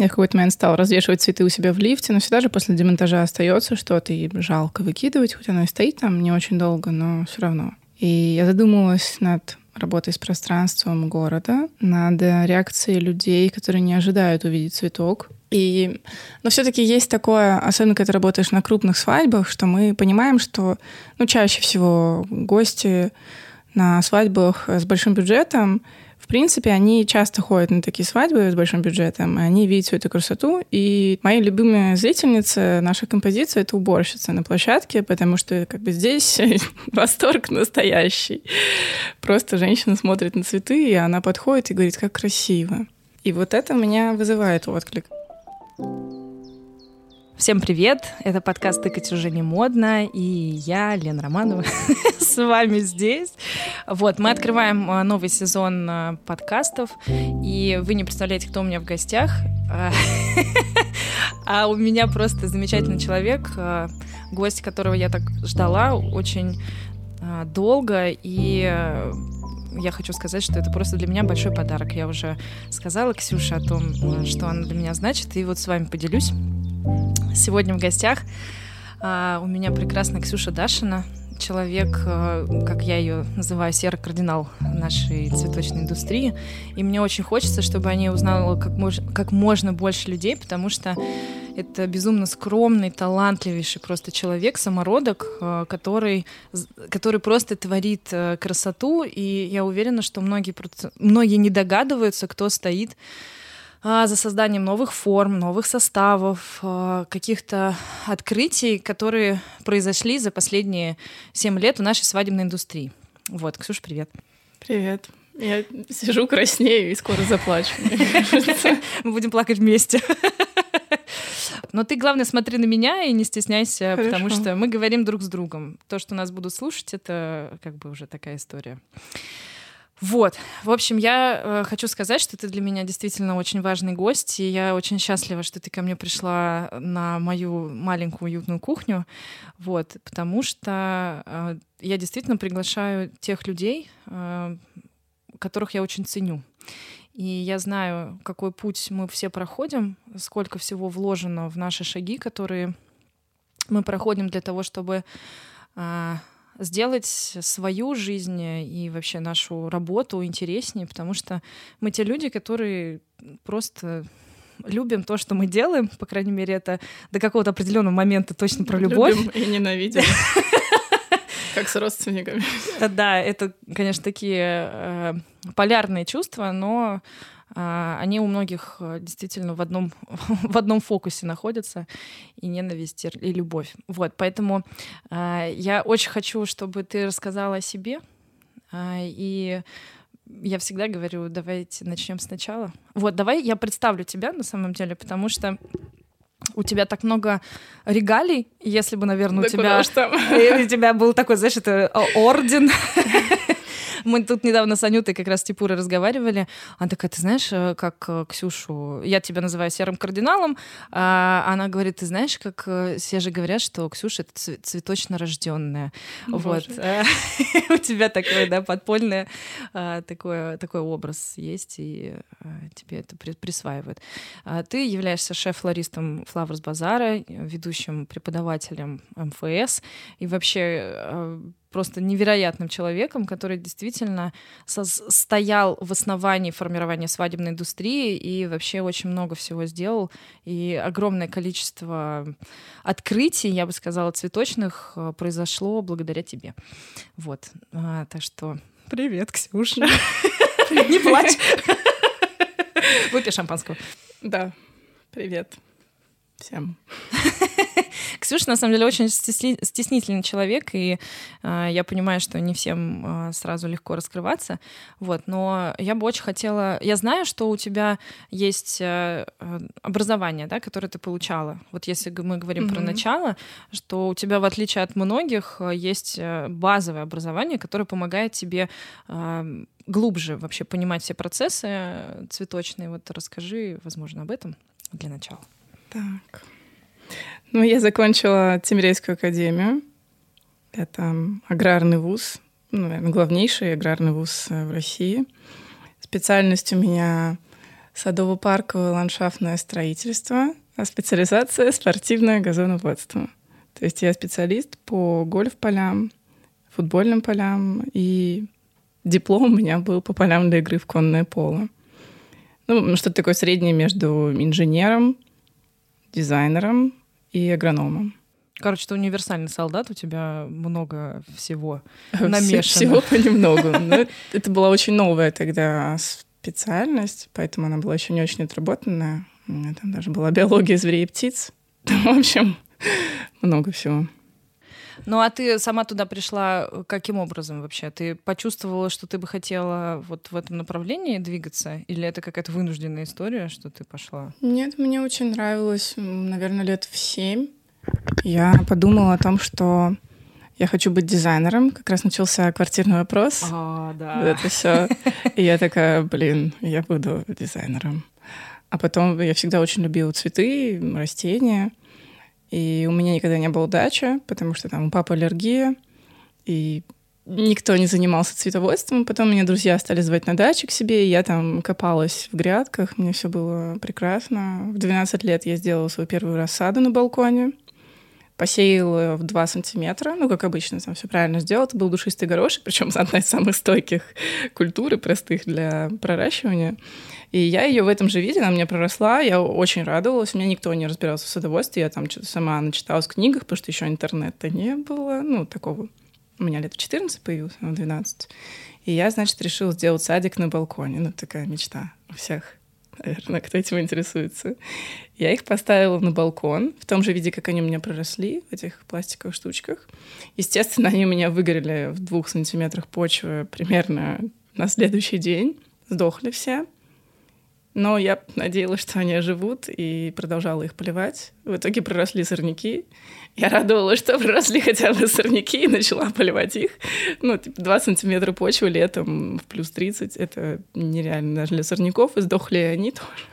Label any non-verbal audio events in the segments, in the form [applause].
Я в какой-то момент стала развешивать цветы у себя в лифте, но всегда же после демонтажа остается что-то, и жалко выкидывать, хоть оно и стоит там не очень долго, но все равно. И я задумалась над работой с пространством города, над реакцией людей, которые не ожидают увидеть цветок. И, но все-таки есть такое, особенно когда ты работаешь на крупных свадьбах, что мы понимаем, что ну, чаще всего гости на свадьбах с большим бюджетом принципе, они часто ходят на такие свадьбы с большим бюджетом, и они видят всю эту красоту. И моя любимая зрительница нашей композиции — это уборщица на площадке, потому что как бы здесь [laughs] восторг настоящий. Просто женщина смотрит на цветы, и она подходит и говорит, как красиво. И вот это меня вызывает отклик. Всем привет! Это подкаст «Тыкать уже не модно», и я, Лена Романова, [laughs] с вами здесь. Вот, мы открываем а, новый сезон а, подкастов, и вы не представляете, кто у меня в гостях. А [laughs] у меня просто замечательный человек, а, гость, которого я так ждала очень долго, и я хочу сказать, что это просто для меня большой подарок. Я уже сказала Ксюше о том, что она для меня значит, и вот с вами поделюсь. Сегодня в гостях а, у меня прекрасная Ксюша Дашина, человек, а, как я ее называю, серый кардинал нашей цветочной индустрии. И мне очень хочется, чтобы они узнали как, мож, как можно больше людей, потому что это безумно скромный, талантливейший просто человек, самородок, а, который, который просто творит а, красоту. И я уверена, что многие, многие не догадываются, кто стоит за созданием новых форм, новых составов, а, каких-то открытий, которые произошли за последние 7 лет в нашей свадебной индустрии. Вот, Ксюша, привет. Привет. Я сижу краснею и скоро заплачу. [laughs] Мы будем плакать вместе. [laughs] Но ты, главное, смотри на меня и не стесняйся, Хорошо. потому что мы говорим друг с другом. То, что нас будут слушать, это как бы уже такая история. Вот, в общем, я э, хочу сказать, что ты для меня действительно очень важный гость, и я очень счастлива, что ты ко мне пришла на мою маленькую уютную кухню, вот, потому что э, я действительно приглашаю тех людей, э, которых я очень ценю. И я знаю, какой путь мы все проходим, сколько всего вложено в наши шаги, которые мы проходим для того, чтобы э, сделать свою жизнь и вообще нашу работу интереснее, потому что мы те люди, которые просто любим то, что мы делаем, по крайней мере, это до какого-то определенного момента точно про любовь. Любим и ненавидим. [laughs] Как с родственниками. Да, это, конечно, такие э, полярные чувства, но они у многих э, действительно в одном, [laughs] в одном фокусе находятся, и ненависть, и любовь. Вот, поэтому а, я очень хочу, чтобы ты рассказала о себе, а, и я всегда говорю, давайте начнем сначала. Вот, давай я представлю тебя на самом деле, потому что у тебя так много регалий, если бы, наверное, да у тебя, [laughs] у тебя был такой, знаешь, это орден [laughs] Мы тут недавно с Анютой как раз с Типурой разговаривали. Она такая, ты знаешь, э, как э, Ксюшу... Я тебя называю серым кардиналом. А она говорит, ты знаешь, как э, все же говорят, что Ксюша — это цветочно рожденная. Вот. [laughs] У тебя такой, да, подпольный такой, такой образ есть, и тебе это присваивают. А ты являешься шеф-флористом Flowers Базара, ведущим преподавателем МФС, и вообще просто невероятным человеком, который действительно стоял в основании формирования свадебной индустрии и вообще очень много всего сделал. И огромное количество открытий, я бы сказала, цветочных э, произошло благодаря тебе. Вот. А, так что привет, Ксюша. [laughs] Не плачь. [laughs] Выпей шампанского. Да, привет всем. [laughs] Ксюша, на самом деле, очень стеснительный человек, и э, я понимаю, что не всем э, сразу легко раскрываться. Вот, но я бы очень хотела... Я знаю, что у тебя есть э, образование, да, которое ты получала. Вот если мы говорим mm-hmm. про начало, что у тебя, в отличие от многих, есть базовое образование, которое помогает тебе э, глубже вообще понимать все процессы цветочные. Вот расскажи, возможно, об этом для начала. Так. Ну, я закончила Тимирейскую академию. Это аграрный вуз, ну, наверное, главнейший аграрный вуз э, в России. Специальность у меня Садово-парковое ландшафтное строительство, а специализация спортивное газоноводство. То есть я специалист по гольф-полям, футбольным полям, и диплом у меня был по полям для игры в конное поло. Ну, что-то такое среднее между инженером, дизайнером и агрономом. Короче, ты универсальный солдат, у тебя много всего [laughs] намешано. Всего понемногу. [laughs] Но это была очень новая тогда специальность, поэтому она была еще не очень отработанная. У меня там даже была биология зверей и птиц. [laughs] В общем, много всего. Ну а ты сама туда пришла э, каким образом вообще? Ты почувствовала, что ты бы хотела вот в этом направлении двигаться? Или это какая-то вынужденная история, что ты пошла? Нет, мне очень нравилось, наверное, лет в семь. Я подумала о том, что я хочу быть дизайнером. Как раз начался квартирный вопрос. А, да. Это все. И я такая, блин, я буду дизайнером. А потом я всегда очень любила цветы, растения. И у меня никогда не было дачи, потому что там у папы аллергия. И никто не занимался цветоводством. Потом меня друзья стали звать на дачу к себе, и я там копалась в грядках. Мне все было прекрасно. В 12 лет я сделала свою первую рассаду на балконе посеял в 2 сантиметра, ну, как обычно, там все правильно сделал. Это был душистый горошек, причем [laughs] одна из самых стойких культур и простых для проращивания. И я ее в этом же виде, она мне проросла, я очень радовалась. У меня никто не разбирался в садоводстве, я там что-то сама начиталась в книгах, потому что еще интернета не было, ну, такого. У меня лет в 14 появился, в 12. И я, значит, решила сделать садик на балконе. Ну, такая мечта у всех наверное, кто этим интересуется. Я их поставила на балкон в том же виде, как они у меня проросли, в этих пластиковых штучках. Естественно, они у меня выгорели в двух сантиметрах почвы примерно на следующий день. Сдохли все. Но я надеялась, что они оживут, и продолжала их поливать. В итоге проросли сорняки. Я радовалась, что проросли хотя бы сорняки, и начала поливать их. Ну, типа 2 сантиметра почвы летом в плюс 30. Это нереально даже для сорняков, и сдохли они тоже.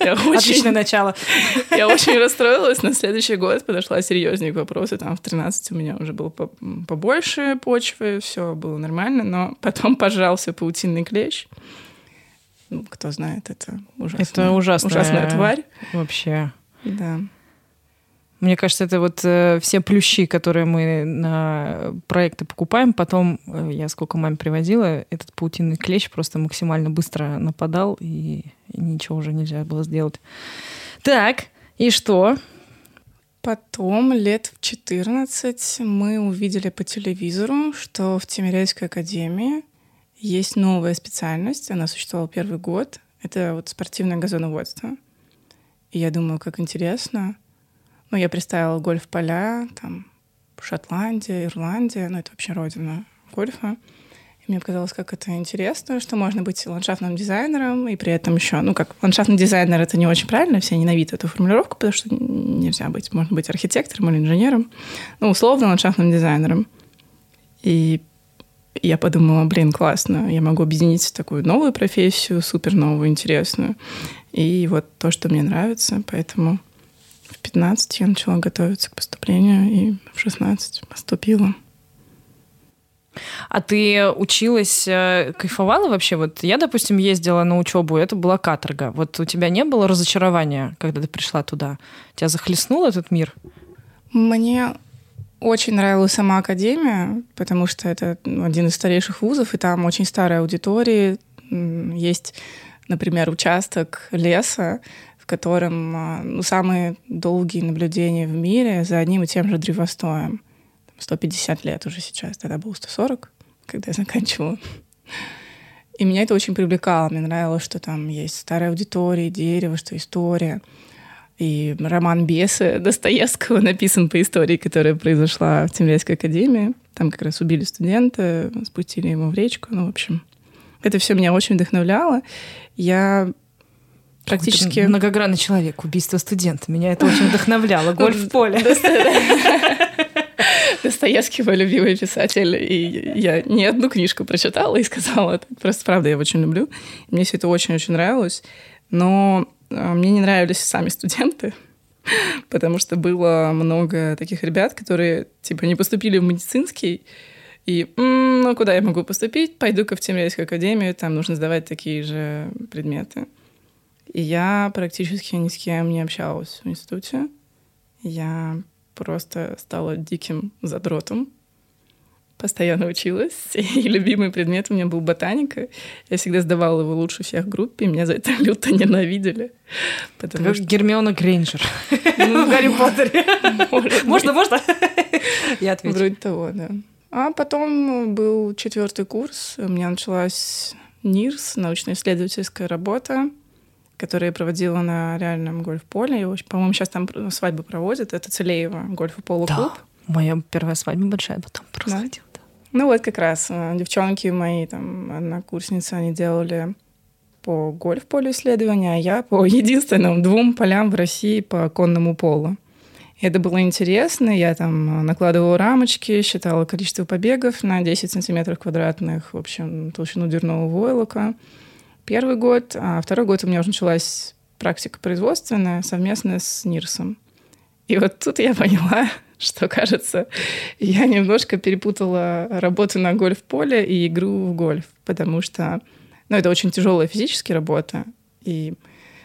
Я [laughs] очень, Отличное начало. [laughs] Я очень расстроилась. На следующий год подошла серьезнее к вопросу. Там в 13 у меня уже было побольше почвы, все было нормально, но потом пожался паутинный клещ. Ну, кто знает, это ужасная, это ужасная, ужасная тварь. Вообще. Да. Мне кажется, это вот э, все плющи, которые мы на проекты покупаем, потом, э, я сколько маме привозила, этот паутинный клещ просто максимально быстро нападал, и, и ничего уже нельзя было сделать. Так, и что? Потом, лет в 14, мы увидели по телевизору, что в Тимирязевской академии есть новая специальность, она существовала первый год. Это вот спортивное газоноводство. И я думаю, как интересно. Ну, я представила гольф-поля, там, Шотландия, Ирландия, ну, это вообще родина гольфа. И мне показалось, как это интересно, что можно быть ландшафтным дизайнером, и при этом еще, ну, как ландшафтный дизайнер, это не очень правильно, все ненавидят эту формулировку, потому что нельзя быть, можно быть архитектором или инженером, ну, условно ландшафтным дизайнером. И я подумала, блин, классно, я могу объединить такую новую профессию, супер новую, интересную. И вот то, что мне нравится, поэтому в 15 я начала готовиться к поступлению, и в 16 поступила. А ты училась, э, кайфовала вообще? Вот я, допустим, ездила на учебу, это была каторга. Вот у тебя не было разочарования, когда ты пришла туда? Тебя захлестнул этот мир? Мне очень нравилась сама академия, потому что это ну, один из старейших вузов, и там очень старая аудитория. Есть, например, участок леса, в котором а, ну, самые долгие наблюдения в мире за одним и тем же древостоем. 150 лет уже сейчас, тогда было 140, когда я заканчивала. И меня это очень привлекало. Мне нравилось, что там есть старая аудитория, дерево, что история. И роман «Бесы» Достоевского написан по истории, которая произошла в Тимирязевской академии. Там как раз убили студента, спустили его в речку. Ну, в общем, это все меня очень вдохновляло. Я практически... Многогранный человек, убийство студента. Меня это очень вдохновляло. [laughs] Гольф в поле. [laughs] Достоевский мой любимый писатель, и я не одну книжку прочитала и сказала это. Просто, правда, я его очень люблю. Мне все это очень-очень нравилось. Но мне не нравились сами студенты, [laughs] потому что было много таких ребят, которые типа не поступили в медицинский, и ну куда я могу поступить? Пойду-ка в Тимирязевскую академию, там нужно сдавать такие же предметы. И я практически ни с кем не общалась в институте. Я просто стала диким задротом. Постоянно училась. [laughs] И любимый предмет у меня был ботаника. Я всегда сдавала его лучше всех в группе. Меня за это [laughs] люто ненавидели. Потому что... Гермиона Грейнджер [laughs] ну, в Гарри Поттере. Можно, можно? Я отвечу. Вроде того, да. А потом был четвертый курс. У меня началась НИРС, научно-исследовательская работа которые я проводила на реальном гольф-поле. По-моему, сейчас там свадьбы проводят. Это Целеева, гольф и поло клуб. Да, моя первая свадьба большая потом происходила. Да. Ну вот как раз э, девчонки мои, там, однокурсницы, они делали по гольф-полю исследования, а я по [laughs] единственным двум полям в России по конному полу. И это было интересно. Я там накладывала рамочки, считала количество побегов на 10 сантиметров квадратных, в общем, толщину дверного войлока первый год, а второй год у меня уже началась практика производственная совместно с НИРСом. И вот тут я [laughs] поняла, что, кажется, я немножко перепутала работу на гольф-поле и игру в гольф, потому что, ну, это очень тяжелая физически работа, и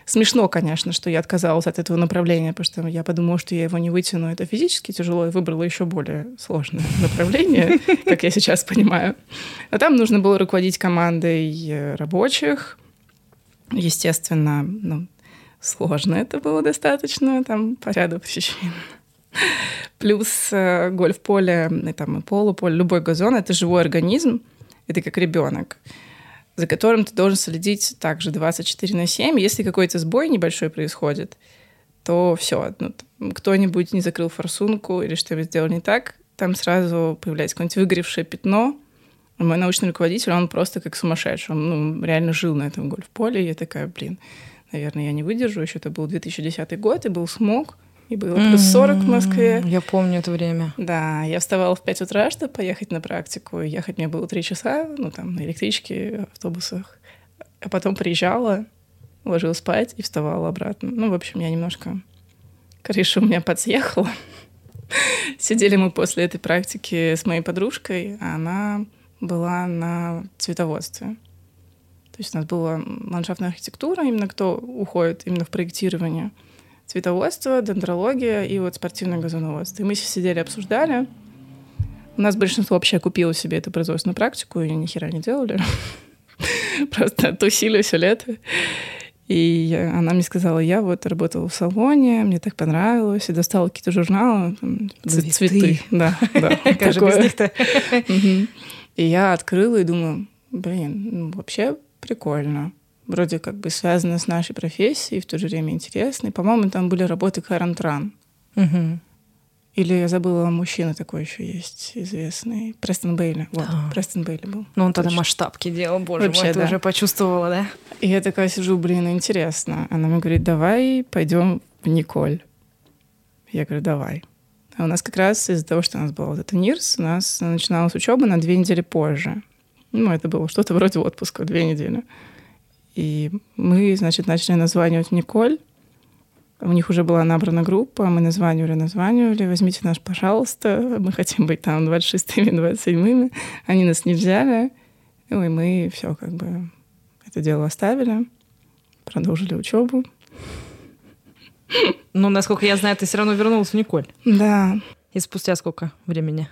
смешно, конечно, что я отказалась от этого направления, потому что я подумала, что я его не вытяну, это физически тяжело, и выбрала еще более сложное [laughs] направление, как я сейчас понимаю. А там нужно было руководить командой э, рабочих, естественно, ну, сложно это было достаточно, там, по ряду причин. Плюс э, гольф-поле, и там и полуполе, любой газон — это живой организм, это как ребенок за которым ты должен следить также 24 на 7. Если какой-то сбой небольшой происходит, то все, ну, кто-нибудь не закрыл форсунку или что-нибудь сделал не так, там сразу появляется какое-нибудь выгоревшее пятно. Мой научный руководитель, он просто как сумасшедший. Он ну, реально жил на этом гольф-поле. И я такая, блин, наверное, я не выдержу. Еще это был 2010 год, и был смог — и было плюс 40 в Москве. Я помню это время. Да, я вставала в 5 утра, чтобы поехать на практику. Ехать мне было 3 часа, ну, там, на электричке, автобусах. А потом приезжала, ложилась спать и вставала обратно. Ну, в общем, я немножко... Крыша у меня подсъехала. [laughs] Сидели мы после этой практики с моей подружкой, а она была на цветоводстве. То есть у нас была ландшафтная архитектура, именно кто уходит именно в проектирование — цветоводство, дендрология и вот спортивное газоноводство. И мы сидели, обсуждали. У нас большинство вообще купило себе эту производственную практику и ни хера не делали. [laughs] Просто тусили все лето. И она мне сказала, я вот работала в салоне, мне так понравилось, и достала какие-то журналы, там, цветы. цветы. Да, да. [laughs] Как же без них-то? И я открыла и думаю, блин, ну, вообще прикольно вроде как бы связано с нашей профессией, в то же время интересно. по-моему, там были работы Карантран. Угу. Или я забыла, мужчина такой еще есть известный. Престон Бейли. Вот, да. Престон Бейли был. Ну, он тогда масштабки делал, боже Вообще, мой, ты да. уже почувствовала, да? И я такая сижу, блин, интересно. Она мне говорит, давай пойдем в Николь. Я говорю, давай. А у нас как раз из-за того, что у нас был вот это НИРС, у нас начиналась учеба на две недели позже. Ну, это было что-то вроде отпуска, две недели. И мы, значит, начали названивать Николь. У них уже была набрана группа, мы названивали, названивали, возьмите наш, пожалуйста, мы хотим быть там 26-ми, 27-ми. Они нас не взяли, ну и мы все как бы это дело оставили, продолжили учебу. Ну, насколько я знаю, ты все равно вернулась в Николь. Да. И спустя сколько времени?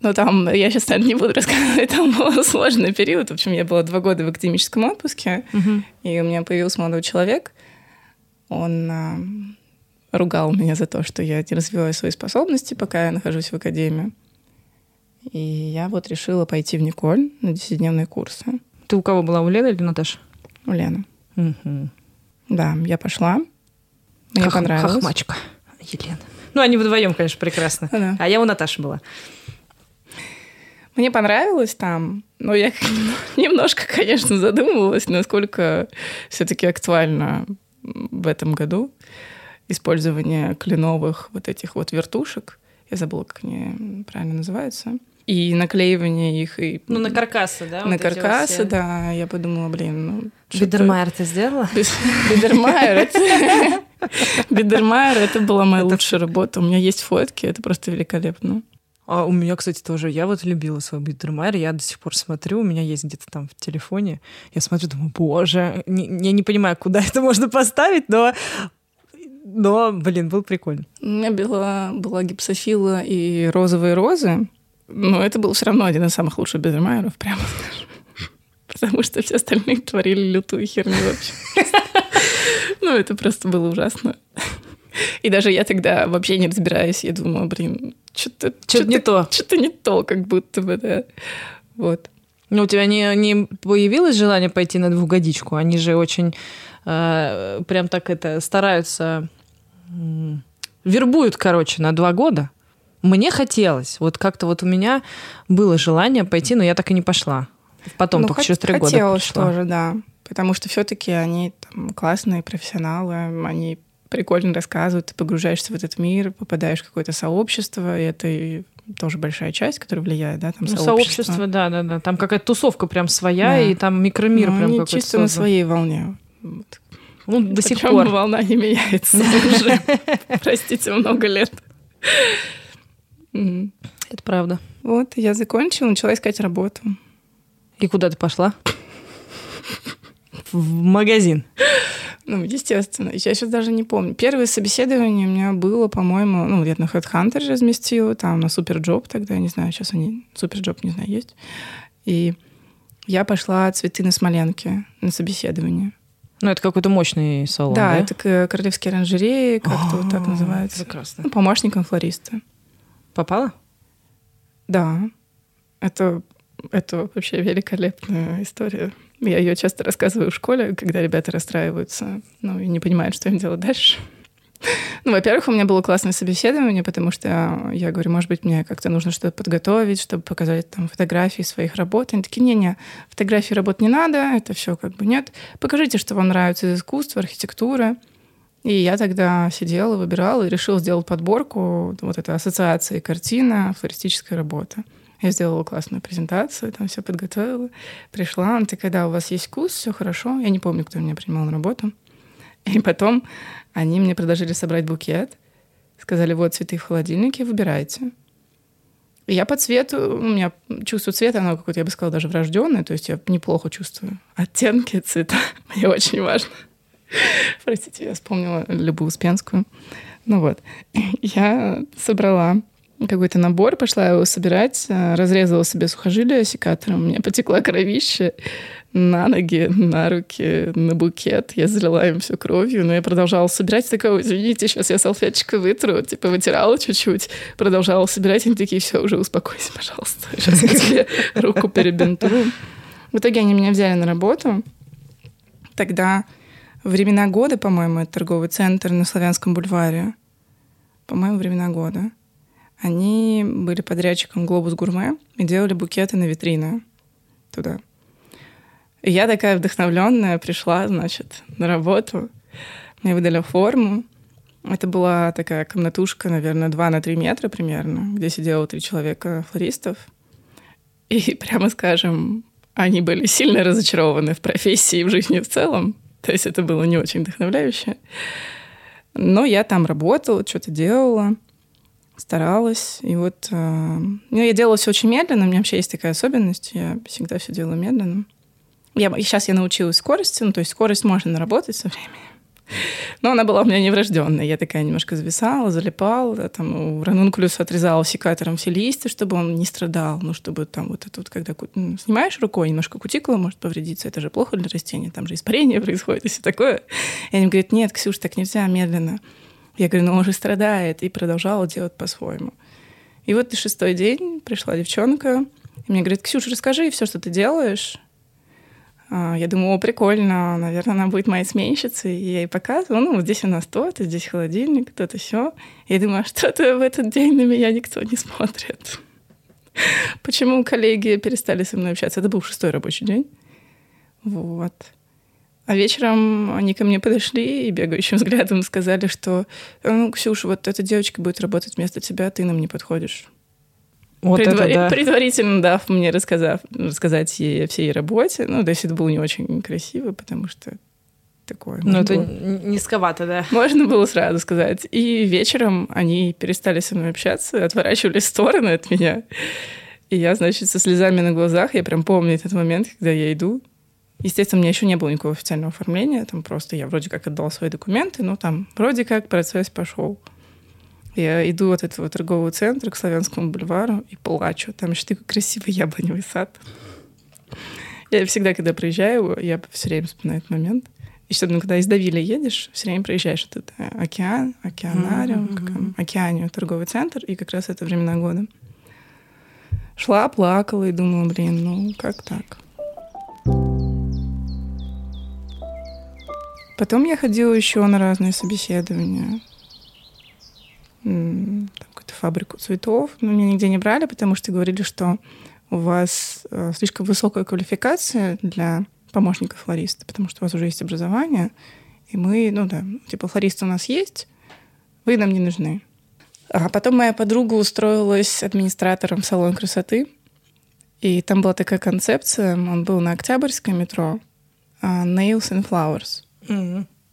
Ну, там, я сейчас, наверное, не буду рассказывать, там [laughs] был сложный период. В общем, я была два года в академическом отпуске, угу. и у меня появился молодой человек. Он а, ругал меня за то, что я не развиваю свои способности, пока я нахожусь в академии. И я вот решила пойти в Николь на 10-дневные курсы. Ты у кого была, у Лены или Наташи? У Лены. Угу. Да, я пошла. Мне Хох, понравилось. Хохмачка Елена. Ну, они вдвоем, конечно, прекрасно. [laughs] Да. А я у Наташи была. Мне понравилось там, но я [laughs] немножко, конечно, задумывалась, насколько все-таки актуально в этом году использование кленовых вот этих вот вертушек. Я забыла, как они правильно называются. И наклеивание их. И... Ну, на каркасы, да? На вот каркасы, вот да. Я подумала, блин, ну... Бидермайер ты сделала? [laughs] Бидермайер, [laughs] Бидермайер, это была моя лучшая работа. У меня есть фотки, это просто великолепно. А у меня, кстати, тоже. Я вот любила свой Бидермайер. Я до сих пор смотрю. У меня есть где-то там в телефоне. Я смотрю, думаю, боже, не, я не понимаю, куда это можно поставить, но но, блин, был прикольно. У меня была, была гипсофила и розовые розы, но это был все равно один из самых лучших Бедермайеров, прямо скажем. [laughs] Потому что все остальные творили лютую херню вообще. [laughs] Ну, это просто было ужасно. И даже я тогда вообще не разбираюсь, я думаю, блин, что-то что не то. Что-то не то, как будто бы, да. Вот. Ну, у тебя не, не появилось желание пойти на двухгодичку? Они же очень э, прям так это стараются... Э, вербуют, короче, на два года. Мне хотелось. Вот как-то вот у меня было желание пойти, но я так и не пошла. Потом ну, только через три года Хотелось тоже, да. Потому что все-таки они там, классные профессионалы, они прикольно рассказывают, ты погружаешься в этот мир, попадаешь в какое-то сообщество, и это тоже большая часть, которая влияет, да, там ну, сообщество. сообщество, да, да, да. Там какая-то тусовка прям своя, да. и там микромир ну, прям какой-то чисто создан. на своей волне. Вот. Ну, до сих пор. волна не меняется [laughs] уже, простите, много лет. Это правда. Вот, я закончила, начала искать работу. И куда ты пошла? В магазин. Ну, естественно. Я сейчас даже не помню. Первое собеседование у меня было, по-моему, ну, я на HeadHunter разместила, там на SuperJob тогда, я не знаю, сейчас они, SuperJob, не знаю, есть. И я пошла цветы на Смоленке на собеседование. Ну, это какой-то мощный салон, да? Да, это королевские оранжереи, как-то вот так называется. Прекрасно. Ну, помощником флориста. Попала? Да. Это, это вообще великолепная история. Я ее часто рассказываю в школе, когда ребята расстраиваются, ну, и не понимают, что им делать дальше. Ну, во-первых, у меня было классное собеседование, потому что я говорю, может быть, мне как-то нужно что-то подготовить, чтобы показать там фотографии своих работ. Они такие, не-не, фотографии работ не надо, это все как бы нет. Покажите, что вам нравится из искусства, архитектуры. И я тогда сидела, выбирала и решила сделать подборку вот этой ассоциации картина, флористическая работа. Я сделала классную презентацию, там все подготовила. Пришла, она такая, да, у вас есть вкус, все хорошо. Я не помню, кто меня принимал на работу. И потом они мне предложили собрать букет. Сказали, вот цветы в холодильнике, выбирайте. И я по цвету, у меня чувство цвета, оно какое-то, я бы сказала, даже врожденное, то есть я неплохо чувствую оттенки цвета. [laughs] Мне очень важно. Простите, я вспомнила Любу Успенскую. Ну вот, [laughs] я собрала какой-то набор, пошла его собирать, э, разрезала себе сухожилие секатором, у меня потекла кровище на ноги, на руки, на букет. Я залила им все кровью, но я продолжала собирать. Такая, извините, сейчас я салфеточкой вытру. Типа вытирала чуть-чуть, продолжала собирать. Они такие, все, уже успокойся, пожалуйста. [laughs] Сейчас я тебе руку перебинтую. В итоге они меня взяли на работу. Тогда времена года, по-моему, это торговый центр на Славянском бульваре. По-моему, времена года. Они были подрядчиком «Глобус Гурме» и делали букеты на витрины туда. И я такая вдохновленная пришла, значит, на работу. Мне выдали форму. Это была такая комнатушка, наверное, 2 на 3 метра примерно, где сидело три человека флористов. И, [laughs] прямо скажем, они были сильно разочарованы в профессии и в жизни в целом. То есть это было не очень вдохновляюще. Но я там работала, что-то делала старалась. И вот э, ну, я делала все очень медленно. У меня вообще есть такая особенность. Я всегда все делаю медленно. Я, сейчас я научилась скорости, ну, то есть скорость можно наработать со временем. Но она была у меня неврожденная. Я такая немножко зависала, залипала. Там у ранункулюса отрезала секатором все листья, чтобы он не страдал. Ну, чтобы там вот это вот, когда ну, снимаешь рукой, немножко кутикула может повредиться. Это же плохо для растения. Там же испарение [laughs] происходит и все такое. И они говорят, нет, Ксюш, так нельзя, медленно. Я говорю, ну он же страдает. И продолжала делать по-своему. И вот на шестой день пришла девчонка, и мне говорит, Ксюша, расскажи все, что ты делаешь. А, я думаю, о, прикольно, наверное, она будет моей сменщицей. И я ей показываю, ну, вот здесь у нас то-то, здесь холодильник, то-то все. Я думаю, а что-то в этот день на меня никто не смотрит. Почему коллеги перестали со мной общаться? Это был шестой рабочий день. Вот. А вечером они ко мне подошли и бегающим [laughs] взглядом сказали, что ну, Ксюша, вот эта девочка будет работать вместо тебя, ты нам не подходишь. Вот Предвар... это да. Предварительно дав мне рассказав, рассказать ей о всей работе. Ну, то есть это было не очень красиво, потому что такое. Ну, это было... низковато, да. Можно было сразу сказать. И вечером они перестали со мной общаться, отворачивались в стороны от меня. И я, значит, со слезами на глазах, я прям помню этот момент, когда я иду. Естественно, у меня еще не было никакого официального оформления, там просто я вроде как отдала свои документы, но там вроде как процесс пошел. Я иду от этого торгового центра к Славянскому бульвару и плачу. Там еще такой красивый яблоневый сад. Я всегда, когда проезжаю, я все время вспоминаю этот момент. И что, ну, когда из Давиля едешь, все время проезжаешь этот э, океан, океанариум, mm-hmm. океанию, торговый центр, и как раз это времена года. Шла, плакала и думала, блин, ну как так? Потом я ходила еще на разные собеседования. Там какую-то фабрику цветов. Но меня нигде не брали, потому что говорили, что у вас э, слишком высокая квалификация для помощника флориста, потому что у вас уже есть образование, и мы, ну да, типа флористы у нас есть, вы нам не нужны. А потом моя подруга устроилась администратором в салон красоты, и там была такая концепция, он был на Октябрьском метро, uh, Nails and Flowers.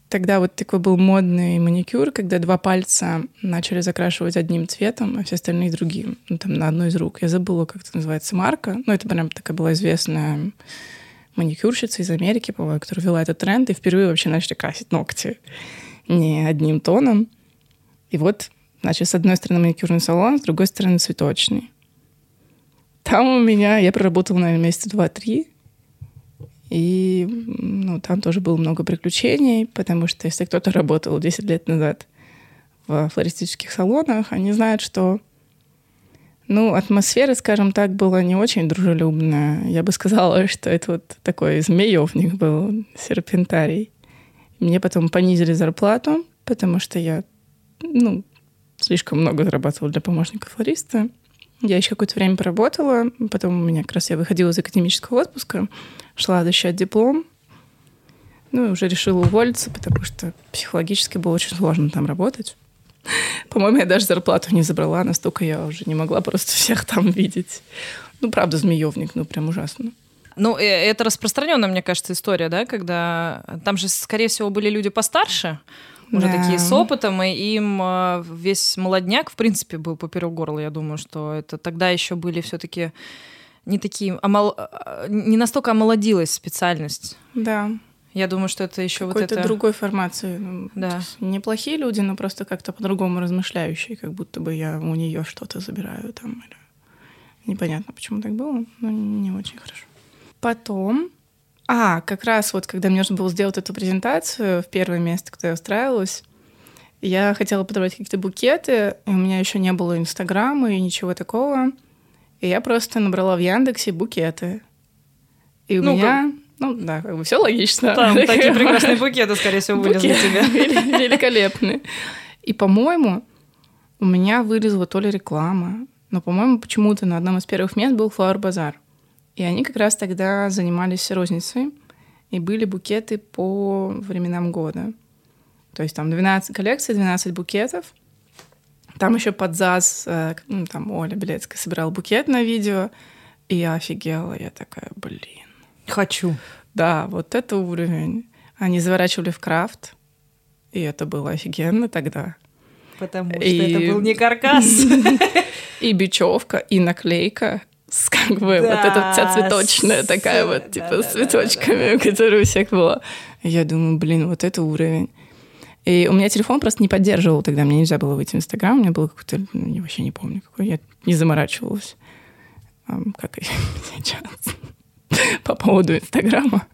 Тогда вот такой был модный маникюр, когда два пальца начали закрашивать одним цветом, а все остальные другим. Ну, там на одной из рук. Я забыла, как это называется, марка. Ну, это прям такая была известная маникюрщица из Америки, по-моему, которая вела этот тренд, и впервые вообще начали красить ногти не одним тоном. И вот, значит, с одной стороны маникюрный салон, с другой стороны цветочный. Там у меня, я проработала, наверное, месяца два-три, и ну, там тоже было много приключений, потому что если кто-то работал 10 лет назад в флористических салонах, они знают, что ну, атмосфера, скажем так, была не очень дружелюбная. Я бы сказала, [laughs] что это вот такой змеевник был, серпентарий. Мне потом понизили зарплату, потому что я, ну, слишком много зарабатывала для помощника флориста. Я еще какое-то время поработала, потом у меня как раз я выходила из академического отпуска, шла защищать диплом, ну и уже решила уволиться, потому что психологически было очень сложно там работать. [laughs] По-моему, я даже зарплату не забрала, настолько я уже не могла просто всех там видеть. Ну, правда, змеевник, ну, прям ужасно. Ну, э, это распространенная, мне кажется, история, да, когда там же, скорее всего, были люди постарше, уже да. такие с опытом, и им э, весь молодняк, в принципе, был поперек горла. Я думаю, что это тогда еще были все-таки не такие, омол... Э, не настолько омолодилась специальность. Да. Я думаю, что это еще вот это... другой формации. Ну, да. Неплохие люди, но просто как-то по-другому размышляющие, как будто бы я у нее что-то забираю там. Или... Непонятно, почему так было, но не очень хорошо. Потом а, как раз вот, когда мне нужно было сделать эту презентацию в первое место, куда я устраивалась, я хотела подобрать какие-то букеты, и у меня еще не было Инстаграма и ничего такого. И я просто набрала в Яндексе букеты. И у ну, меня... Ну, да, как бы все логично. Там [laughs] такие прекрасные букеты, скорее всего, вылезли тебе. [laughs] Великолепные. И, по-моему, у меня вылезла то ли реклама, но, по-моему, почему-то на одном из первых мест был Flower Базар. И они как раз тогда занимались розницей, и были букеты по временам года. То есть там 12 коллекций, 12 букетов. Там еще под ЗАЗ, э, ну, там Оля Белецкая собирала букет на видео, и я офигела. Я такая, блин. Хочу. Да, вот это уровень. Они заворачивали в крафт, и это было офигенно тогда. Потому что и... это был не каркас. [laughs] И бечевка, и наклейка, с как бы да, вот эта вся цветочная такая вот, типа, да, с цветочками, да, да, которая у всех была. Я думаю, блин, вот это уровень. И у меня телефон просто не поддерживал тогда, мне нельзя было выйти в Инстаграм, у меня был какой-то, ну, я вообще не помню какой, я не заморачивалась, как и [laughs] сейчас, по поводу Инстаграма.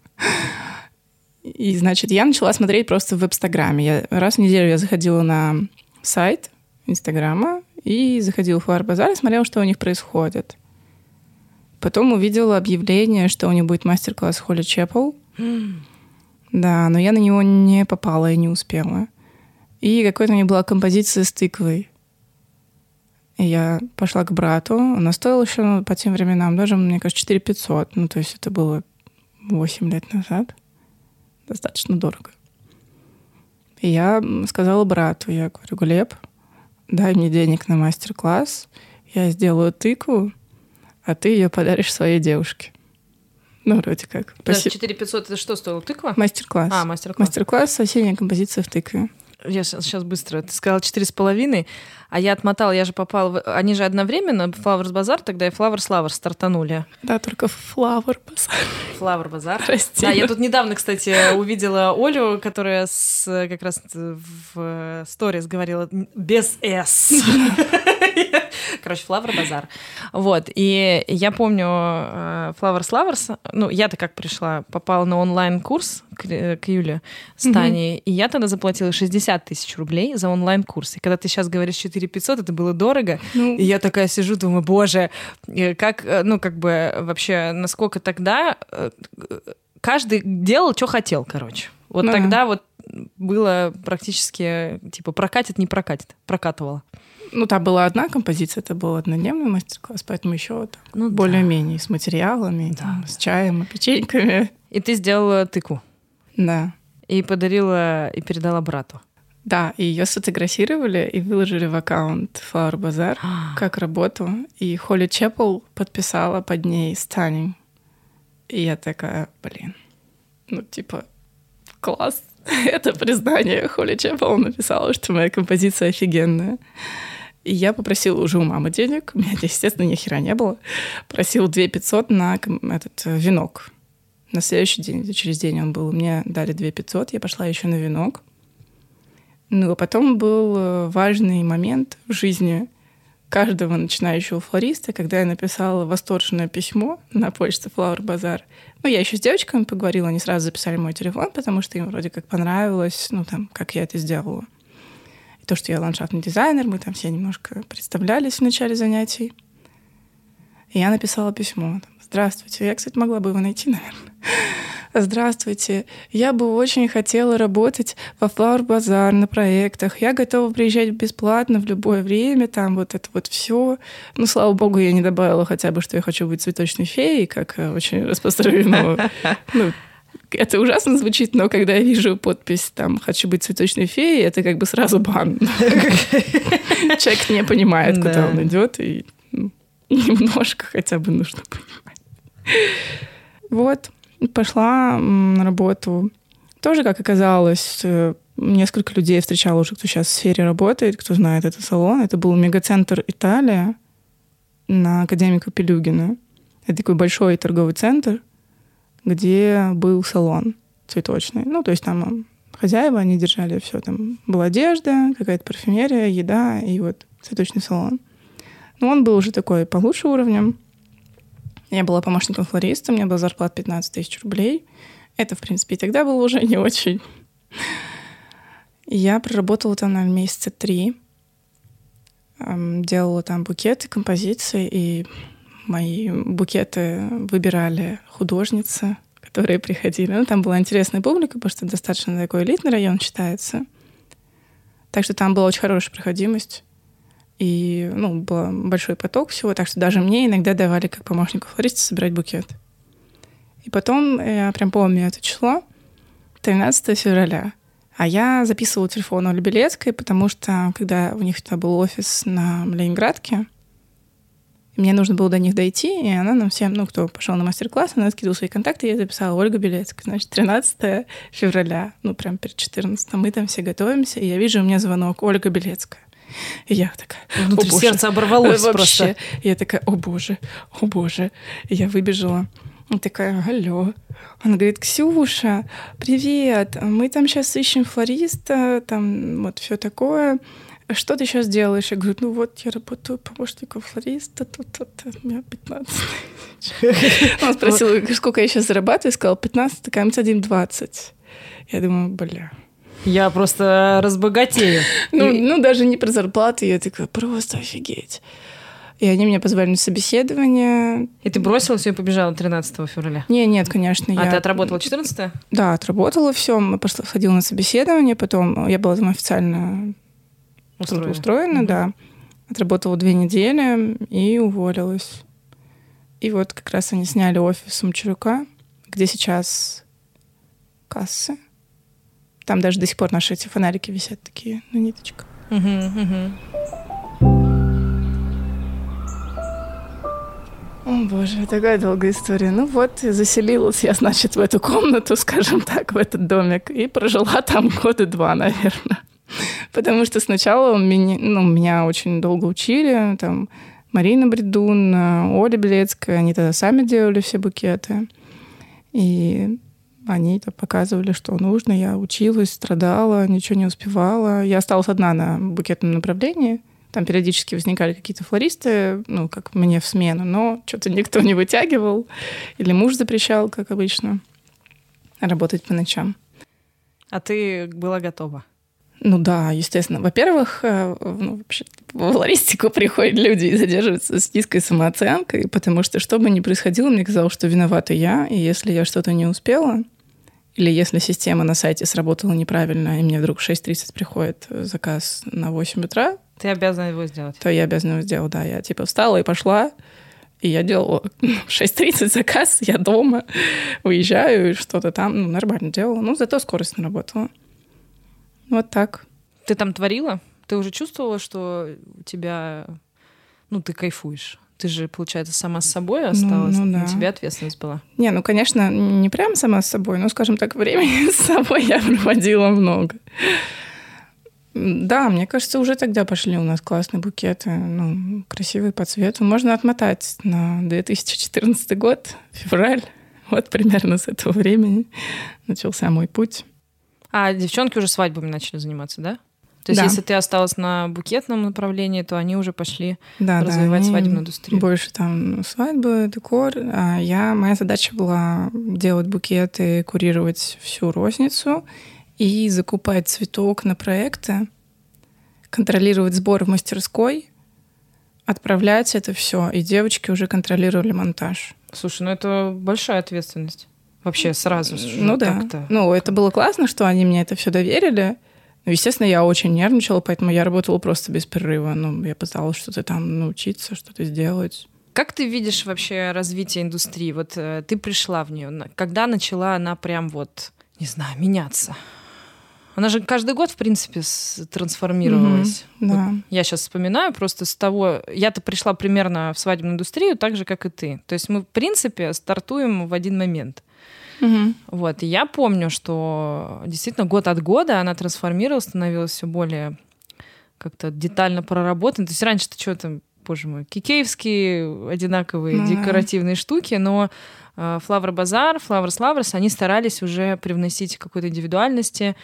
И, значит, я начала смотреть просто в Инстаграме. Я, раз в неделю я заходила на сайт Инстаграма и заходила в Флар-базар и смотрела, что у них происходит. Потом увидела объявление, что у них будет мастер-класс Холли Чепл. [gasps] Да, но я на него не попала и не успела. И какой-то у меня была композиция с тыквой. И я пошла к брату. Она стоила еще ну, по тем временам даже, мне кажется, 4 500. Ну, то есть это было 8 лет назад. Достаточно дорого. И я сказала брату, я говорю, Глеб, дай мне денег на мастер-класс, я сделаю тыкву, а ты ее подаришь своей девушке. Ну, вроде как. Да, 4500 это что стоило? Тыква? Мастер-класс. А, мастер-класс. Мастер-класс «Осенняя композиция в тыкве». Я сейчас быстро. Ты сказала четыре с половиной, а я отмотала, я же попала... В... Они же одновременно, Flowers Базар, тогда и Flowers Lovers стартанули. Да, только Flower Базар. Flower Базар. Прости. Да, я тут недавно, кстати, увидела Олю, которая с, как раз в сторис говорила без «с». [laughs] [laughs] Короче, Flower Базар. Вот. И я помню э, Flowers Lovers. Ну, я-то как пришла, попала на онлайн-курс к, к Юле с Таней, mm-hmm. и я тогда заплатила 60 тысяч рублей за онлайн-курс. И когда ты сейчас говоришь 4 500, это было дорого. Ну... И я такая сижу, думаю, боже, э, как, э, ну, как бы вообще, насколько тогда каждый делал, что хотел, короче. Вот ну, тогда вот было практически, типа, прокатит, не прокатит. Прокатывала. Ну, там была одна композиция, это был однодневный мастер-класс, поэтому еще так, ну, более-менее да. с материалами, да. там, с чаем и печеньками. И ты сделала тыкву. Да. И подарила, и передала брату. Да, и ее сфотографировали и выложили в аккаунт Flower Bazaar как работу. И Холли Чеппел подписала под ней «Stunning». И я такая, блин, ну типа, класс. [laughs] Это признание. Холли Чеппел написала, что моя композиция офигенная. И я попросила уже у мамы денег. У меня, естественно, ни хера не было. Просил 2 500 на этот э, венок. На следующий день, через день он был. Мне дали 2 500, я пошла еще на венок. Ну, а потом был э, важный момент в жизни каждого начинающего флориста, когда я написала восторженное письмо на почту Flower Bazaar. Ну, я еще с девочками поговорила, они сразу записали мой телефон, потому что им вроде как понравилось, ну, там, как я это сделала то, что я ландшафтный дизайнер, мы там все немножко представлялись в начале занятий. И я написала письмо. Здравствуйте. Я, кстати, могла бы его найти, наверное. Здравствуйте. Я бы очень хотела работать во Flower Bazaar на проектах. Я готова приезжать бесплатно в любое время, там вот это вот все. Ну, слава богу, я не добавила хотя бы, что я хочу быть цветочной феей, как э, очень распространено. Ну, это ужасно звучит, но когда я вижу подпись там «Хочу быть цветочной феей», это как бы сразу бан. Человек не понимает, куда он идет, и ну, немножко хотя бы нужно понимать. [laughs] Вот, пошла на работу. Тоже, как оказалось, э, несколько людей встречала уже, кто сейчас в сфере работает, кто знает этот салон. Это был мегацентр Италия на Академика Пелюгина. Это такой большой торговый центр, где был салон цветочный. Ну, то есть там хозяева, они держали все. Там была одежда, какая-то парфюмерия, еда и вот цветочный салон. Но он был уже такой получше уровнем. Я была помощником флориста, у меня была зарплата 15 тысяч рублей. Это, в принципе, и тогда было уже [laughs] не очень. Я проработала там, наверное, месяца три. Делала там букеты, композиции, и мои букеты выбирали художницы, которые приходили. Ну, там была интересная публика, потому что достаточно такой элитный район считается. Так что там была очень хорошая проходимость. И, ну, был большой поток всего, так что даже мне иногда давали как помощнику флориста собирать букет. И потом, я прям помню это число, 13 февраля. А я записывала телефон Оли Белецкой, потому что, когда у них тогда был офис на Ленинградке, мне нужно было до них дойти, и она нам всем, ну, кто пошел на мастер-класс, она скидывала свои контакты, и я записала Ольга Белецкая. Значит, 13 февраля, ну, прям перед 14 мы там все готовимся, и я вижу, у меня звонок Ольга Белецкая. И я такая, Внутри о боже. сердце оборвалось Вообще. просто. И я такая, о боже, о боже. И я выбежала. И такая, алло. Она говорит, Ксюша, привет, мы там сейчас ищем флориста, там вот все такое что ты сейчас делаешь? Я говорю, ну вот, я работаю помощником флориста, тут, тут, у меня 15 тысяч. Он спросил, сколько я сейчас зарабатываю, я сказала, 15, такая, мы садим 20. Я думаю, бля. Я просто разбогатею. Ну, ну, даже не про зарплату, я такая, просто офигеть. И они меня позвали на собеседование. И ты бросила все и побежала 13 февраля? Не, нет, конечно. А я... ты отработала 14 Да, отработала все. Пошла, ходила на собеседование, потом я была там официально устроена, устроена да. Отработала две недели и уволилась. И вот как раз они сняли офис Сумчурука, где сейчас кассы. Там даже до сих пор наши эти фонарики висят такие на ниточках. О, боже, такая долгая история. Ну вот, заселилась я, значит, в эту комнату, скажем так, в этот домик, и прожила там года два, наверное. Потому что сначала меня, ну, меня очень долго учили, там, Марина Бредун, Оля Белецкая, они тогда сами делали все букеты. И они -то показывали, что нужно. Я училась, страдала, ничего не успевала. Я осталась одна на букетном направлении. Там периодически возникали какие-то флористы, ну, как мне в смену, но что-то никто не вытягивал. Или муж запрещал, как обычно, работать по ночам. А ты была готова? Ну да, естественно. Во-первых, э, ну, вообще, в флористику приходят люди и задерживаются с низкой самооценкой, потому что что бы ни происходило, мне казалось, что виновата я, и если я что-то не успела, или если система на сайте сработала неправильно, и мне вдруг в 6.30 приходит заказ на 8 утра, ты обязана его сделать. То я обязана его сделать, да. Я типа встала и пошла, и я делала [laughs] в 6.30 заказ, я дома, выезжаю, и что-то там, ну, нормально делала. Ну, зато скорость наработала. Вот так. Ты там творила? Ты уже чувствовала, что у тебя... Ну, ты кайфуешь? Ты же, получается, сама с собой ну, осталась? Ну, ну да. У тебя ответственность была? Не, ну, конечно, не прям сама с собой, но, скажем так, времени [laughs] с собой я проводила много. Да, мне кажется, уже тогда пошли у нас классные букеты, ну, красивые по цвету. Можно отмотать на 2014 год, февраль. Вот примерно с этого времени начался мой путь. А девчонки уже свадьбами начали заниматься, да? То есть, да. если ты осталась на букетном направлении, то они уже пошли да, развивать да, свадебную индустрию. Больше там свадьбы, декор. А я, моя задача была делать букеты, курировать всю розницу и закупать цветок на проекты, контролировать сбор в мастерской, отправлять это все, и девочки уже контролировали монтаж. Слушай, ну это большая ответственность. Вообще сразу Ну да. Ну, это было классно, что они мне это все доверили. Ну, естественно, я очень нервничала, поэтому я работала просто без перерыва. Ну, я пыталась что-то там научиться, что-то сделать. Как ты видишь вообще развитие индустрии? Вот э, ты пришла в нее, когда начала она прям вот, не знаю, меняться? Она же каждый год, в принципе, трансформировалась. Mm-hmm, да. Вот я сейчас вспоминаю просто с того... Я-то пришла примерно в свадебную индустрию так же, как и ты. То есть мы, в принципе, стартуем в один момент. Угу. Вот. И я помню, что действительно год от года она трансформировалась, становилась все более как-то детально проработанной. То есть раньше-то что там, боже мой, кикеевские одинаковые ну, декоративные штуки, но Флавр Базар, Флаврс Лаврс, они старались уже привносить какой-то индивидуальности,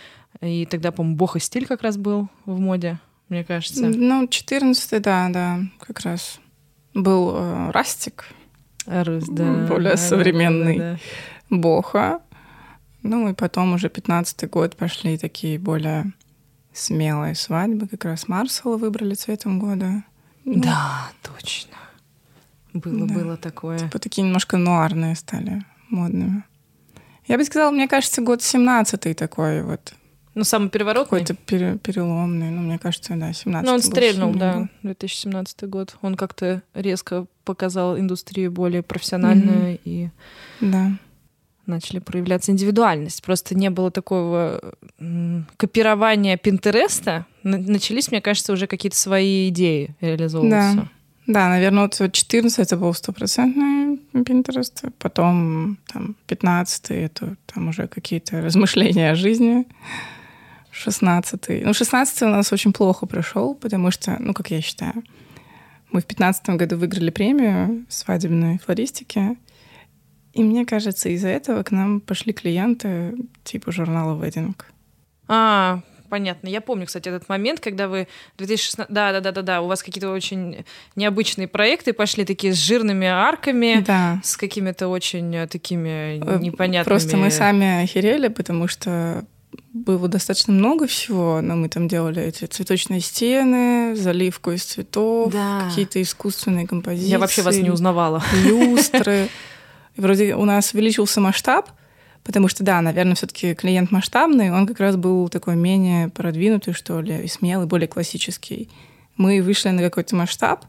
и тогда, по-моему, бог и стиль как раз был в моде, мне кажется. Ну, 14 да, да, как раз. Был э, Растик. Рус, да. Более да, современный. Да, да, да. Боха. Ну, и потом уже 15 год пошли такие более смелые свадьбы. Как раз Марсела выбрали цветом года. Ну, да, точно. Было, да. было такое. Типа такие немножко нуарные стали модными. Я бы сказала, мне кажется, год 17-й такой вот ну, самый переворотный? Какой-то пере, переломный, ну, мне кажется, да, 17 Ну, он стрельнул, да, 2017 год. Он как-то резко показал индустрию более профессиональную mm-hmm. и... Да. Начали проявляться индивидуальность. Просто не было такого копирования Пинтереста. Начались, мне кажется, уже какие-то свои идеи реализовываться. Да. Да, наверное, вот 14 это был стопроцентный Pinterest, потом там 15 это там уже какие-то размышления о жизни. 16 Ну, 16 у нас очень плохо прошел, потому что, ну, как я считаю, мы в 15 году выиграли премию свадебной флористики, и мне кажется, из-за этого к нам пошли клиенты типа журнала Wedding. А, понятно. Я помню, кстати, этот момент, когда вы 2016... Да, да, да, да, да. У вас какие-то очень необычные проекты пошли, такие с жирными арками, да. с какими-то очень э, такими э, непонятными... Просто мы сами охерели, потому что было достаточно много всего, но мы там делали эти цветочные стены, заливку из цветов, да. какие-то искусственные композиции. Я вообще вас не узнавала. Люстры. [laughs] И вроде у нас увеличился масштаб, потому что, да, наверное, все-таки клиент масштабный, он как раз был такой менее продвинутый, что ли, и смелый, более классический. Мы вышли на какой-то масштаб,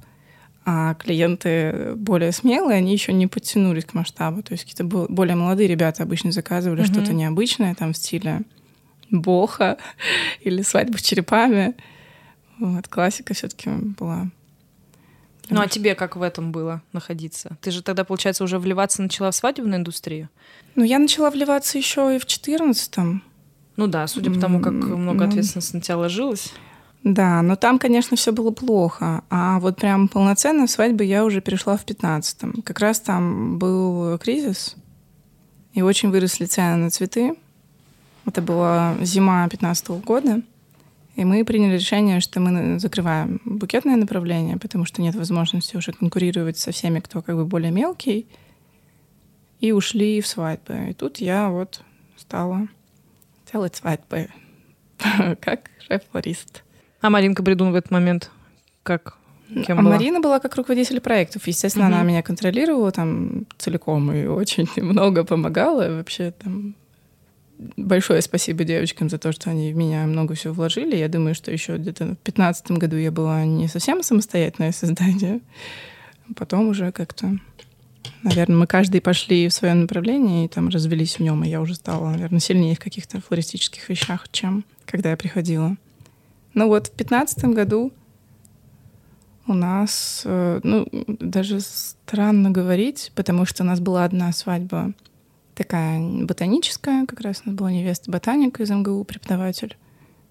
а клиенты более смелые, они еще не подтянулись к масштабу. То есть какие-то более молодые ребята обычно заказывали mm-hmm. что-то необычное, там в стиле боха [laughs] или свадьба с черепами. Вот, классика все-таки была Ну а тебе как в этом было находиться? Ты же тогда, получается, уже вливаться начала в свадебную индустрию? Ну, я начала вливаться еще и в четырнадцатом. Ну да, судя по тому, как много ну, ответственности на тебя ложилось. Да, но там, конечно, все было плохо. А вот прям полноценно в свадьбы я уже перешла в пятнадцатом. Как раз там был кризис, и очень выросли цены на цветы. Это была зима 15 года. И мы приняли решение, что мы закрываем букетное направление, потому что нет возможности уже конкурировать со всеми, кто как бы более мелкий. И ушли в свадьбы. И тут я вот стала делать свадьбы [laughs] как шеф-флорист. А Маринка Бредун в этот момент как? Кем а была? Марина была как руководитель проектов. Естественно, угу. она меня контролировала там целиком и очень [laughs] много помогала. Вообще там большое спасибо девочкам за то, что они в меня много всего вложили. Я думаю, что еще где-то в 2015 году я была не совсем самостоятельное создание. Потом уже как-то, наверное, мы каждый пошли в свое направление и там развелись в нем, и я уже стала, наверное, сильнее в каких-то флористических вещах, чем когда я приходила. Ну вот в 2015 году у нас, э, ну, даже странно говорить, потому что у нас была одна свадьба такая ботаническая, как раз у нас была невеста ботаника из МГУ, преподаватель.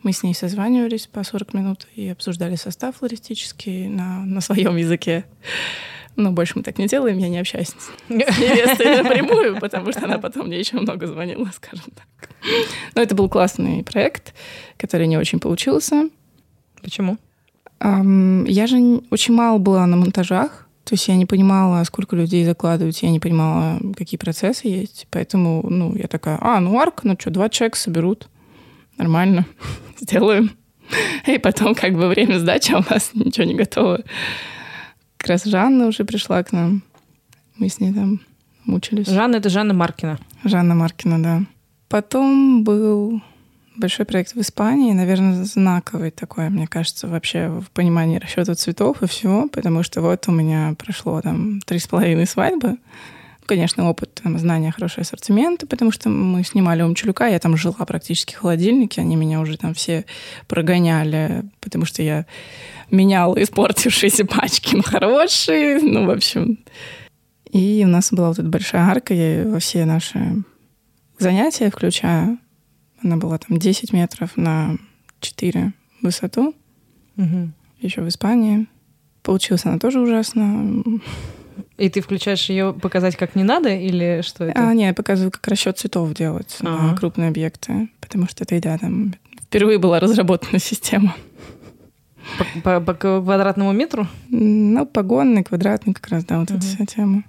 Мы с ней созванивались по 40 минут и обсуждали состав флористический на, на своем языке. Но больше мы так не делаем, я не общаюсь с [laughs] невестой напрямую, потому что она потом мне еще много звонила, скажем так. Но это был классный проект, который не очень получился. Почему? Я же очень мало была на монтажах, то есть я не понимала, сколько людей закладывать, я не понимала, какие процессы есть. Поэтому, ну, я такая, а, ну, арк, ну что, два человека соберут. Нормально, [laughs] сделаем. И потом, как бы, время сдачи, а у нас ничего не готово. Как раз Жанна уже пришла к нам. Мы с ней там мучились. Жанна — это Жанна Маркина. Жанна Маркина, да. Потом был большой проект в Испании, наверное, знаковый такой, мне кажется, вообще в понимании расчета цветов и всего, потому что вот у меня прошло там три с половиной свадьбы. Конечно, опыт, там, знания, хороший ассортимент, потому что мы снимали у Мчелюка, я там жила практически в холодильнике, они меня уже там все прогоняли, потому что я меняла испортившиеся [laughs] пачки на хорошие, ну, в общем. И у нас была вот эта большая арка, я во все наши занятия включаю, она была там 10 метров на 4 высоту. Угу. Еще в Испании. Получилась она тоже ужасно. И ты включаешь ее показать как не надо или что это? А, нет, я показываю, как расчет цветов делать ага. на крупные объекты. Потому что это, да, там впервые была разработана [laughs] система. По, по, по квадратному метру? Ну, погонный, квадратный как раз, да, вот угу. эта вся тема.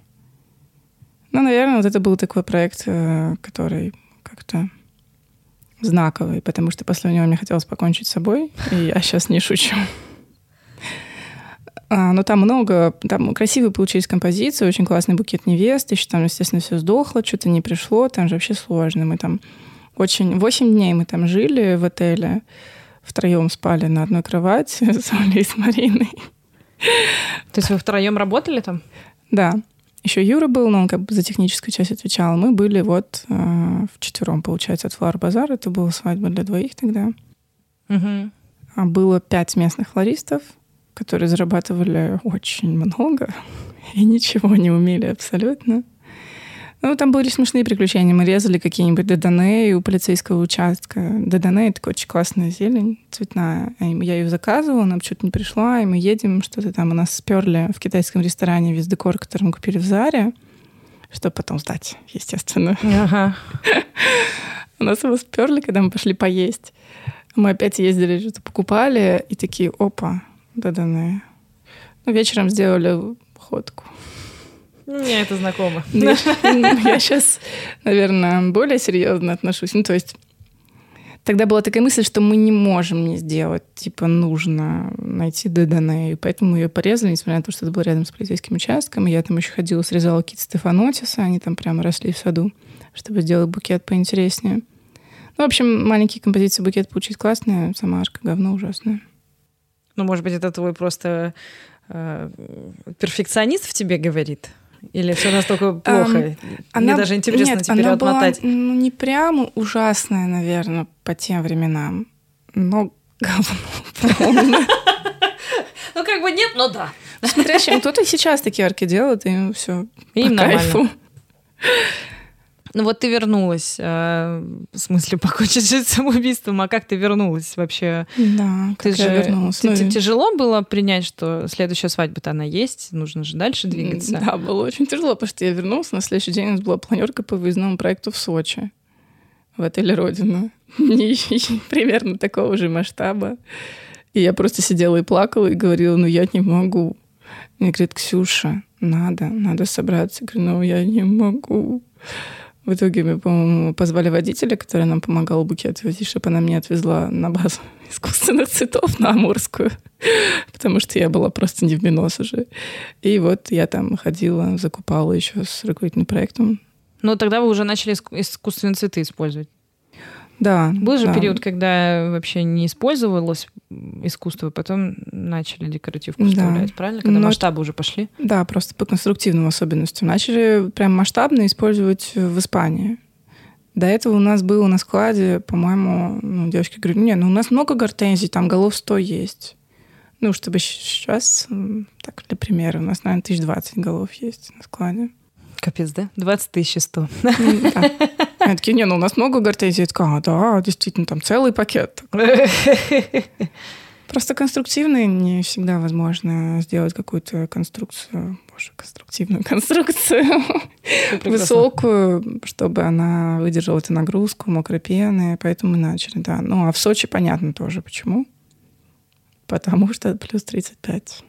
Ну, наверное, вот это был такой проект, э, который как-то знаковый, потому что после него мне хотелось покончить с собой, и я сейчас не шучу. А, но там много, там красивые получились композиции, очень классный букет невесты, еще там, естественно, все сдохло, что-то не пришло, там же вообще сложно. Мы там очень... Восемь дней мы там жили в отеле, втроем спали на одной кровати [laughs] с Олей и с Мариной. То есть вы втроем работали там? Да. Еще Юра был, но он как бы за техническую часть отвечал. Мы были вот э, в четвером, получается, от Флар Базар. Это была свадьба для двоих тогда. Угу. А было пять местных флористов, которые зарабатывали очень много [laughs] и ничего не умели абсолютно. Ну, там были смешные приключения. Мы резали какие-нибудь додане у полицейского участка. Додане — это очень классная зелень, цветная. Я ее заказывала, нам что-то не пришла, и мы едем, что-то там у нас сперли в китайском ресторане весь декор, который мы купили в Заре, чтобы потом сдать, естественно. Ага. [laughs] У нас его сперли, когда мы пошли поесть. Мы опять ездили, что-то покупали, и такие, опа, додане. Ну, вечером сделали ходку. Мне это знакомо. Я сейчас, наверное, более серьезно отношусь. Ну, то есть тогда была такая мысль, что мы не можем не сделать. Типа нужно найти ДДН. И поэтому ее порезали, несмотря на то, что это было рядом с полицейским участком. Я там еще ходила, срезала какие-то Стефанотисы. Они там прямо росли в саду, чтобы сделать букет поинтереснее. Ну, в общем, маленькие композиции букет получить классные. Сама арка говно ужасная. Ну, может быть, это твой просто э, перфекционист в тебе говорит? Или все настолько плохо? Мне она, даже интересно нет, теперь она отмотать. Была, ну, не прям ужасная, наверное, по тем временам, но [laughs] говно Ну, как бы нет, но да. Смотря чем. Кто-то сейчас такие арки делает, и все Им по нормально. Ну вот ты вернулась, э, в смысле [laughs] покончить жизнь самоубийством, а как ты вернулась вообще? Да, Ты как я же, вернулась. ты- Ну, и- тяжело было принять, что следующая свадьба-то она есть, нужно же дальше двигаться? Да, было очень тяжело, потому что я вернулась, на следующий день у нас была планерка по выездному проекту в Сочи, в отеле «Родина». [laughs] Примерно такого же масштаба. И я просто сидела и плакала, и говорила, ну я не могу. Мне говорит, Ксюша, надо, надо собраться. Я говорю, ну я не могу. В итоге мы, по-моему, позвали водителя, который нам помогал букет возить, чтобы она меня отвезла на базу [laughs] искусственных цветов на Амурскую, [laughs] потому что я была просто не в минус уже. И вот я там ходила, закупала еще с руководителем проектом. Но тогда вы уже начали иску- искусственные цветы использовать. Да. Был же да. период, когда вообще не использовалось искусство, потом начали декоративку Да. вставлять, правильно? Когда Но масштабы уже пошли. Да, просто по конструктивным особенностям. Начали прям масштабно использовать в Испании. До этого у нас было на складе, по-моему, ну, девочки говорят, не, ну у нас много гортензий, там голов 100 есть. Ну, чтобы сейчас, так, для примера, у нас, наверное, 1020 голов есть на складе. Капец, да? 20 тысяч 100. М, да. Они такие, не, ну у нас много гортензий. Я такая, а, да, действительно, там целый пакет. [laughs] Просто конструктивно не всегда возможно сделать какую-то конструкцию, боже, конструктивную конструкцию, высокую, чтобы она выдержала эту нагрузку, мокрой пены, поэтому мы начали, да. Ну, а в Сочи понятно тоже, почему. Потому что плюс 35.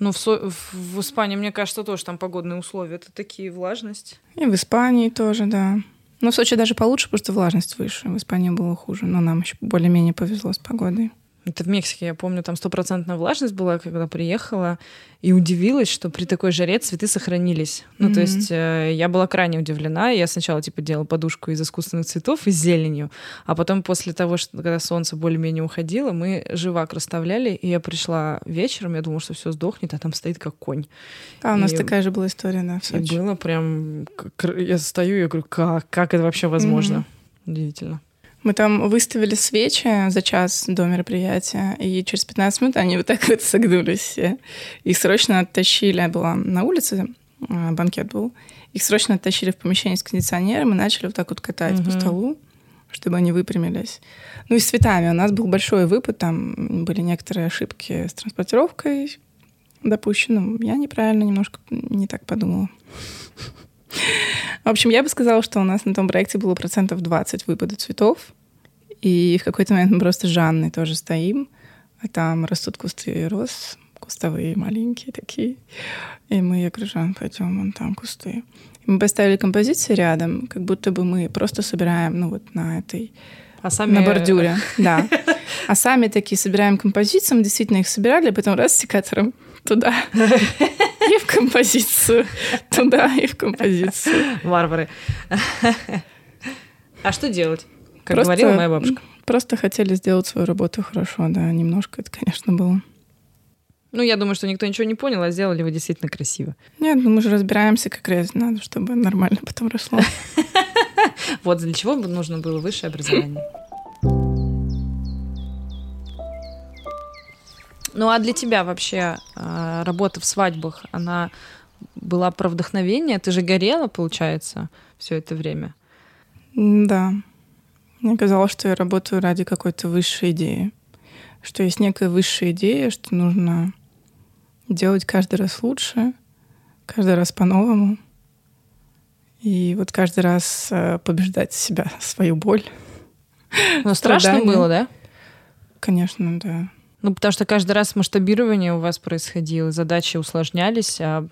Ну, в, Со- в Испании, мне кажется, тоже там погодные условия. Это такие влажность. И в Испании тоже, да. Но в Сочи даже получше, потому что влажность выше. В Испании было хуже, но нам еще более-менее повезло с погодой. Это в Мексике, я помню, там стопроцентная влажность была, когда приехала, и удивилась, что при такой жаре цветы сохранились. Ну, то есть э, я была крайне удивлена. Я сначала, типа, делала подушку из искусственных цветов и с зеленью, а потом после того, что когда солнце более-менее уходило, мы живак расставляли, и я пришла вечером, я думала, что все сдохнет, а там стоит как конь. А у нас И- такая же была история, да, в И Сочи. было прям... Я стою, я говорю, как? Как это вообще возможно? Удивительно. Мы там выставили свечи за час до мероприятия, и через 15 минут они вот так вот согнулись все. Их срочно оттащили, я была на улице, а, банкет был, их срочно оттащили в помещение с кондиционером и начали вот так вот катать по Мгм. столу, чтобы они выпрямились. Ну и с цветами. У нас был большой выпад, там были некоторые ошибки с транспортировкой допущены. Ну, Я неправильно немножко не так подумала. В общем, я бы сказала, что у нас на том проекте было процентов 20 выпада цветов. И в какой-то момент мы просто с Жанной тоже стоим, а там растут кусты роз, кустовые маленькие такие. И мы, я говорю, Жан, пойдем, вон там кусты. И мы поставили композиции рядом, как будто бы мы просто собираем, ну вот на этой, А сами... на бордюре, [laughs] да. А сами такие собираем композиции, мы действительно их собирали, а потом раз секатором туда и в композицию, туда и в композицию. Варвары. А что делать? Как Просто- говорила моя бабушка. Просто хотели сделать свою работу хорошо, да, немножко это, конечно, было. Ну, я думаю, что никто ничего не понял, а сделали вы действительно красиво. Нет, ну мы же разбираемся, как резать надо, чтобы нормально потом росло. [laughs] Вот для чего нужно было высшее образование. Ну а для тебя вообще а, работа в свадьбах, она была про вдохновение? Ты же горела, получается, все это время. Да. Мне казалось, что я работаю ради какой-то высшей идеи. Что есть некая высшая идея, что нужно делать каждый раз лучше, каждый раз по-новому. И вот каждый раз э, побеждать себя, [laughs] свою боль. Но страшно Страдания. было, да? Конечно, да. Ну, потому что каждый раз масштабирование у вас происходило, задачи усложнялись, а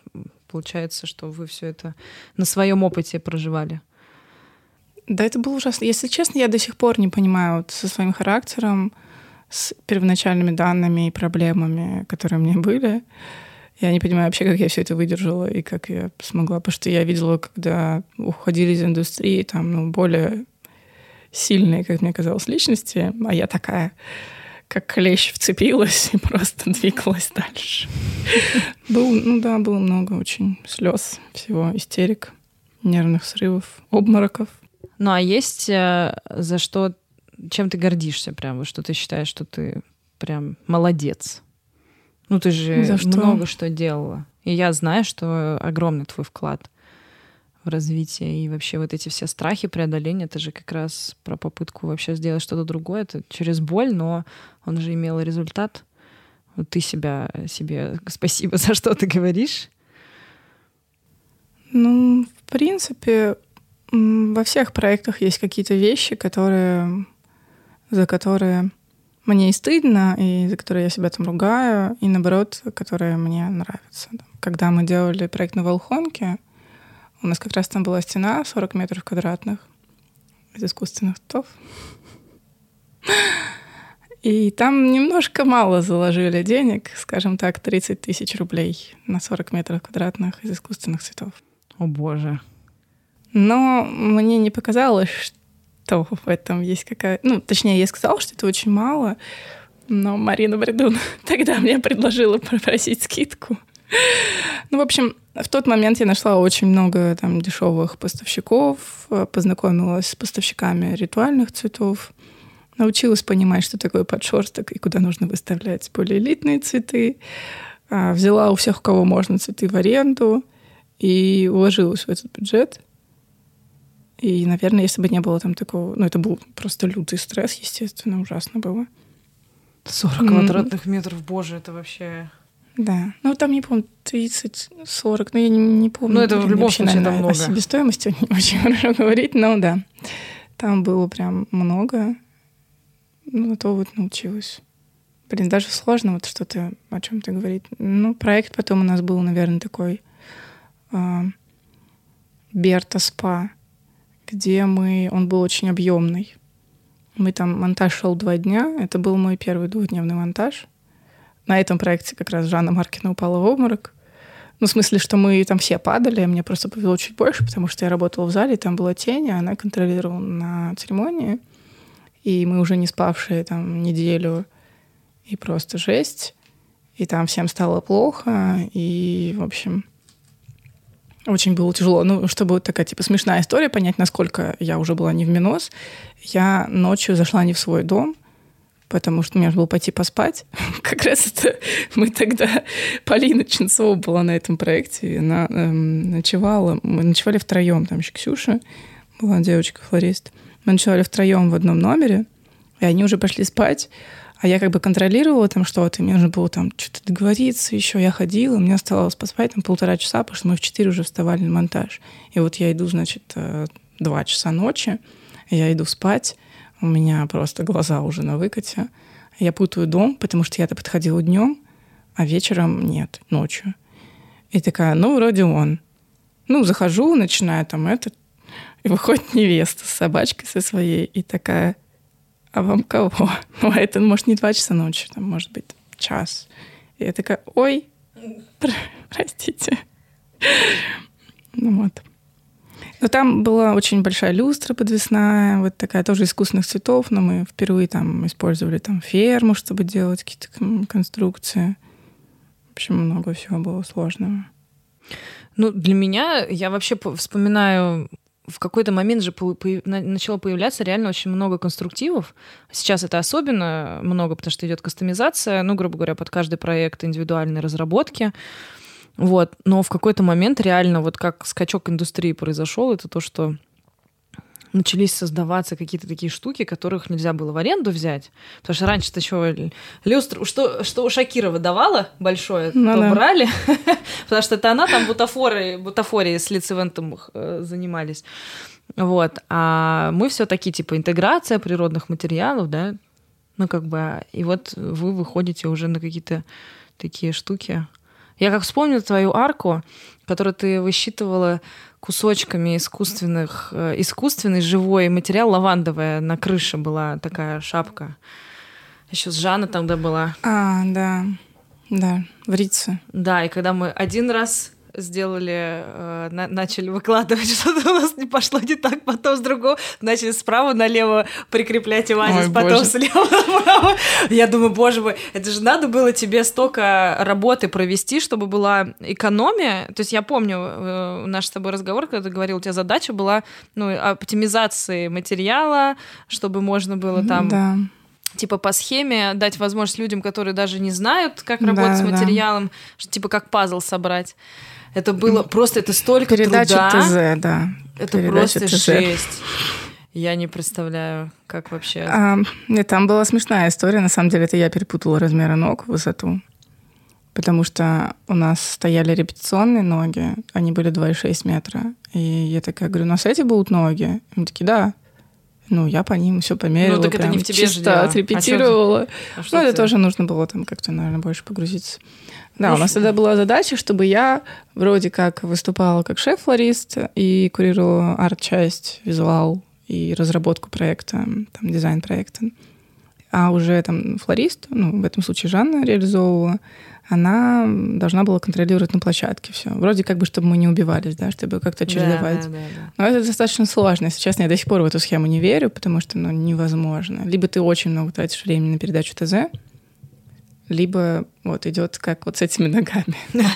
получается, что вы все это на своем опыте проживали. Да, это было ужасно. Если честно, я до сих пор не понимаю вот со своим характером, с первоначальными данными и проблемами, которые у меня были. Я не понимаю вообще, как я все это выдержала и как я смогла. Потому что я видела, когда уходили из индустрии, там, ну, более сильные, как мне казалось, личности, а я такая, как клещ вцепилась и просто двигалась дальше. Был, ну да, было много очень слез, всего истерик, нервных срывов, обмороков. Ну, а есть э, за что, чем ты гордишься прям, что ты считаешь, что ты прям молодец? Ну, ты же За что? много что делала. И я знаю, что огромный твой вклад в развитие. И вообще вот эти все страхи, преодоления, это же как раз про попытку вообще сделать что-то другое. Это через боль, но он же имел результат. Вот ты себя, себе [laughs] спасибо за что ты говоришь. Ну, в принципе, во всех проектах есть какие-то вещи, которые, за которые мне и стыдно, и за которые я себя там ругаю, и наоборот, которые мне нравятся. Когда мы делали проект на Волхонке, у нас как раз там была стена 40 метров квадратных из искусственных цветов. И там немножко мало заложили денег, скажем так, 30 тысяч рублей на 40 метров квадратных из искусственных цветов. О боже. Но мне не показалось, что в этом есть какая... Ну, точнее, я сказала, что это очень мало, но Марина Бредун [laughs] тогда мне предложила попросить скидку. [laughs] Ну, в общем, в тот момент я нашла очень много там дешевых поставщиков, э, познакомилась с поставщиками ритуальных цветов, научилась понимать, что такое подшерсток и куда нужно выставлять более элитные цветы, а, взяла у всех, у кого можно, цветы в аренду и уложилась в этот бюджет. И, наверное, если бы не было там такого... Ну, это был просто лютый стресс, естественно, ужасно было. 40 М. квадратных метров, боже, это вообще... Да. Ну, там, не помню, 30-40, ну, я не, не помню. Ну, это в любом случае, это много. О себестоимости [laughs] не очень хорошо говорить, но да. Там было прям много. Ну, на то вот научилась. Блин, даже сложно вот что-то о чем то говорить. Ну, проект потом у нас был, наверное, такой а, Берта Спа, где мы... Он был очень объемный. Мы там монтаж шел два дня. Это был мой первый двухдневный монтаж. На этом проекте как раз Жанна Маркина упала в обморок. Ну, в смысле, что мы там все падали, мне просто повезло чуть больше, потому что я работала в зале, там была тень, а она контролировала на церемонии. И мы уже не спавшие там неделю, и просто жесть. И там всем стало плохо, и, в общем, очень было тяжело. Ну, чтобы вот такая, типа, смешная история, понять, насколько я уже была не в минус, я ночью зашла не в свой дом, потому что мне нужно было пойти поспать. [laughs] Как раз это мы тогда... Полина Ченцова была на этом проекте, она эм, ночевала. Мы ночевали втроем, там еще Ксюша была девочка-флорист. Мы ночевали втроем в одном номере, и они уже пошли спать, а я как бы контролировала там что-то, мне нужно было там что-то договориться еще. Я ходила, мне оставалось поспать там полтора часа, потому что мы в четыре уже вставали на монтаж. И вот я иду, значит, э, два часа ночи, я иду спать, у меня просто глаза уже на выкате. Я путаю дом, потому что я-то подходила днем, а вечером нет, ночью. И такая, ну, вроде он. Ну, захожу, начинаю там это, и выходит невеста с собачкой со своей, и такая, а вам кого? [laughs] Ну, а это, может, не два часа ночи, там, может быть, час. И я такая, ой, пр- [laughs] простите. Ну вот. Но там была очень большая люстра подвесная, вот такая тоже искусственных цветов, но мы впервые там использовали там ферму, чтобы делать какие-то кон- конструкции. В общем, много всего было сложного. Ну, для меня, я вообще по- вспоминаю, в какой-то момент же начало появляться реально очень много конструктивов. Сейчас это особенно много, потому что идет кастомизация, ну, грубо говоря, под каждый проект индивидуальной разработки. Вот. Но в какой-то момент реально вот как скачок индустрии произошел, это то, что начались создаваться какие-то такие штуки, которых нельзя было в аренду взять. Потому что раньше ты что, люстру, что, что у Шакирова давала большое, Ну то да. брали. [laughs] Потому что это она там бутафорой, бутафорией с лицевентом э, занимались. Вот. А мы все таки типа интеграция природных материалов, да, ну как бы, а, и вот вы выходите уже на какие-то такие штуки. Я как вспомнила твою арку, которую ты высчитывала кусочками искусственных, э, искусственный живой материал, лавандовая, на крыше была такая шапка. Еще с Жанна тогда была. А, да, да, в Рице. Да, и когда мы один раз сделали, э, на- начали выкладывать, [laughs] что-то у нас не пошло не так, потом с другого начали справа налево прикреплять Ой, потом боже. слева [laughs] направо. Я думаю, боже мой, это же надо было тебе столько работы провести, чтобы была экономия. То есть я помню э, наш с тобой разговор, когда ты говорил, у тебя задача была ну, оптимизации материала, чтобы можно было там Да. типа по схеме дать возможность людям, которые даже не знают, как работать Да, с да. материалом, что, типа как пазл собрать. Это было просто, это столько Передача труда. ТЗ, да. Это Передача просто ТЗ. жесть. Я не представляю, как вообще. А, нет, там была смешная история. На самом деле, это я перепутала размеры ног, высоту. Потому что у нас стояли репетиционные ноги, они были 2,6 метра. И я такая говорю, у нас эти будут ноги? И мы такие, да. Ну, я по ним все померила. Ну, так это не в тебе же дело. А отрепетировала. А что Ну, это тоже нужно было там как-то, наверное, больше погрузиться. Да, у нас тогда была задача, чтобы я вроде как выступала как шеф-флорист и курировала арт-часть, визуал и разработку проекта, там, дизайн проекта. А уже там флорист, ну, в этом случае Жанна реализовывала, она должна была контролировать на площадке все. Вроде как бы, чтобы мы не убивались, да, чтобы как-то Да, чередовать. да, да, да. Но это достаточно сложно. Если честно, я до сих пор в эту схему не верю, потому что ну, невозможно. Либо ты очень много тратишь времени на передачу ТЗ, либо вот идет как вот с этими ногами. [laughs]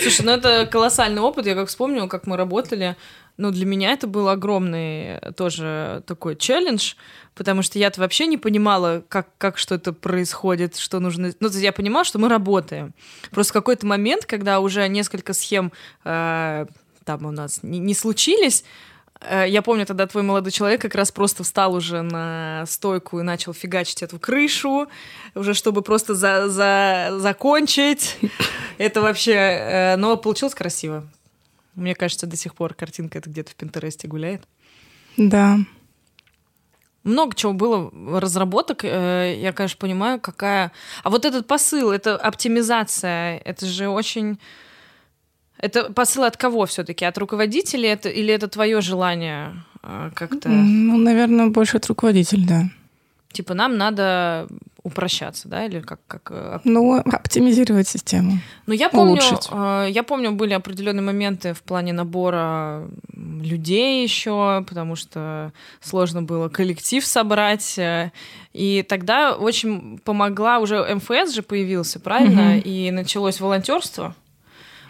Слушай, ну это колоссальный опыт. Я как вспомнила, как мы работали. Ну, для меня это был огромный тоже такой челлендж, потому что я-то вообще не понимала, как, как что-то происходит, что нужно... Ну, то есть я понимала, что мы работаем. Просто какой-то момент, когда уже несколько схем э, там у нас не, не случились, я помню, тогда твой молодой человек как раз просто встал уже на стойку и начал фигачить эту крышу, уже чтобы просто за, за, закончить. Это вообще... э, Но получилось красиво. Мне кажется, до сих пор картинка это где-то в Пинтересте гуляет. Да. Много чего было разработок. э, Я, конечно, понимаю, какая... А вот этот посыл, это оптимизация, это же очень... Это посыл от кого все-таки? От руководителя это, или это твое желание э, как-то? Ну, наверное, больше от руководителя, да. Типа нам надо упрощаться, да, или как? как э, Ну, оптимизировать систему. Ну, я помню, улучшить. э, я помню, были определенные моменты в плане набора людей еще, потому что сложно было коллектив собрать. И тогда очень помогла уже МФС же появился, правильно? Мгм. И началось волонтерство.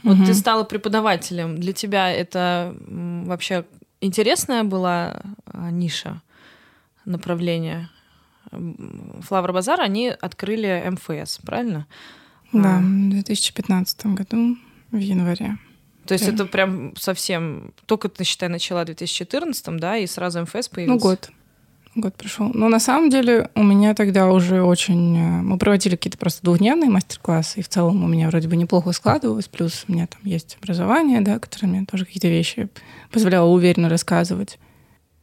Вот Мгм. ты стала преподавателем. Для тебя это вообще интересная была а, ниша, направление? Флавр Базар, они открыли МФС, правильно? Да, А. в 2015 году, в январе. То есть Да. это прям совсем... Только, ты, считай, начала в 2014, да, и сразу МФС появился? Ну, год. Год пришел. Но на самом деле у меня тогда уже очень... э, Мы проводили какие-то просто двухдневные мастер-классы, и в целом у меня вроде бы неплохо складывалось, плюс у меня там есть образование, да, которое мне тоже какие-то вещи позволяло уверенно рассказывать.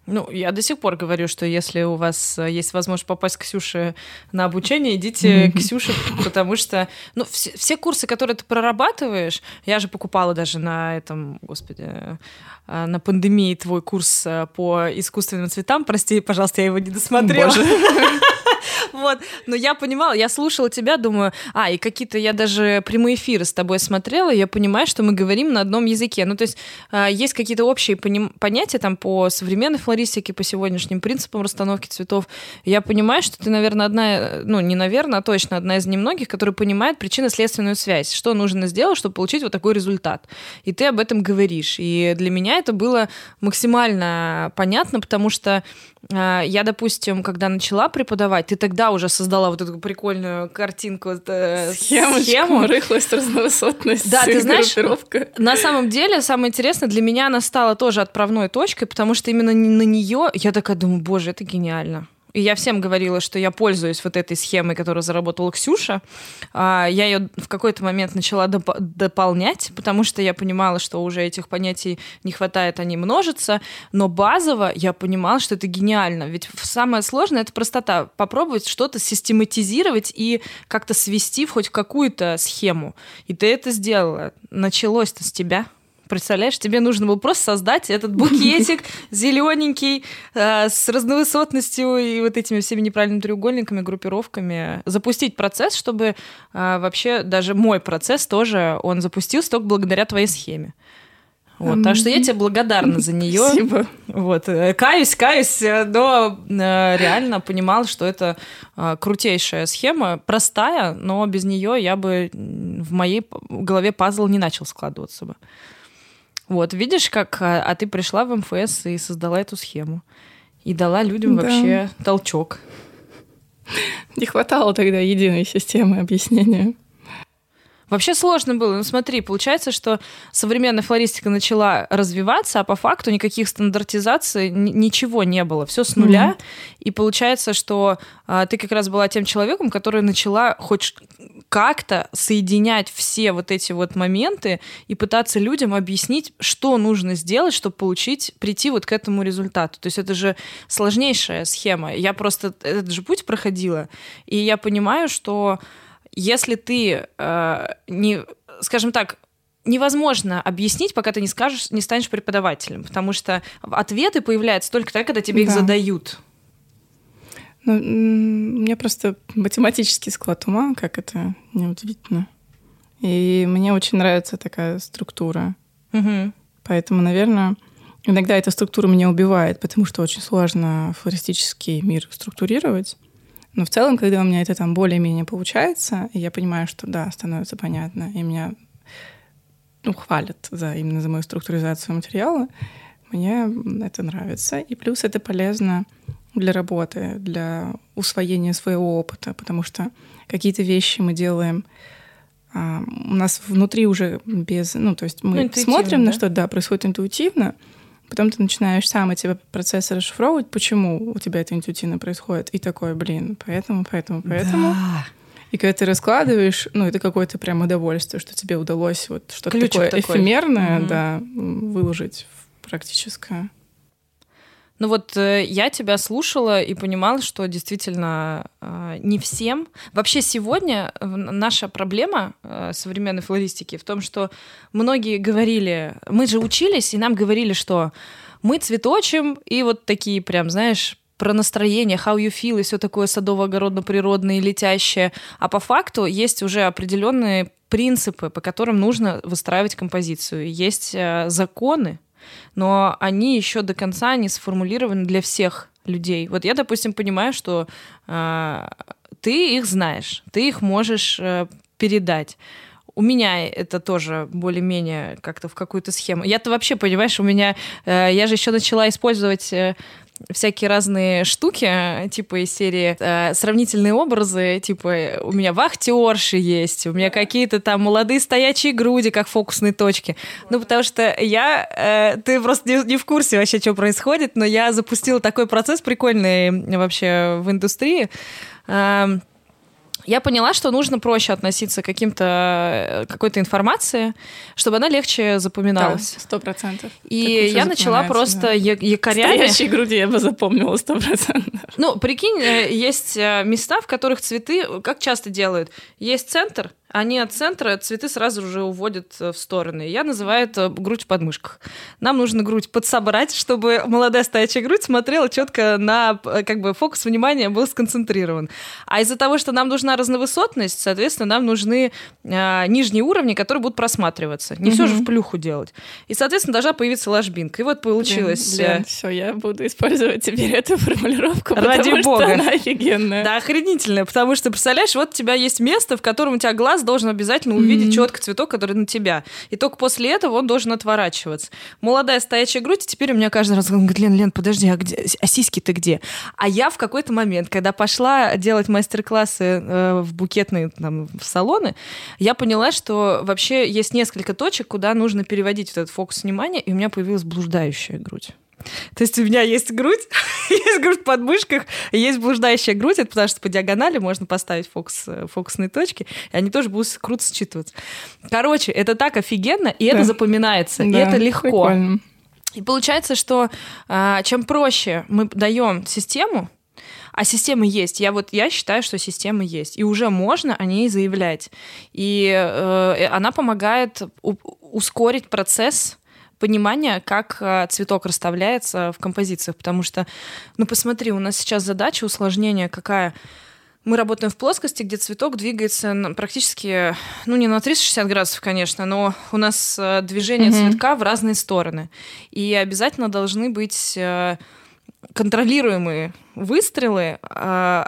Ну, я до сих пор говорю, что если у вас э, есть возможность попасть к Ксюше на обучение, идите к Ксюше, потому что, ну, все, все курсы, которые ты прорабатываешь, я же покупала даже на этом, господи, э, на пандемии твой курс э, по искусственным цветам, прости, пожалуйста, я его не досмотрела. Боже. [laughs] [laughs] Вот, но я понимала, я слушала тебя, думаю, а, и какие-то я даже прямые эфиры с тобой смотрела, и я понимаю, что мы говорим на одном языке. Ну, то есть а, есть какие-то общие понятия там по современной флористике, по сегодняшним принципам расстановки цветов. Я понимаю, что ты, наверное, одна, ну, не наверное, а точно одна из немногих, которая понимает причинно-следственную связь, что нужно сделать, чтобы получить вот такой результат. И ты об этом говоришь. И для меня это было максимально понятно, потому что я, допустим, когда начала преподавать, ты тогда уже создала вот эту прикольную картинку, э, Схемочку, схему. рыхлость, разновысотность, Да, ты знаешь. На самом деле, самое интересное, для меня она стала тоже отправной точкой, потому что именно на нее я такая думаю, боже, это гениально. И я всем говорила, что я пользуюсь вот этой схемой, которую заработала Ксюша. А, Я ее в какой-то момент начала доп- дополнять, потому что я понимала, что уже этих понятий не хватает, они множатся. Но базово я понимала, что это гениально. Ведь самое сложное — это простота. Попробовать что-то систематизировать и как-то свести в хоть какую-то схему. И ты это сделала. Началось-то с тебя. Представляешь, тебе нужно было просто создать этот букетик [laughs] зелененький э, с разновысотностью и вот этими всеми неправильными треугольниками, группировками, запустить процесс, чтобы э, вообще даже мой процесс тоже он запустился только благодаря твоей схеме. Вот, так что я тебе благодарна за нее. Спасибо. Вот, э, каюсь, каюсь, э, но реально понимала, что это крутейшая схема, простая, но без нее я бы в моей голове пазл не начал складываться бы. Вот, видишь, как а, а ты пришла в МФС и создала эту схему. И дала людям Да. вообще толчок. Не хватало тогда единой системы объяснения. Вообще сложно было. Ну смотри, получается, что современная флористика начала развиваться, а по факту никаких стандартизаций, ничего не было. Все с нуля. Mm-hmm. И получается, что а, ты как раз была тем человеком, который начала хоть как-то соединять все вот эти вот моменты и пытаться людям объяснить, что нужно сделать, чтобы получить, прийти вот к этому результату. То есть это же сложнейшая схема. Я просто этот же путь проходила, и я понимаю, что если ты э, не, скажем так, невозможно объяснить, пока ты не скажешь, не станешь преподавателем, потому что ответы появляются только тогда, когда тебе да. их задают. Ну, у меня просто математический склад ума, как это неудивительно. И мне очень нравится такая структура. Угу. Поэтому, наверное, иногда эта структура меня убивает, потому что очень сложно флористический мир структурировать. Но в целом, когда у меня это там более-менее получается, я понимаю, что да, становится понятно, и меня ну, хвалят за, именно за мою структуризацию материала, мне это нравится. И плюс это полезно для работы, для усвоения своего опыта, потому что какие-то вещи мы делаем а, у нас внутри уже без... Ну, то есть мы ну, смотрим да? на что, да, происходит интуитивно, Потом ты начинаешь сам эти процессы расшифровывать, почему у тебя это интуитивно происходит. И такой, блин, поэтому, поэтому, поэтому. Да. И когда ты раскладываешь, ну, это какое-то прям удовольствие, что тебе удалось вот что-то такое такой. эфемерное, угу. да, выложить в практическое. Ну вот э, я тебя слушала и понимала, что действительно э, не всем. Вообще сегодня наша проблема э, современной флористики в том, что многие говорили, мы же учились, и нам говорили, что мы цветочим, и вот такие прям, знаешь, про настроение, how you feel и все такое садово-огородно-природное летящее. А по факту есть уже определенные принципы, по которым нужно выстраивать композицию. Есть законы, но они еще до конца не сформулированы для всех людей. Вот я, допустим, понимаю, что э, ты их знаешь, ты их можешь э, передать. У меня это тоже более-менее как-то в какую-то схему. Я-то вообще, понимаешь, у меня... Э, я же еще начала использовать э, всякие разные штуки, типа из серии э, сравнительные образы, типа у меня вахтерши есть, у меня какие-то там молодые стоячие груди, как фокусные точки. Ну, потому что я... Э, ты просто не, не в курсе вообще, что происходит, но я запустила такой процесс прикольный вообще в индустрии. Э, я поняла, что нужно проще относиться к каким-то э, какой-то информации, чтобы она легче запоминалась. Сто процентов. И я начала просто да. якорями... Стоящие груди я бы запомнила сто процентов. Ну, прикинь, э, есть э, места, в которых цветы, как часто делают, есть центр, они от центра цветы сразу же уводят э, в стороны. Я называю это грудь в подмышках. Нам нужно грудь подсобрать, чтобы молодая стоячая грудь смотрела четко на, э, как бы, фокус внимания был сконцентрирован. А из-за того, что нам нужна разновысотность, соответственно, нам нужны э, нижние уровни, которые будут просматриваться. Не угу. все же в плюху делать. И, соответственно, должна появиться ложбинка. И вот получилось... Блин, блин, э, все, я буду использовать теперь эту формулировку, Ради потому бога. что она офигенная. Да, охренительная, потому что, представляешь, вот у тебя есть место, в котором у тебя глаз должен обязательно увидеть mm-hmm. четко цветок, который на тебя. И только после этого он должен отворачиваться. Молодая стоячая грудь, и теперь у меня каждый раз говорит, Лен, Лен, подожди, а, где, а сиськи ты где? А я в какой-то момент, когда пошла делать мастер-классы э, в букетные там, в салоны, я поняла, что вообще есть несколько точек, куда нужно переводить вот этот фокус внимания, и у меня появилась блуждающая грудь. То есть у меня есть грудь, [laughs] есть грудь в подмышках, есть блуждающая грудь, это потому что по диагонали можно поставить фокус, э, фокусные точки, и они тоже будут круто считываться. Короче, это так офигенно, и да. это запоминается, да, и это легко. Прикольно. И получается, что а, чем проще мы даем систему, а система есть. Я вот я считаю, что система есть. И уже можно о ней заявлять. И э, она помогает ускорить процесс понимание, как э, цветок расставляется в композициях, потому что, ну посмотри, у нас сейчас задача усложнения какая? Мы работаем в плоскости, где цветок двигается практически, ну не на 360 градусов, конечно, но у нас э, движение mm-hmm. цветка в разные стороны. И обязательно должны быть э, контролируемые выстрелы, а,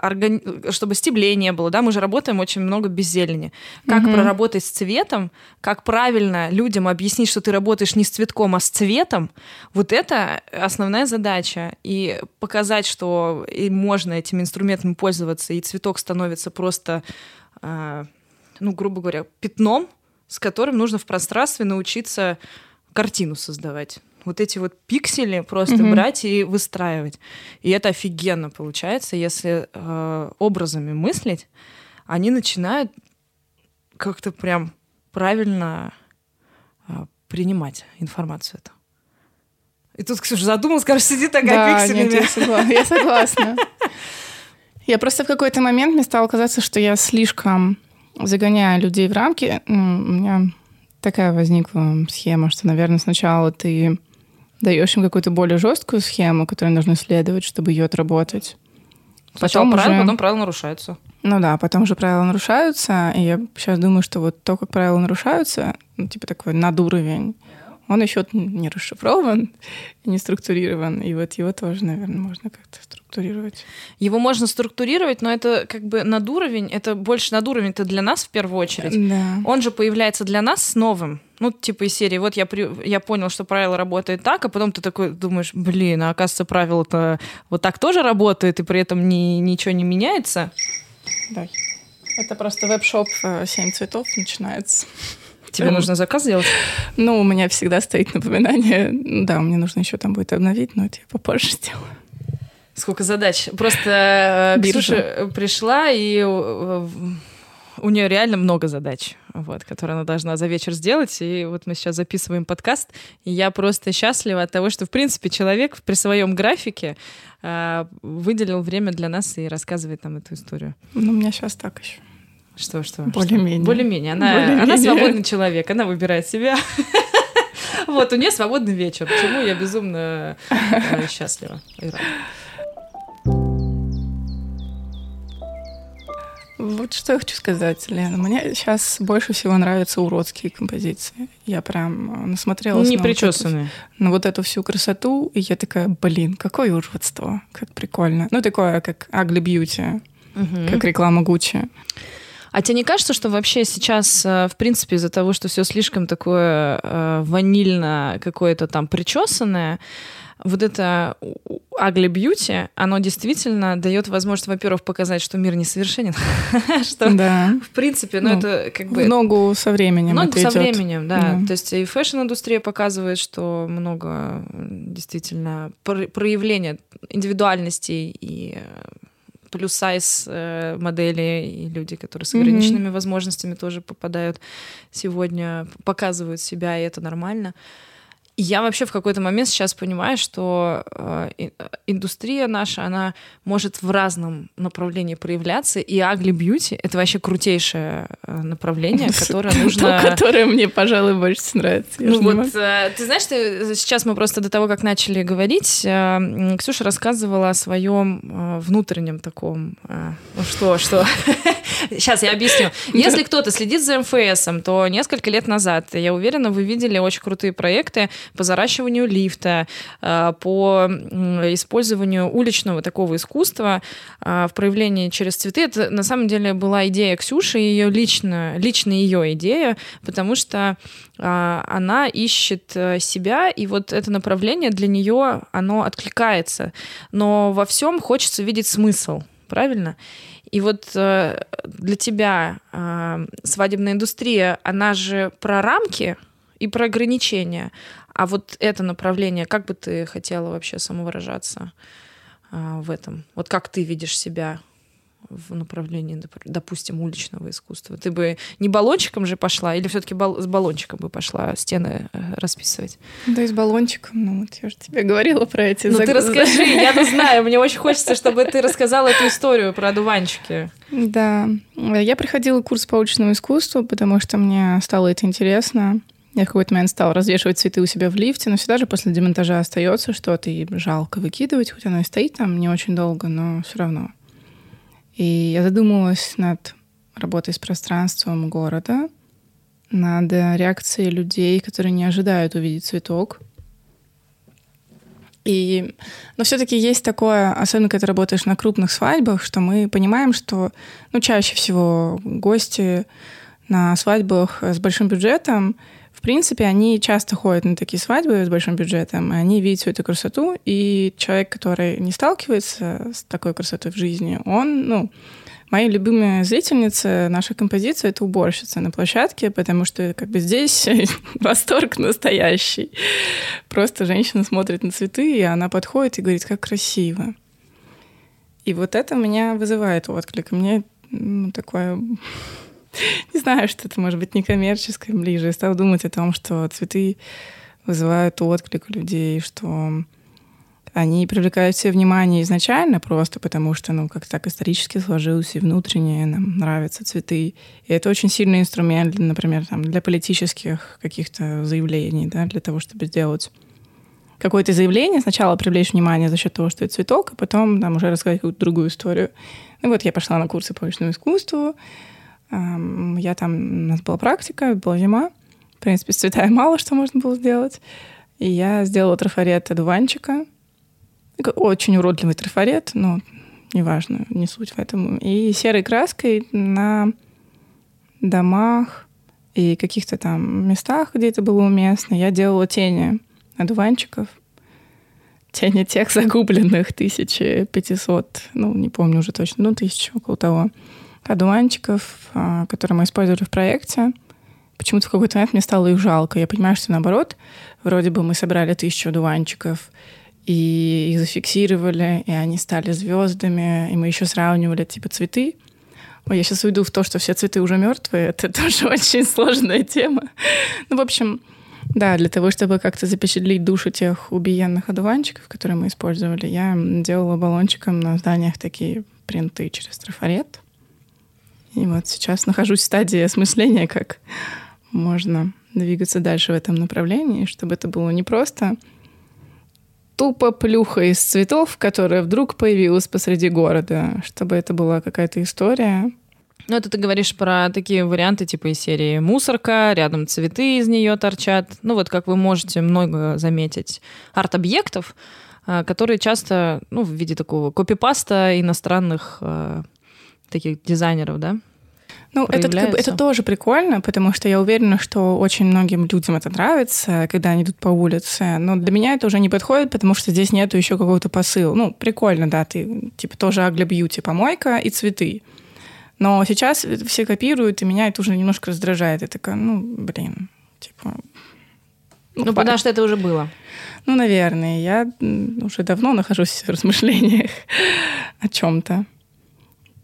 чтобы стеблей не было, да, мы же работаем очень много без зелени. Как угу. проработать с цветом, как правильно людям объяснить, что ты работаешь не с цветком, а с цветом, вот это основная задача. И показать, что и можно этими инструментами пользоваться, и цветок становится просто, а, ну, грубо говоря, пятном, с которым нужно в пространстве научиться картину создавать вот эти вот пиксели просто mm-hmm. брать и выстраивать. И это офигенно получается, если э, образами мыслить, они начинают как-то прям правильно э, принимать информацию эту. И тут Ксюша задумалась, скажешь, сиди такая да, пикселями. Нет, я, согласна. я согласна. Я просто в какой-то момент мне стало казаться, что я слишком загоняю людей в рамки. У меня такая возникла схема, что, наверное, сначала ты даешь им какую-то более жесткую схему, которой нужно следовать, чтобы ее отработать. Сначала потом правила, уже... потом правила нарушаются. Ну да, потом уже правила нарушаются, и я сейчас думаю, что вот то, как правила нарушаются, ну, типа такой надуровень, он еще не расшифрован [laughs] не структурирован. И вот его тоже, наверное, можно как-то структурировать. Его можно структурировать, но это как бы над уровень, это больше над уровень, это для нас в первую очередь. Да. Он же появляется для нас с новым. Ну, типа из серии, вот я, при, я понял, что правило работает так, а потом ты такой думаешь, блин, а оказывается, правило-то вот так тоже работает, и при этом ни, ничего не меняется. Да. Это просто веб-шоп «Семь цветов» начинается. Тебе нужно заказ сделать? Ну, у меня всегда стоит напоминание. Да, мне нужно еще там будет обновить, но это я попозже сделаю. Сколько задач. Просто э. Ксюша пришла, и э, у нее реально много задач, вот, которые она должна за вечер сделать. И вот мы сейчас записываем подкаст, и я просто счастлива от того, что, в принципе, человек при своем графике э, выделил время для нас и рассказывает нам эту историю. Ну, у меня сейчас так еще. Что, что? Более-менее. Более-менее. Она, Более-менее. она свободный человек, она выбирает себя. [laughs] Вот, у нее свободный вечер, почему я безумно э, счастлива и рада. Вот что я хочу сказать, Лена. Мне сейчас больше всего нравятся уродские композиции. Я прям э, насмотрелась Не на, причесанные. Вот эту, на вот эту всю красоту, и я такая, блин, какое уродство, как прикольно. Ну, такое, как Ugly Beauty, угу. как реклама Гуччи. А тебе не кажется, что вообще сейчас, э, в принципе, из-за того, что все слишком такое э, ванильно какое-то там причесанное, вот это ugly beauty, оно действительно дает возможность, во-первых, показать, что мир несовершенен, [laughs] что, да. в принципе, ну, ну, это как бы... Ногу со временем Ногу со временем, да. То есть и fashion-индустрия показывает, что много действительно проявления индивидуальности и plus-size э, модели и люди, которые с ограниченными возможностями тоже попадают сегодня, показывают себя, и это нормально я вообще в какой-то момент сейчас понимаю, что э, индустрия наша, она может в разном направлении проявляться, и Beauty — это вообще крутейшее э, направление, которое нужно... То, которое мне, пожалуй, больше нравится. Ну вот, э, ты знаешь, ты, сейчас мы просто до того, как начали говорить, э, Ксюша рассказывала о своем э, внутреннем таком... Э, ну что, что? [laughs] Сейчас я объясню. Если кто-то следит за МФС, то несколько лет назад, я уверена, вы видели очень крутые проекты, по заращиванию лифта, э, по использованию уличного такого искусства э, в проявлении через цветы. Это на самом деле была идея Ксюши, ее лично, лично ее идея, потому что э, она ищет себя, и вот это направление для нее, оно откликается. Но во всем хочется видеть смысл, правильно? И вот для тебя свадебная индустрия, она же про рамки и про ограничения. А вот это направление, как бы ты хотела вообще самовыражаться а, в этом? Вот как ты видишь себя в направлении, допустим, уличного искусства? Ты бы не баллончиком же пошла, или все-таки с баллончиком бы пошла стены э, расписывать? Да, и с баллончиком. Ну, вот я же тебе говорила про эти Ну, ты расскажи, [laughs] я-то знаю. Мне очень хочется, чтобы ты рассказала эту историю про одуванчики. Да. Я приходила курс по уличному искусству, потому что мне стало это интересно. Я в какой-то момент стала развешивать цветы у себя в лифте, но всегда же после демонтажа остается что-то, и жалко выкидывать, хоть оно и стоит там не очень долго, но все равно. И я задумалась над работой с пространством города, над реакцией людей, которые не ожидают увидеть цветок. И, но все-таки есть такое, особенно когда ты работаешь на крупных свадьбах, что мы понимаем, что ну, чаще всего гости на свадьбах с большим бюджетом, в принципе, они часто ходят на такие свадьбы с большим бюджетом, и они видят всю эту красоту, и человек, который не сталкивается с такой красотой в жизни, он, ну, Мои любимые зрительницы нашей композиции — это уборщица на площадке, потому что как бы здесь [laughs] восторг настоящий. Просто женщина смотрит на цветы, и она подходит и говорит, как красиво. И вот это меня вызывает отклик. Мне ну, такое... [laughs] Не знаю, что это может быть некоммерческое ближе. Я стала думать о том, что цветы вызывают отклик у людей, что они привлекают все внимание изначально просто потому, что, ну, как так исторически сложилось, и внутренне нам нравятся цветы. И это очень сильный инструмент, например, там, для политических каких-то заявлений, да, для того, чтобы сделать какое-то заявление, сначала привлечь внимание за счет того, что это цветок, а потом там уже рассказать какую-то другую историю. Ну вот я пошла на курсы по уличному искусству, я там, у нас была практика, была зима, в принципе, с цветами мало что можно было сделать. И я сделала трафарет одуванчика — очень уродливый трафарет, но неважно, не суть в этом. И серой краской на домах и каких-то там местах, где это было уместно, я делала тени одуванчиков, тени тех [laughs] загубленных 1500, ну, не помню уже точно, ну, тысячу, около того, одуванчиков, а, которые мы использовали в проекте. Почему-то в какой-то момент мне стало их жалко. Я понимаю, что наоборот, вроде бы мы собрали тысячу одуванчиков, и их зафиксировали, и они стали звездами, и мы еще сравнивали типа цветы. Ой, я сейчас уйду в то, что все цветы уже мертвые. [laughs] Это тоже очень сложная тема. Ну, в общем, да, для того, чтобы как-то запечатлеть душу тех убиенных одуванчиков, которые мы использовали, я делала баллончиком на зданиях такие принты через трафарет. И вот сейчас нахожусь в стадии осмысления, как можно двигаться дальше в этом направлении, чтобы это было не просто тупо плюха из цветов, которая вдруг появилась посреди города, чтобы это была какая-то история. Ну, это ты говоришь про такие варианты типа из серии «Мусорка», рядом цветы из нее торчат. Ну, вот как вы можете много заметить арт-объектов, а, которые часто, ну, в виде такого копипаста иностранных э, таких дизайнеров, да, ну, это, как бы, это тоже прикольно, потому что я уверена, что очень многим людям это нравится, когда они идут по улице. Но для меня это уже не подходит, потому что здесь нету еще какого-то посыла. Ну, прикольно, да, ты типа тоже агля бьюти, помойка и цветы. Но сейчас все копируют, и меня это уже немножко раздражает. Я такая, ну, блин, типа... Ну, ну потому что это уже было. Ну, наверное. Я уже давно нахожусь в размышлениях [laughs] о чем-то.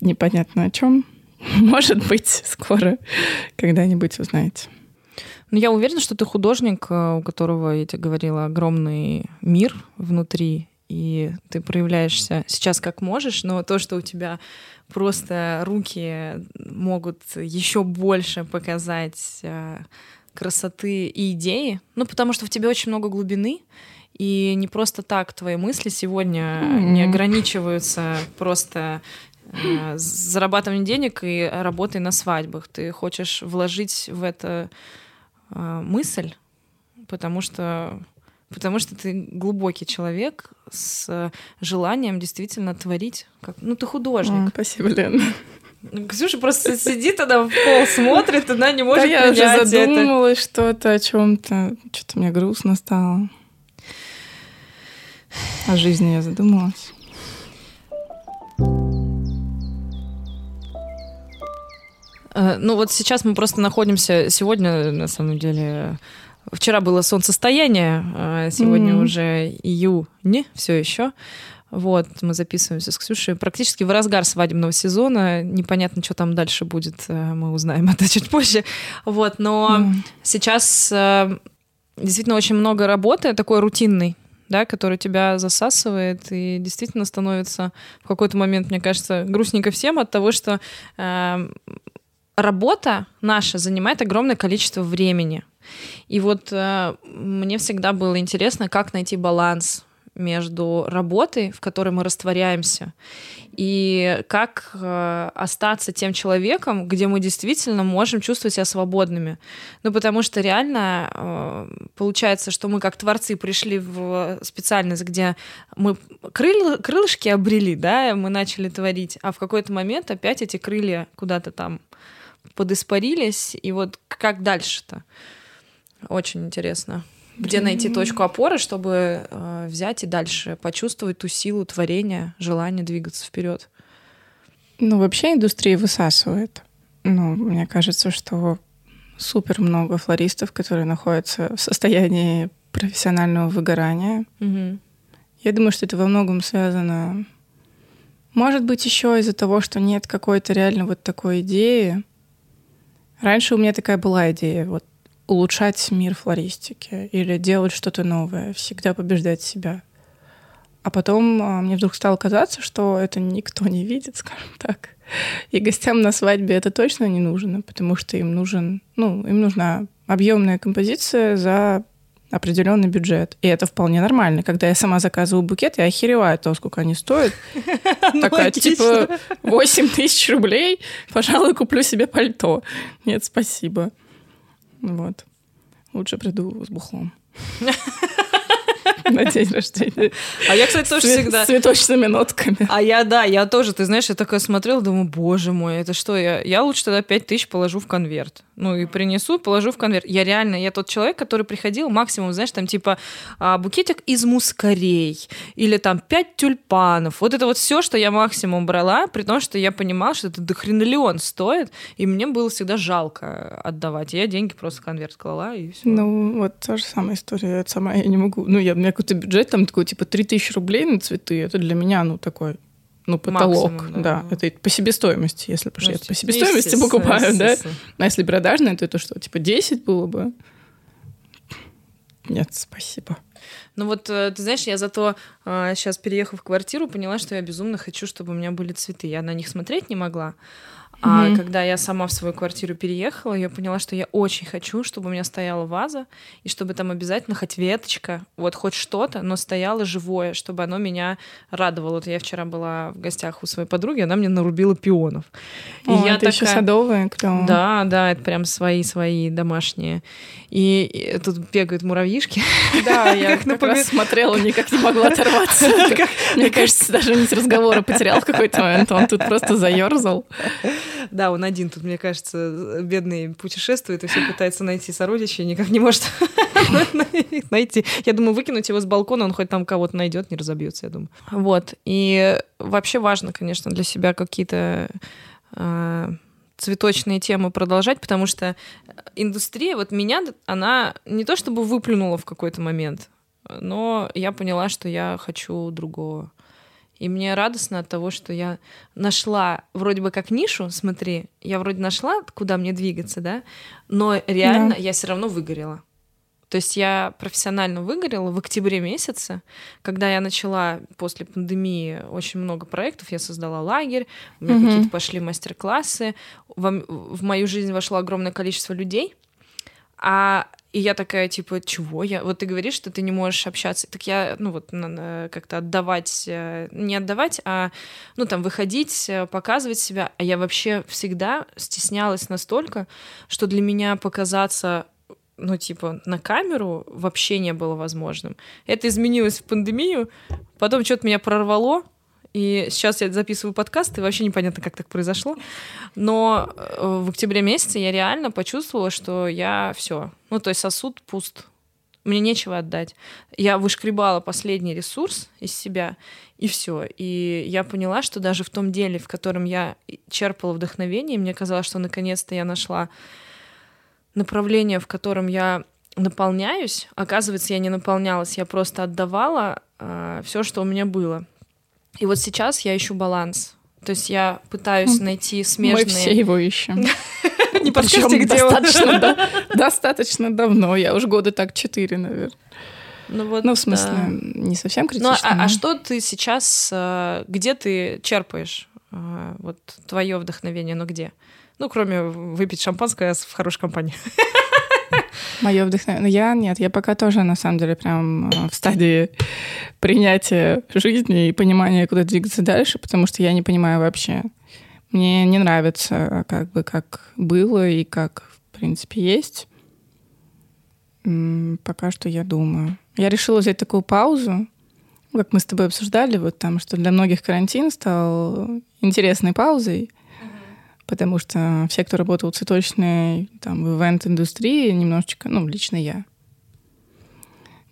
Непонятно о чем. [laughs] Может быть, скоро когда-нибудь узнаете. Ну, я уверена, что ты художник, э, у которого, я тебе говорила, огромный мир внутри, и ты проявляешься сейчас как можешь, но то, что у тебя просто руки могут еще больше показать э, красоты и идеи, ну, потому что в тебе очень много глубины, и не просто так твои мысли сегодня mm-hmm. не ограничиваются просто зарабатыванием денег и работой на свадьбах. Ты хочешь вложить в это э, мысль, потому что потому что ты глубокий человек с желанием действительно творить. Как... Ну, ты художник. О, спасибо, Лен. Ксюша просто сидит, она в пол смотрит, она не может да принять я уже задумалась это. что-то о чем-то. Что-то мне грустно стало. О жизни я задумалась. Ну вот сейчас мы просто находимся, сегодня на самом деле, вчера было солнцестояние, а сегодня mm-hmm. уже июнь, все еще. Вот, мы записываемся с Ксюшей практически в разгар свадебного сезона. Непонятно, что там дальше будет, э, мы узнаем [laughs] это чуть позже. Вот, но mm. сейчас э, действительно очень много работы, такой рутинной, да, который тебя засасывает и действительно становится в какой-то момент, мне кажется, грустненько всем от того, что э, работа наша занимает огромное количество времени. И вот э, мне всегда было интересно, как найти баланс между работой, в которой мы растворяемся, и как э, остаться тем человеком, где мы действительно можем чувствовать себя свободными. Ну, потому что реально э, получается, что мы как творцы пришли в специальность, где мы крыл, крылышки обрели, да, мы начали творить, а в какой-то момент опять эти крылья куда-то там подиспарились, и вот как дальше-то? Очень интересно. Где найти точку опоры, чтобы э, взять и дальше почувствовать ту силу творения, желание двигаться вперед? Ну, вообще индустрия высасывает. Ну, мне кажется, что супер много флористов, которые находятся в состоянии профессионального выгорания. Угу. Я думаю, что это во многом связано, может быть, еще из-за того, что нет какой-то реально вот такой идеи. Раньше у меня такая была идея, вот улучшать мир флористики или делать что-то новое, всегда побеждать себя. А потом а, мне вдруг стало казаться, что это никто не видит, [laughs] скажем так. И гостям на свадьбе это точно не нужно, потому что им нужен, ну, им нужна объемная композиция за определенный бюджет. И это вполне нормально. Когда я сама заказываю букет, я охереваю того, сколько они стоят. [laughs] Такая, типа, 8 тысяч рублей, пожалуй, куплю себе пальто. Нет, спасибо. Вот. Лучше приду с бухлом. [laughs] на день рождения. А я, кстати, тоже всегда... С цветочными нотками. А я, да, я тоже, ты знаешь, я такая смотрела, думаю, боже мой, это что? Я, я лучше тогда 5 тысяч положу в конверт. Ну, и принесу, положу в конверт. Я реально, я тот человек, который приходил максимум, знаешь, там типа а, букетик из мускарей или там 5 тюльпанов. Вот это вот все, что я максимум брала, при том, что я понимала, что это дохренолеон стоит, и мне было всегда жалко отдавать. Я деньги просто в конверт клала, и все. Ну, вот та же самая история. Это сама я не могу. Ну, я, у меня какой-то бюджет там такой, типа, 3000 рублей на цветы. Это для меня, ну, такой ну, потолок, Максимум, да. да. Это по себестоимости, если потому что я по себестоимости покупаю, да. А если продажное, то это что, типа 10 было бы? Нет, спасибо. Ну вот, э, ты знаешь, я зато э, сейчас, переехав в квартиру, поняла, что я безумно хочу, чтобы у меня были цветы. Я на них смотреть не могла. А mm-hmm. когда я сама в свою квартиру переехала, я поняла, что я очень хочу, чтобы у меня стояла ваза, и чтобы там обязательно хоть веточка, вот хоть что-то, но стояло живое, чтобы оно меня радовало. Вот я вчера была в гостях у своей подруги, она мне нарубила пионов. И О, я это такая... еще садовые, кто? Да, да, это прям свои-свои домашние. И, и тут бегают муравьишки. Да, [laughs] я как раз смотрела, никак не могла [laughs] оторваться. Мне кажется, даже нить разговора потерял в какой-то момент, он тут просто заерзал. Да, он один тут, мне кажется, бедный путешествует и все пытается найти сородичей, никак не может [laughs] найти. Я думаю, выкинуть его с балкона, он хоть там кого-то найдет, не разобьется, я думаю. Вот. И вообще важно, конечно, для себя какие-то а, цветочные темы продолжать, потому что индустрия, вот меня, она не то чтобы выплюнула в какой-то момент, но я поняла, что я хочу другого. И мне радостно от того, что я нашла вроде бы как нишу, смотри, я вроде нашла, куда мне двигаться, да, но реально да. я все равно выгорела. То есть я профессионально выгорела в октябре месяце, когда я начала после пандемии очень много проектов, я создала лагерь, у меня mm-hmm. какие-то пошли мастер-классы, в, в мою жизнь вошло огромное количество людей, а и я такая, типа, чего я? Вот ты говоришь, что ты не можешь общаться. Так я, ну вот, как-то отдавать, э, не отдавать, а, ну там, выходить, э, показывать себя. А я вообще всегда стеснялась настолько, что для меня показаться ну, типа, на камеру вообще не было возможным. Это изменилось в пандемию, потом что-то меня прорвало, и сейчас я записываю подкаст, и вообще непонятно, как так произошло. Но э, в октябре месяце я реально почувствовала, что я все. Ну, то есть сосуд пуст. Мне нечего отдать. Я вышкребала последний ресурс из себя, и все. И я поняла, что даже в том деле, в котором я черпала вдохновение, мне казалось, что наконец-то я нашла направление, в котором я наполняюсь. Оказывается, я не наполнялась, я просто отдавала э, все, что у меня было. И вот сейчас я ищу баланс. То есть я пытаюсь найти смежные... Мы все его ищем. [laughs] Не подскажите, где достаточно, [laughs] достаточно давно. Я уже года так четыре, наверное. Ну, вот, ну, в смысле, да. не совсем критично. Ну, а, а что ты сейчас, э, где ты черпаешь э, вот твое вдохновение, но где? Ну, кроме выпить шампанское в хорошей компании. [laughs] Мое вдохновение. Я нет, я пока тоже на самом деле прям э, в стадии принятия жизни и понимания, куда двигаться дальше, потому что я не понимаю вообще. Мне не нравится, как бы как было и как в принципе есть. Пока что я думаю. Я решила взять такую паузу, как мы с тобой обсуждали, вот там, что для многих карантин стал интересной паузой, потому что все, кто работал в цветочной, там, в ивент-индустрии, немножечко, ну, лично я,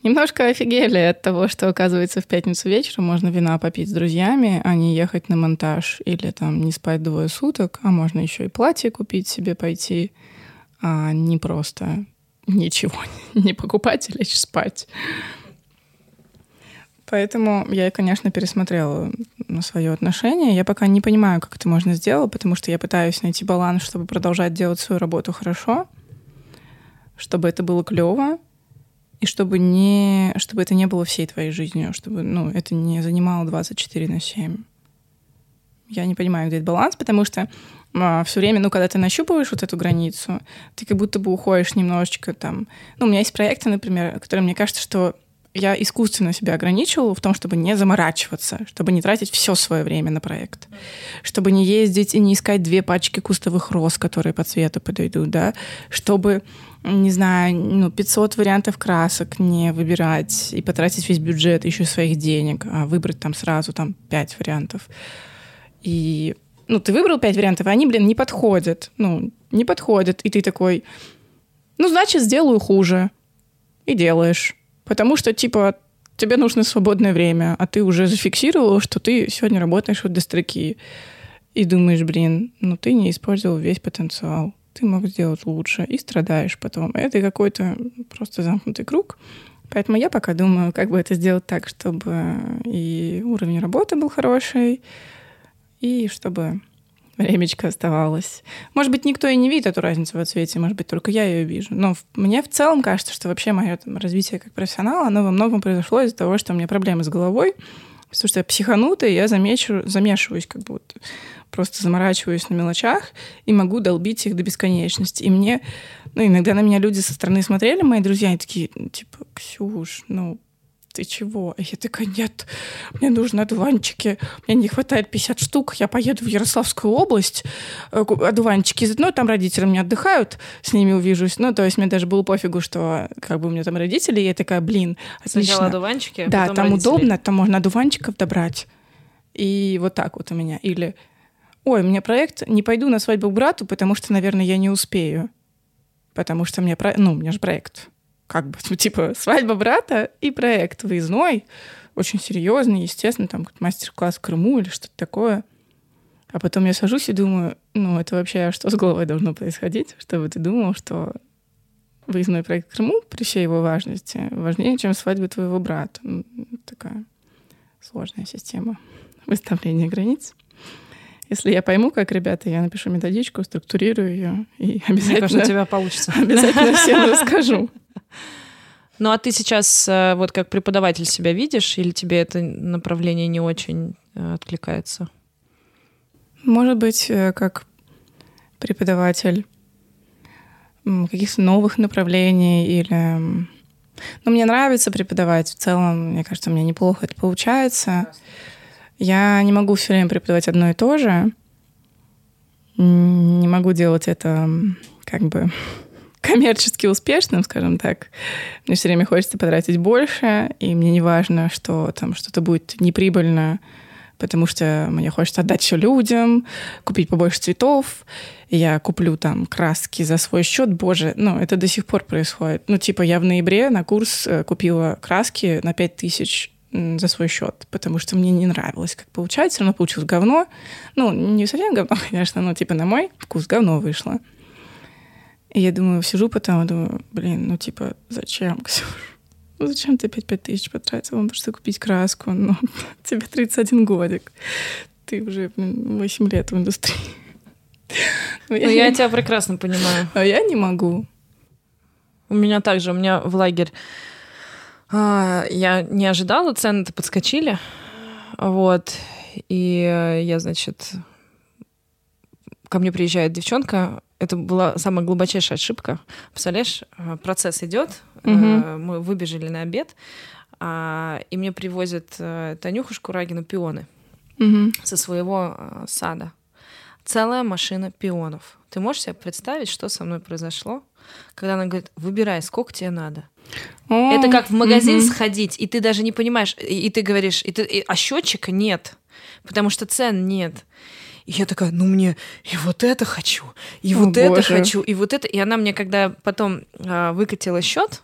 немножко офигели от того, что, оказывается, в пятницу вечером можно вина попить с друзьями, а не ехать на монтаж или там не спать двое суток, а можно еще и платье купить себе пойти, а не просто ничего [laughs] не покупать и лечь спать. Поэтому я, конечно, пересмотрела свое отношение. Я пока не понимаю, как это можно сделать, потому что я пытаюсь найти баланс, чтобы продолжать делать свою работу хорошо, чтобы это было клево, и чтобы, не, чтобы это не было всей твоей жизнью, чтобы ну, это не занимало 24 на 7. Я не понимаю, где этот баланс, потому что а, все время, ну, когда ты нащупываешь вот эту границу, ты как будто бы уходишь немножечко там. Ну, у меня есть проекты, например, которые мне кажется, что я искусственно себя ограничивала в том, чтобы не заморачиваться, чтобы не тратить все свое время на проект, чтобы не ездить и не искать две пачки кустовых роз, которые по цвету подойдут, да, чтобы, не знаю, ну, 500 вариантов красок не выбирать и потратить весь бюджет еще своих денег, а выбрать там сразу там 5 вариантов. И, ну, ты выбрал 5 вариантов, а они, блин, не подходят, ну, не подходят, и ты такой, ну, значит, сделаю хуже, и делаешь Потому что, типа, тебе нужно свободное время, а ты уже зафиксировал, что ты сегодня работаешь вот до строки. И думаешь, блин, ну ты не использовал весь потенциал. Ты мог сделать лучше и страдаешь потом. Это какой-то просто замкнутый круг. Поэтому я пока думаю, как бы это сделать так, чтобы и уровень работы был хороший, и чтобы времечко оставалось. Может быть, никто и не видит эту разницу в цвете, может быть, только я ее вижу. Но мне в целом кажется, что вообще мое там, развитие как профессионала, оно во многом произошло из-за того, что у меня проблемы с головой, потому что я психанутая, я замечу, замешиваюсь, как будто просто заморачиваюсь на мелочах и могу долбить их до бесконечности. И мне, ну, иногда на меня люди со стороны смотрели, мои друзья, и такие, типа, Ксюш, ну, ты чего? А я такая, нет, мне нужны одуванчики, мне не хватает 50 штук, я поеду в Ярославскую область, э, одуванчики, ну, там родители мне отдыхают, с ними увижусь, ну, то есть мне даже было пофигу, что как бы у меня там родители, и я такая, блин, отлично. Сначала одуванчики, а Да, там родители. удобно, там можно одуванчиков добрать. И вот так вот у меня. Или, ой, у меня проект, не пойду на свадьбу к брату, потому что, наверное, я не успею. Потому что мне, ну, у меня же проект как бы, [laughs] ну, типа, свадьба брата и проект выездной, очень серьезный, естественно, там мастер-класс в Крыму или что-то такое. А потом я сажусь и думаю, ну, это вообще что с головой должно происходить, чтобы ты думал, что выездной проект в Крыму при всей его важности важнее, чем свадьба твоего брата. Ну, такая сложная система [laughs] выставления границ. Если я пойму, как ребята, я напишу методичку, структурирую ее и обязательно... Мне кажется, у тебя получится. [laughs] Обязательно всем расскажу. Ну а ты сейчас э, вот как преподаватель себя видишь, или тебе это направление не очень э, откликается? Может быть, э, как преподаватель каких-то новых направлений или... Ну, мне нравится преподавать. В целом, мне кажется, у меня неплохо это получается. Я не могу все время преподавать одно и то же. Не могу делать это как бы коммерчески успешным, скажем так. Мне все время хочется потратить больше, и мне не важно, что там что-то будет неприбыльно, потому что мне хочется отдать все людям, купить побольше цветов. Я куплю там краски за свой счет. Боже, ну, это до сих пор происходит. Ну, типа, я в ноябре на курс э, купила краски на 5 тысяч за свой счет, потому что мне не нравилось, как получается. Все равно получилось говно. Ну, не совсем говно, [laughs] конечно, но типа на мой вкус говно вышло. И я думаю, сижу потом и думаю, блин, ну типа, зачем, Ксюш? Ну зачем ты опять пять тысяч потратил? Ну, что купить краску? Ну, [laughs] тебе 31 годик. Ты уже, блин, 8 лет в индустрии. Ну, я, ну, я тебя прекрасно понимаю. А я не могу. У меня также, у меня в лагерь а, я не ожидала, цены-то подскочили. Вот. И я, значит, ко мне приезжает девчонка, это была самая глубочайшая ошибка. Представляешь, э, процесс идет, Угу. мы выбежали на обед, а, и мне привозят э, Танюху Шкурагину пионы Мгм. со своего э, сада. Целая машина пионов. Ты можешь себе представить, что со мной произошло? Когда она говорит, выбирай, сколько тебе надо. О, Это как в магазин мгм. сходить, и ты даже не понимаешь, и, и ты говоришь, и ты, и- а счетчика нет, потому что цен нет. И я такая, ну мне и вот это хочу, и О, вот это боже. хочу, и вот это. И она мне, когда потом а, выкатила счет,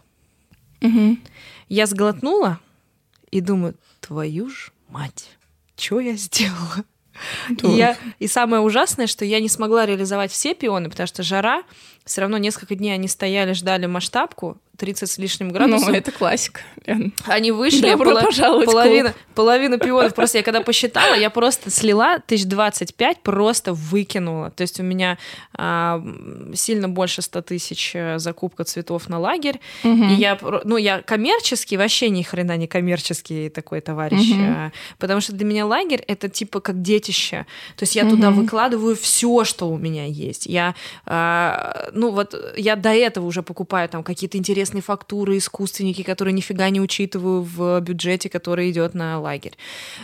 Мгм. я сглотнула и думаю, твою ж мать, что я сделала? И, я, и самое ужасное, что я не смогла реализовать все пионы, потому что жара, все равно несколько дней они стояли, ждали масштабку, 30 с лишним градусов. Ну, это классика. Лен. Они вышли, Добро пола- пожаловать половина, половина пионов. Просто я когда посчитала, я просто слила тысяч двадцать пять, просто выкинула. То есть у меня а, сильно больше 100 тысяч э, закупка цветов на лагерь. Мгм. И я, ну, я коммерческий, вообще ни хрена не коммерческий такой товарищ. Мгм. а, Потому что для меня лагерь это типа как детище. То есть я туда Мгм. выкладываю все, что у меня есть. Я, а, ну вот, я до этого уже покупаю там какие-то интересные фактуры, искусственники, которые нифига не учитываю в бюджете, который идет на лагерь.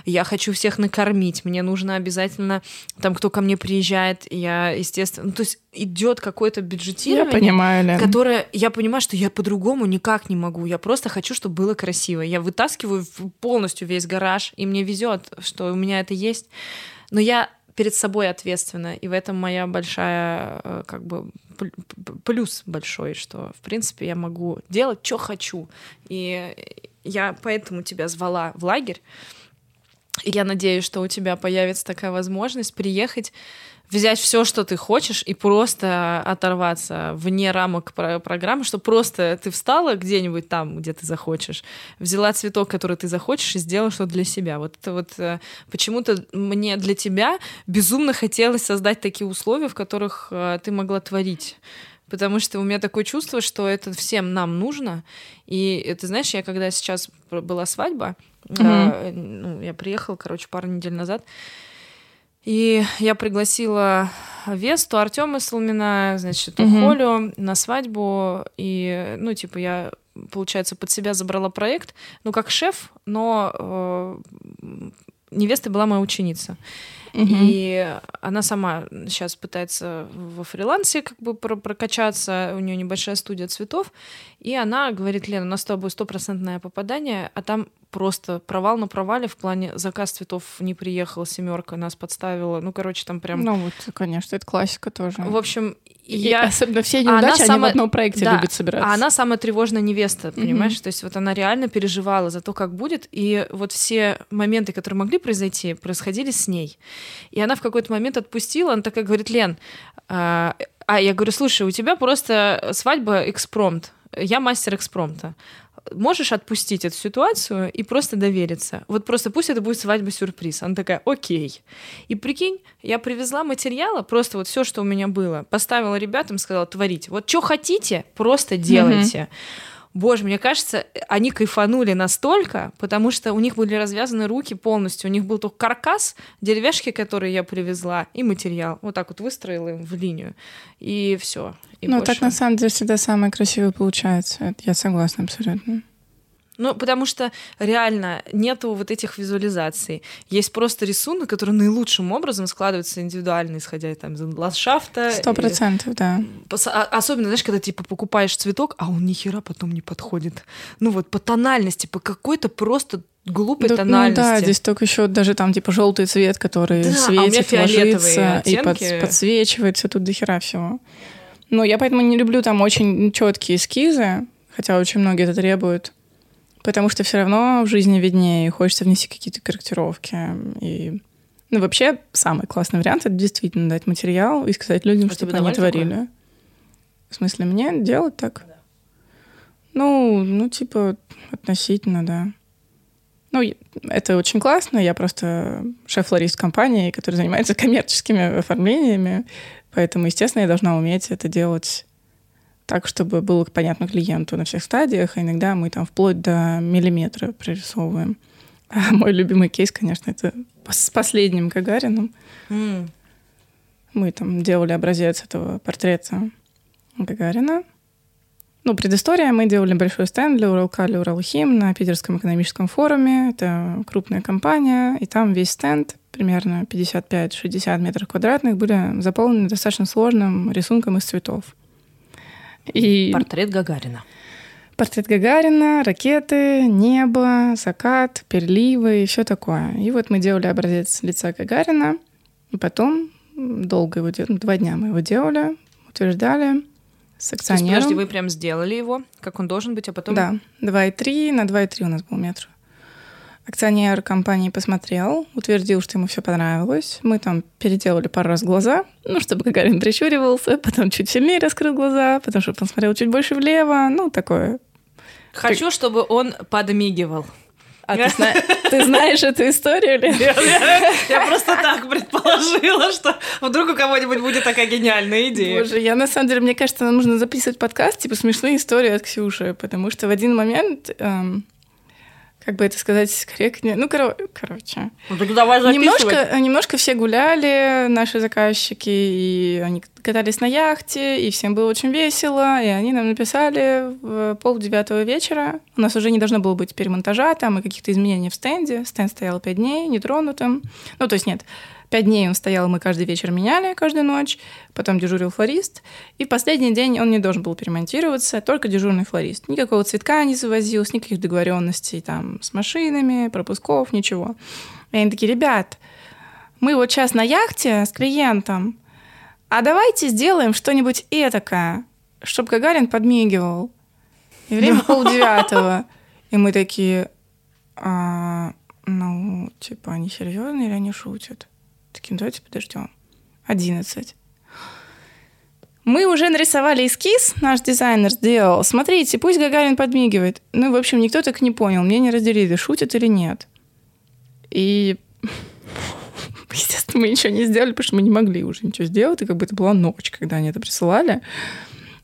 Я хочу всех накормить. Мне нужно обязательно, там, кто ко мне приезжает, я, естественно, ну, то есть идет какое-то Я бюджетирование понимаю, Лен. которое я понимаю, что я по-другому никак не могу. Я просто хочу, чтобы было красиво. Я вытаскиваю полностью весь гараж, и мне везет, что у меня это есть. Но я перед собой ответственна, и в этом моя большая, э, как бы, плюс большой, что, в принципе, я могу делать, что хочу. И я поэтому тебя звала в лагерь. И я надеюсь, что у тебя появится такая возможность приехать, взять все, что ты хочешь, и просто оторваться вне рамок про- программы, что просто ты встала где-нибудь там, где ты захочешь, взяла цветок, который ты захочешь, и сделала что-то для себя. Вот это вот э, почему-то мне для тебя безумно хотелось создать такие условия, в которых э, ты могла творить. Потому что у меня такое чувство, что это всем нам нужно. И ты знаешь, я когда сейчас была свадьба, э, ну, я приехала, короче, пару недель назад, и я пригласила Весту, Артема Солмина, значит, Мгм. Холю на свадьбу. И, ну, типа, я, получается, под себя забрала проект, ну, как шеф, но э, невеста была моя ученица. Мгм. И она сама сейчас пытается во фрилансе как бы про- прокачаться, у нее небольшая студия цветов, и она говорит, Лена, у нас с тобой стопроцентное попадание, а там просто провал на провале в плане заказ цветов не приехал, семерка нас подставила, ну, короче, там прям... Ну вот, конечно, это классика тоже. В общем, И я... Особенно все она неудачи, они в самая- одном проекте Да, любят собираться. А она самая тревожная невеста, понимаешь? То есть вот она реально переживала за то, как будет, и вот все моменты, которые могли произойти, происходили с ней. И она в какой-то момент отпустила, она такая говорит, Лен, а, а я говорю, слушай, у тебя просто свадьба экспромт, я мастер экспромта. Можешь отпустить эту ситуацию и просто довериться. Вот просто пусть это будет свадьба-сюрприз. Она такая, окей. И прикинь, я привезла материала, просто вот все, что у меня было, поставила ребятам, сказала, творите. Вот что хотите, просто делайте. Боже, мне кажется, они кайфанули настолько, потому что у них были развязаны руки полностью. У них был только каркас, деревяшки, которые я привезла, и материал. Вот так вот выстроила им в линию. И все. ну, так на самом деле всегда самое красивое получается. Я согласна абсолютно. Ну, потому что реально нету вот этих визуализаций. Есть просто рисунок, который наилучшим образом складывается индивидуально, исходя там, из ландшафта. Сто процентов, да. А- Особенно, знаешь, когда типа покупаешь цветок, а он ни хера потом не подходит. Ну вот по тональности, по какой-то просто глупой Да, тональности. Ну да, здесь только еще даже там типа желтый цвет, который Да, а светит, фиолетовые ложится и под- подсвечивается, тут дохера всего. Но я поэтому не люблю там очень четкие эскизы, хотя очень многие это требуют. Потому что все равно в жизни виднее, и хочется внести какие-то корректировки. И... Ну, вообще, самый классный вариант — это действительно дать материал и сказать людям, А чтобы они творили. такое? В смысле, мне делать так? Ну, ну, типа, относительно, да. Ну, это очень классно. Я просто шеф-флорист компании, который занимается [laughs] коммерческими оформлениями. Поэтому, естественно, я должна уметь это делать так, чтобы было понятно клиенту на всех стадиях. А иногда мы там вплоть до миллиметра прорисовываем. [laughs] А мой любимый кейс, конечно, это с последним Гагарином. М. Мы там делали образец этого портрета Гагарина. Ну, предыстория. Мы делали большой стенд для Уралкали Уралхим на Питерском экономическом форуме. Это крупная компания, и там весь стенд, примерно 55-60 метров квадратных, были заполнены достаточно сложным рисунком из цветов. И... Портрет Гагарина. Портрет Гагарина, ракеты, небо, закат, переливы и все такое. И вот мы делали образец лица Гагарина, и потом долго его делали, два дня мы его делали, утверждали с акционером. То есть, подожди, вы прям сделали его, как он должен быть, а потом... Да, 2,3 на 2,3 у нас был метр. Акционер компании посмотрел, утвердил, что ему все понравилось. Мы там переделали пару раз глаза, ну, чтобы Гагарин прищуривался, потом чуть сильнее раскрыл глаза, потом, чтобы он смотрел чуть больше влево, ну, такое. Хочу, чтобы он подмигивал. А ты, зна... ты знаешь эту историю или я, я, я просто так предположила, что вдруг у кого-нибудь будет такая гениальная идея. Боже, я на самом деле, мне кажется, нам нужно записывать подкаст, типа смешные истории от Ксюши, потому что в один момент эм, как бы это сказать корректнее. Ну, коро... короче. Ну, так давай немножко, немножко все гуляли, наши заказчики, и они катались на яхте, и всем было очень весело, и они нам написали в полдевятого вечера. У нас уже не должно было быть перемонтажа там и каких-то изменений в стенде. Стенд стоял пять дней, нетронутым. Ну, то есть нет, Пять дней он стоял, мы каждый вечер меняли, каждую ночь. Потом дежурил флорист. И в последний день он не должен был перемонтироваться, только дежурный флорист. Никакого цветка не завозилось, никаких договоренностей там с машинами, пропусков, ничего. И они такие, ребят, мы вот сейчас на яхте с клиентом, а давайте сделаем что-нибудь этакое, чтобы Гагарин подмигивал. И время полдевятого. И мы такие, а, ну, типа, они серьезные или они шутят? Таким, давайте подождем. 11. Мы уже нарисовали эскиз, наш дизайнер сделал. Смотрите, пусть Гагарин подмигивает. Ну, в общем, никто так не понял. Мне не разделили, шутят или нет. И, [laughs] естественно, мы ничего не сделали, потому что мы не могли уже ничего сделать. И как бы это была ночь, когда они это присылали.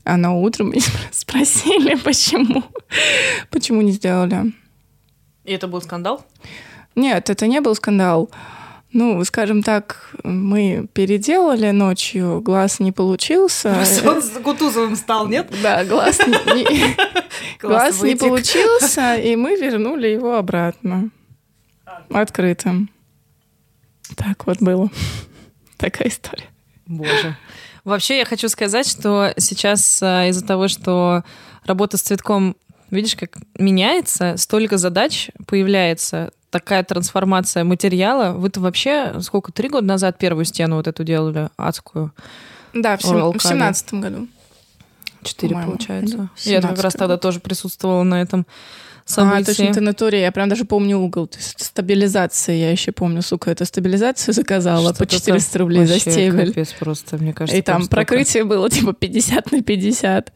А на утро мы [laughs] спросили, почему, почему не сделали. И это был скандал? Нет, это не был скандал. Ну, скажем так, мы переделали ночью, глаз не получился. Он с Кутузовым стал, нет? Да, глаз не, [laughs] глаз не получился, и мы вернули его обратно. Открытым. Так вот было. [laughs] Такая история. Боже. Вообще, я хочу сказать, что сейчас а, из-за того, что работа с цветком, видишь, как меняется, столько задач появляется, такая трансформация материала. Вы-то вообще сколько, три года назад первую стену вот эту делали, адскую? Да, в, сем... в семнадцатом году. Четыре, получается. Я как раз тогда тоже присутствовала на этом событии. А, точно, ты на туре. Я прям даже помню угол. То есть стабилизация, я еще помню, сука, это стабилизацию заказала по 400 рублей за стебель. Капец просто, мне кажется. И там прокрытие было типа 50 на 50.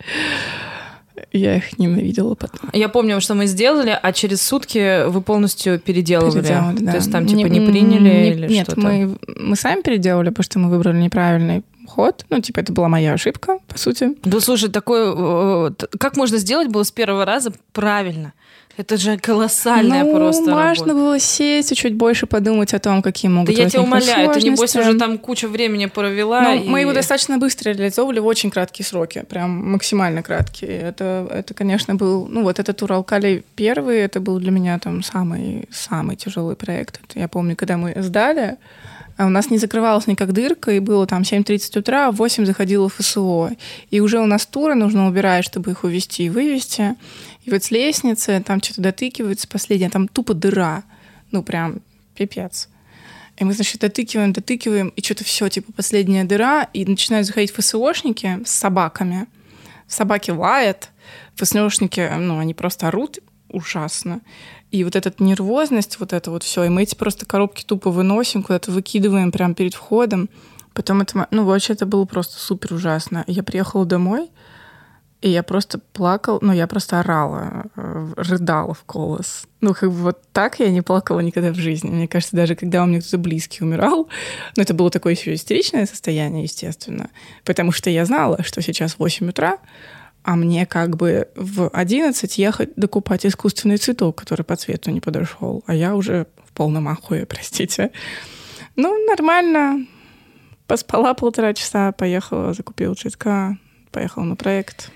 Я их ненавидела потом. Я помню, что мы сделали, а через сутки вы полностью переделывали. Переделали, да. То есть там типа не, не приняли не, или нет, что-то? мы, мы сами переделали, потому что мы выбрали неправильный ход. Ну, типа, это была моя ошибка, по сути. Да, слушай, такое... Э, как можно сделать было с первого раза правильно? Это же колоссальная ну, просто важно работа. было сесть и чуть больше подумать о том, какие могут Да я тебя умоляю, ты, небось, уже там кучу времени провела. Ну, и... Мы его достаточно быстро реализовывали в очень краткие сроки, прям максимально краткие. Это, это конечно, был... Ну, вот этот Уралкали первый, это был для меня там самый, самый тяжелый проект. Это, я помню, когда мы сдали, а у нас не закрывалась никак дырка, и было там 7.30 утра, а в 8 заходило ФСО. И уже у нас туры нужно убирать, чтобы их увезти и вывести. И вот с лестницы там что-то дотыкивается последнее, там тупо дыра. Ну, прям пипец. И мы, значит, дотыкиваем, дотыкиваем, и что-то все, типа, последняя дыра, и начинают заходить ФСОшники с собаками. Собаки лают, ФСОшники, ну, они просто орут ужасно. И вот эта нервозность, вот это вот все, и мы эти просто коробки тупо выносим, куда-то выкидываем прямо перед входом. Потом это, ну, вообще это было просто супер ужасно. Я приехала домой, и я просто плакала, ну, я просто орала, э, рыдала в голос. Ну, как бы вот так я не плакала никогда в жизни. Мне кажется, даже когда у меня кто-то близкий умирал, [laughs] ну, это было такое еще истеричное состояние, естественно, потому что я знала, что сейчас 8 утра, а мне как бы в 11 ехать докупать искусственный цветок, который по цвету не подошел, а я уже в полном ахуе, [laughs] простите. Ну, нормально. поспала полтора часа, поехала, закупила цветка, поехала на проект.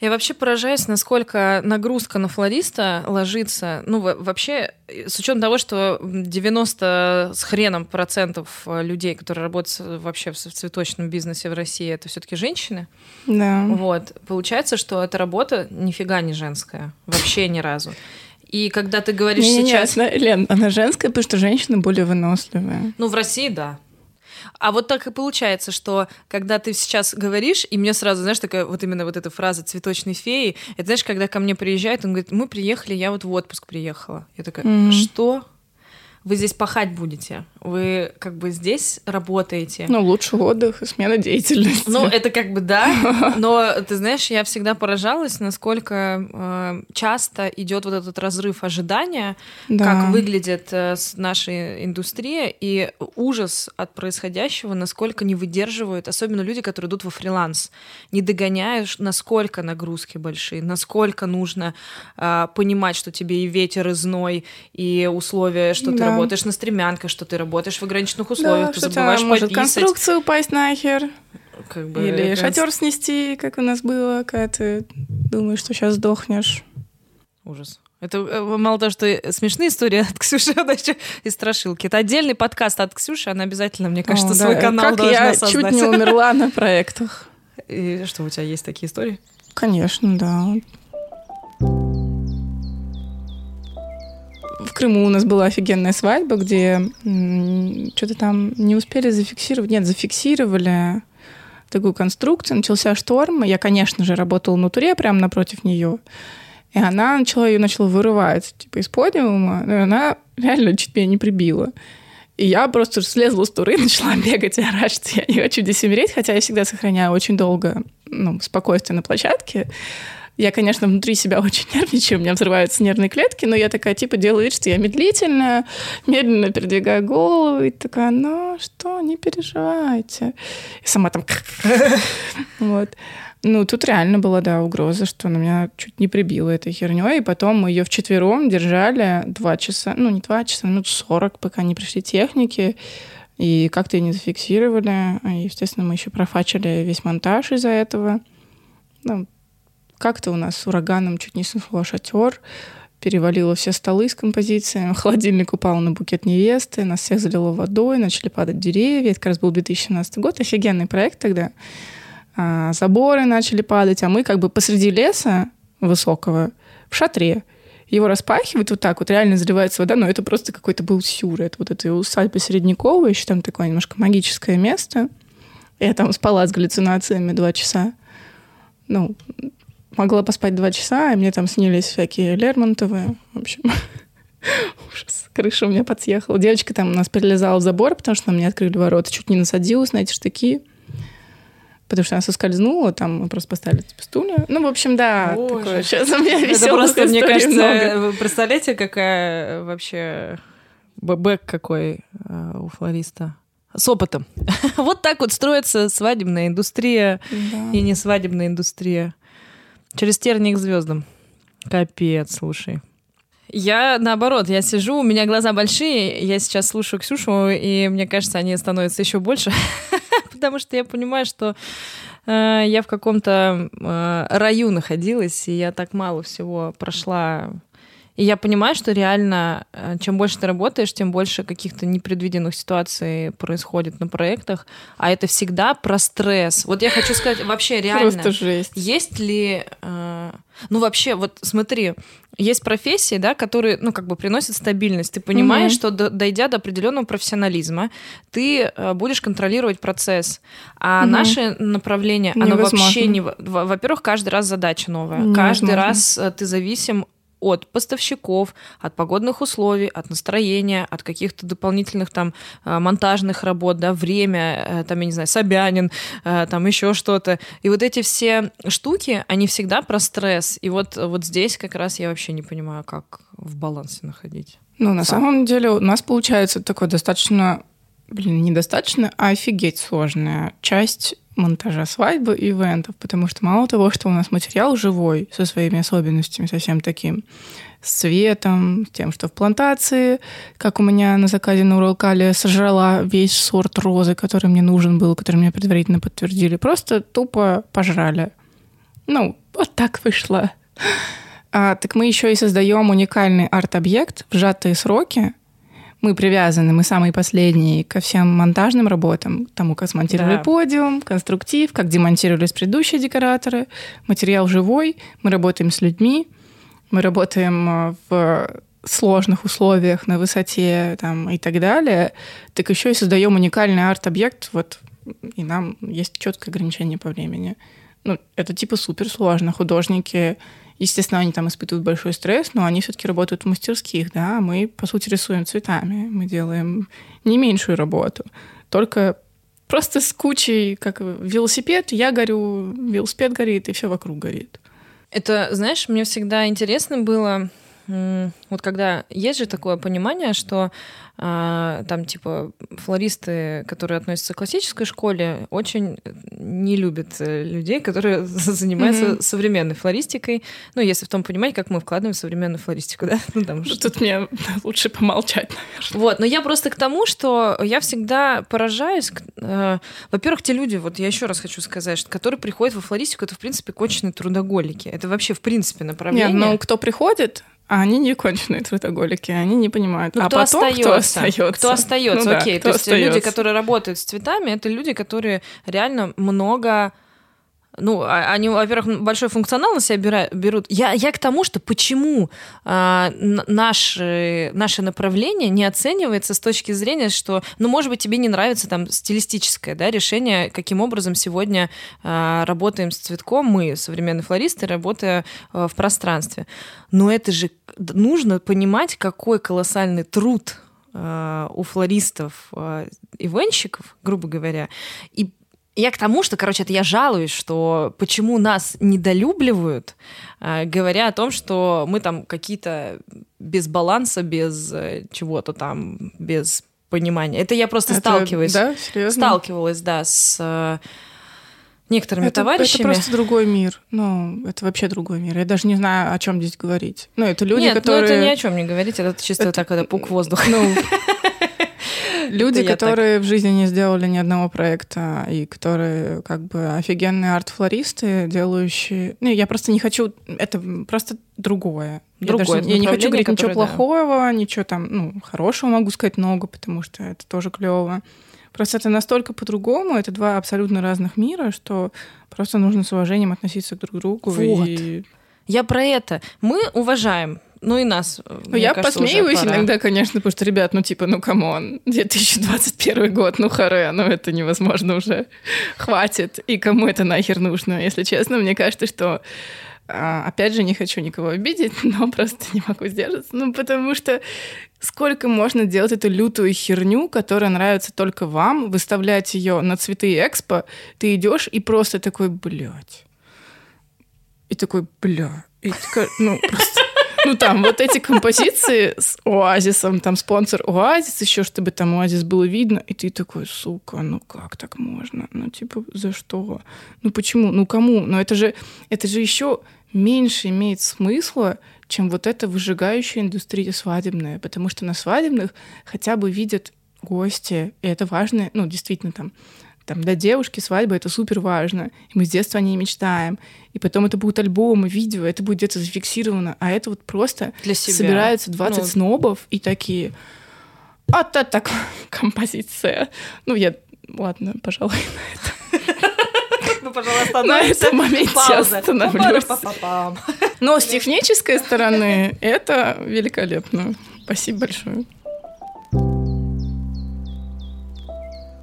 Я вообще поражаюсь, насколько нагрузка на флориста ложится. Ну, вообще, с учетом того, что 90 с хреном процентов э, людей, которые работают вообще в цветочном бизнесе в России, это все-таки женщины. Да. Вот. Получается, что эта работа нифига не женская. Вообще ни разу. И когда ты говоришь не, сейчас... Не, не, Лен, она женская, потому что женщины более выносливые. Ну, в России, да. А вот так и получается, что когда ты сейчас говоришь, и мне сразу, знаешь, такая вот именно вот эта фраза цветочной феи, это знаешь, когда ко мне приезжает, он говорит, мы приехали, я вот в отпуск приехала. Я такая, mm-hmm. что? вы здесь пахать будете, вы как бы здесь работаете. Ну, лучше отдых и смена деятельности. Ну, это как бы да, [laughs] но ты знаешь, я всегда поражалась, насколько э, часто идет вот этот разрыв ожидания, да. как выглядит э, наша индустрия, и ужас от происходящего, насколько не выдерживают, особенно люди, которые идут во фриланс, не догоняешь, насколько нагрузки большие, насколько нужно э, понимать, что тебе и ветер, и зной, и условия, что да. ты работаешь на стремянках, что ты работаешь в ограниченных условиях, да, ты забываешь может пописать. конструкция упасть нахер. Как бы Или это... шатер снести, как у нас было, когда ты думаешь, что сейчас сдохнешь. Ужас. Это э, мало того, что смешные истории от Ксюши, [laughs] она еще и страшилки. Это отдельный подкаст от Ксюши, она обязательно, мне кажется, О, свой да. канал как должна я создать. чуть не [laughs] умерла на проектах. И что, у тебя есть такие истории? Конечно, да. В Крыму у нас была офигенная свадьба, где что-то там не успели зафиксировать. Нет, зафиксировали такую конструкцию. Начался шторм. Я, конечно же, работала на туре прямо напротив нее. И она начала ее начала вырывать, типа, из подиума. И она реально чуть меня не прибила. И я просто слезла с туры, начала [laughs] бегать и орать, что я не хочу здесь умереть, хотя я всегда сохраняю очень долго ну, спокойствие на площадке. Я, конечно, внутри себя очень [laughs] нервничаю, у меня взрываются нервные клетки, но я такая, типа, делаю вид, что я медлительная, медленно передвигаю голову, и такая, ну что, не переживайте. И сама там... [laughs] Вот. Ну, тут реально была, да, угроза, что она меня чуть не прибила этой херней, и потом мы ее вчетвером держали два часа, ну, не два часа, минут сорок, пока не пришли техники, и как-то ее не зафиксировали. И, естественно, мы еще профачили весь монтаж из-за этого. Ну, как-то у нас ураганом чуть не снесло шатер, перевалило все столы с композициями, [laughs] холодильник упал на букет невесты, нас всех залило водой, начали падать деревья. Это как раз был 2017 год, офигенный проект тогда. А, заборы начали падать, а мы как бы посреди леса высокого в шатре. Его распахивают вот так вот, реально заливается вода, но это просто какой-то был сюр. Это вот эта усадьба Середняковая, еще там такое немножко магическое место. Я там спала с галлюцинациями два часа. Ну, могла поспать два часа, и мне там снились всякие Лермонтовы. В общем, [laughs] ужас. Крыша у меня подъехала. Девочка там у нас перелезала в забор, потому что нам не открыли ворота. Чуть не насадилась на эти штыки. Потому что она соскользнула, там мы просто поставили типа, стулья. Ну, в общем, да, Боже. такое. Сейчас у меня Это просто, мне кажется, много. вы представляете, какая вообще бэк какой э, у флориста? с опытом. [laughs] вот так вот строится свадебная индустрия да. и не свадебная индустрия. Через терник к звездам. Капец, слушай. Я наоборот, я сижу, у меня глаза большие, я сейчас слушаю Ксюшу, и мне кажется, они становятся еще больше, [laughs] потому что я понимаю, что э, я в каком-то э, раю находилась, и я так мало всего прошла и я понимаю, что реально, э, чем больше ты работаешь, тем больше каких-то непредвиденных ситуаций происходит на проектах. А это всегда про стресс. Вот я хочу сказать, вообще [laughs] реально. Просто жесть. Есть ли... Э, ну, вообще, вот смотри, есть профессии, да, которые, ну, как бы приносят стабильность. Ты понимаешь, mm-hmm. что до, дойдя до определенного профессионализма, ты э, будешь контролировать процесс. А mm-hmm. наше направление, оно вообще не... Во-первых, каждый раз задача новая. Невозможно. Каждый раз э, ты зависим от поставщиков, от погодных условий, от настроения, от каких-то дополнительных там э, монтажных работ, да, время, э, там, я не знаю, Собянин, э, там еще что-то. И вот эти все штуки, они всегда про стресс. И вот, вот здесь как раз я вообще не понимаю, как в балансе находить. Ну, на Сам. самом деле у нас получается такое достаточно, блин, недостаточно, а офигеть сложная часть монтажа свадьбы и ивентов, потому что мало того, что у нас материал живой, со своими особенностями, совсем таким, с цветом, с тем, что в плантации, как у меня на заказе на Уралкале сожрала весь сорт розы, который мне нужен был, который мне предварительно подтвердили. Просто тупо пожрали. Ну, вот так вышло. А, так мы еще и создаем уникальный арт-объект в сжатые сроки, мы привязаны, мы самые последние ко всем монтажным работам, тому, как смонтировали да. подиум, конструктив, как демонтировались предыдущие декораторы, материал живой, мы работаем с людьми, мы работаем э, в сложных условиях на высоте там, и так далее, так еще и создаем уникальный арт-объект, вот, и нам есть четкое ограничение по времени. Ну, это типа супер сложно. Художники Естественно, они там испытывают большой стресс, но они все-таки работают в мастерских, да, мы, по сути, рисуем цветами, мы делаем не меньшую работу, только просто с кучей, как велосипед, я горю, велосипед горит, и все вокруг горит. Это, знаешь, мне всегда интересно было, вот когда есть же такое понимание, что а, там типа флористы, которые относятся к классической школе, очень не любят э, людей, которые [laughs] занимаются mm-hmm. современной флористикой. Ну, если в том понимать, как мы вкладываем в современную флористику, [laughs] да? Ну, там, что... Тут мне [laughs] лучше помолчать, наверное. Вот, но я просто к тому, что я всегда поражаюсь. Э, во-первых, те люди, вот я еще раз хочу сказать, что, которые приходят во флористику, это, в принципе, конченые трудоголики. Это вообще, в принципе, направление. Нет, ну, кто приходит, а они не конченые трудоголики, они не понимают. Ну, а кто потом остается? кто остается? Кто остается, ну, окей. Да, То есть остается. люди, которые работают с цветами, это люди, которые реально много ну, а, они, во-первых, большой функционал на себя берут. Я, я к тому, что почему а, наше, наше направление не оценивается с точки зрения, что, ну, может быть, тебе не нравится там стилистическое да, решение, каким образом сегодня а, работаем с цветком, мы, современные флористы, работая а, в пространстве. Но это же нужно понимать, какой колоссальный труд а, у флористов, а, ивенщиков, грубо говоря, и я к тому, что, короче, это я жалуюсь, что почему нас недолюбливают, э, говоря о том, что мы там какие-то без баланса, без э, чего-то там, без понимания. Это я просто это, сталкиваюсь. Да, серьезно? Сталкивалась, да, с э, некоторыми это, товарищами. Это просто другой мир. Ну, это вообще другой мир. Я даже не знаю, о чем здесь говорить. Ну, это люди, Нет, которые... ну это ни о чем не говорить, это чисто это... так, это пук воздуха. Ну, [laughs] Люди, которые в жизни не сделали ни одного проекта, и которые как бы офигенные арт-флористы, делающие... Ну, я просто не хочу... Это просто другое. Другое я, даже, я не хочу говорить ничего плохого, да. ничего там, ну, хорошего могу сказать много, потому что это тоже клево. Просто это настолько по-другому, это два абсолютно разных мира, что просто нужно с уважением относиться друг к другу. Вот. И... Я про это. Мы уважаем ну и нас. Ну, я кажется, посмеиваюсь иногда, конечно, потому что, ребят, ну типа, ну come on, [laughs] 2021 год, ну харе, ну это невозможно уже. Хватит. И кому это нахер нужно? Если честно, мне кажется, что а, опять же, не хочу никого обидеть, [laughs] но просто не могу сдержаться. Ну, потому что сколько можно делать эту лютую херню, которая нравится только вам, выставлять ее на цветы экспо, ты идешь и просто такой, блядь. И такой, бля. И такой, ну, просто ну, там вот эти композиции с Оазисом, там спонсор Оазис, еще чтобы там Оазис было видно, и ты такой, сука, ну как так можно? Ну, типа, за что? Ну, почему? Ну, кому? Ну, это же, это же еще меньше имеет смысла, чем вот эта выжигающая индустрия свадебная, потому что на свадебных хотя бы видят гости, и это важно, ну, действительно, там, там, для девушки свадьба — это супер важно. И мы с детства о ней мечтаем. И потом это будут альбомы, видео, это будет где-то зафиксировано. А это вот просто для себя. собираются 20 ну... снобов и такие... А то так [laughs] композиция. Ну, я... Ладно, пожалуй, на этом. [laughs] Ну, пожалуйста, [laughs] На этом моменте остановлюсь. Но с технической стороны это великолепно. Спасибо большое.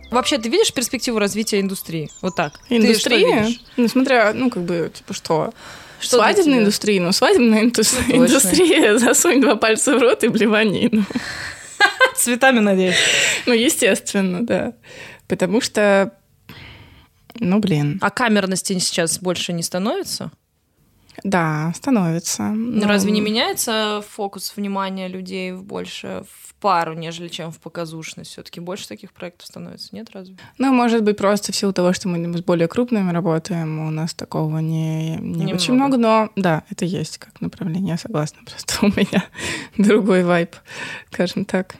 Вообще, ты видишь перспективу развития индустрии? Вот так. Индустрия? Ну, смотря, ну, как бы, типа, что? Что свадебная индустрия, ну, свадебная индустрия, ну, [laughs] индустрия, засунь два пальца в рот и блевани. Ну. [laughs] Цветами, надеюсь. Ну, естественно, да. Потому что, ну, блин. А камерности сейчас больше не становится? Да, становится. Но... Ну, разве не меняется фокус внимания людей больше в пару, нежели чем в показушность? Все-таки больше таких проектов становится, нет разве? Ну, может быть, просто в силу того, что мы с более крупными работаем, у нас такого не, не, не очень много. но да, это есть как направление, я согласна. Просто [laughs] у меня [laughs] другой вайп, скажем так.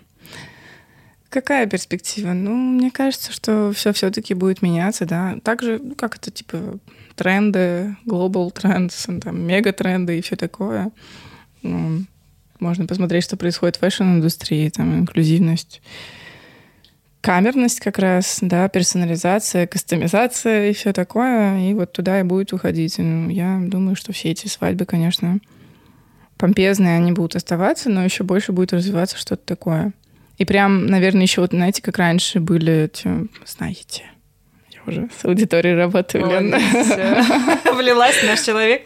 Какая перспектива? Ну, мне кажется, что все все-таки будет меняться, да. Также, ну, как это, типа, тренды, global trends, там, мега-тренды и все такое. Ну, можно посмотреть, что происходит в fashion-индустрии, там, инклюзивность, камерность как раз, да, персонализация, кастомизация и все такое, и вот туда и будет уходить. Ну, я думаю, что все эти свадьбы, конечно, помпезные, они будут оставаться, но еще больше будет развиваться что-то такое — и прям, наверное, еще вот, знаете, как раньше были эти, знаете, уже с аудиторией работаю, Лена. [laughs] Влилась наш человек.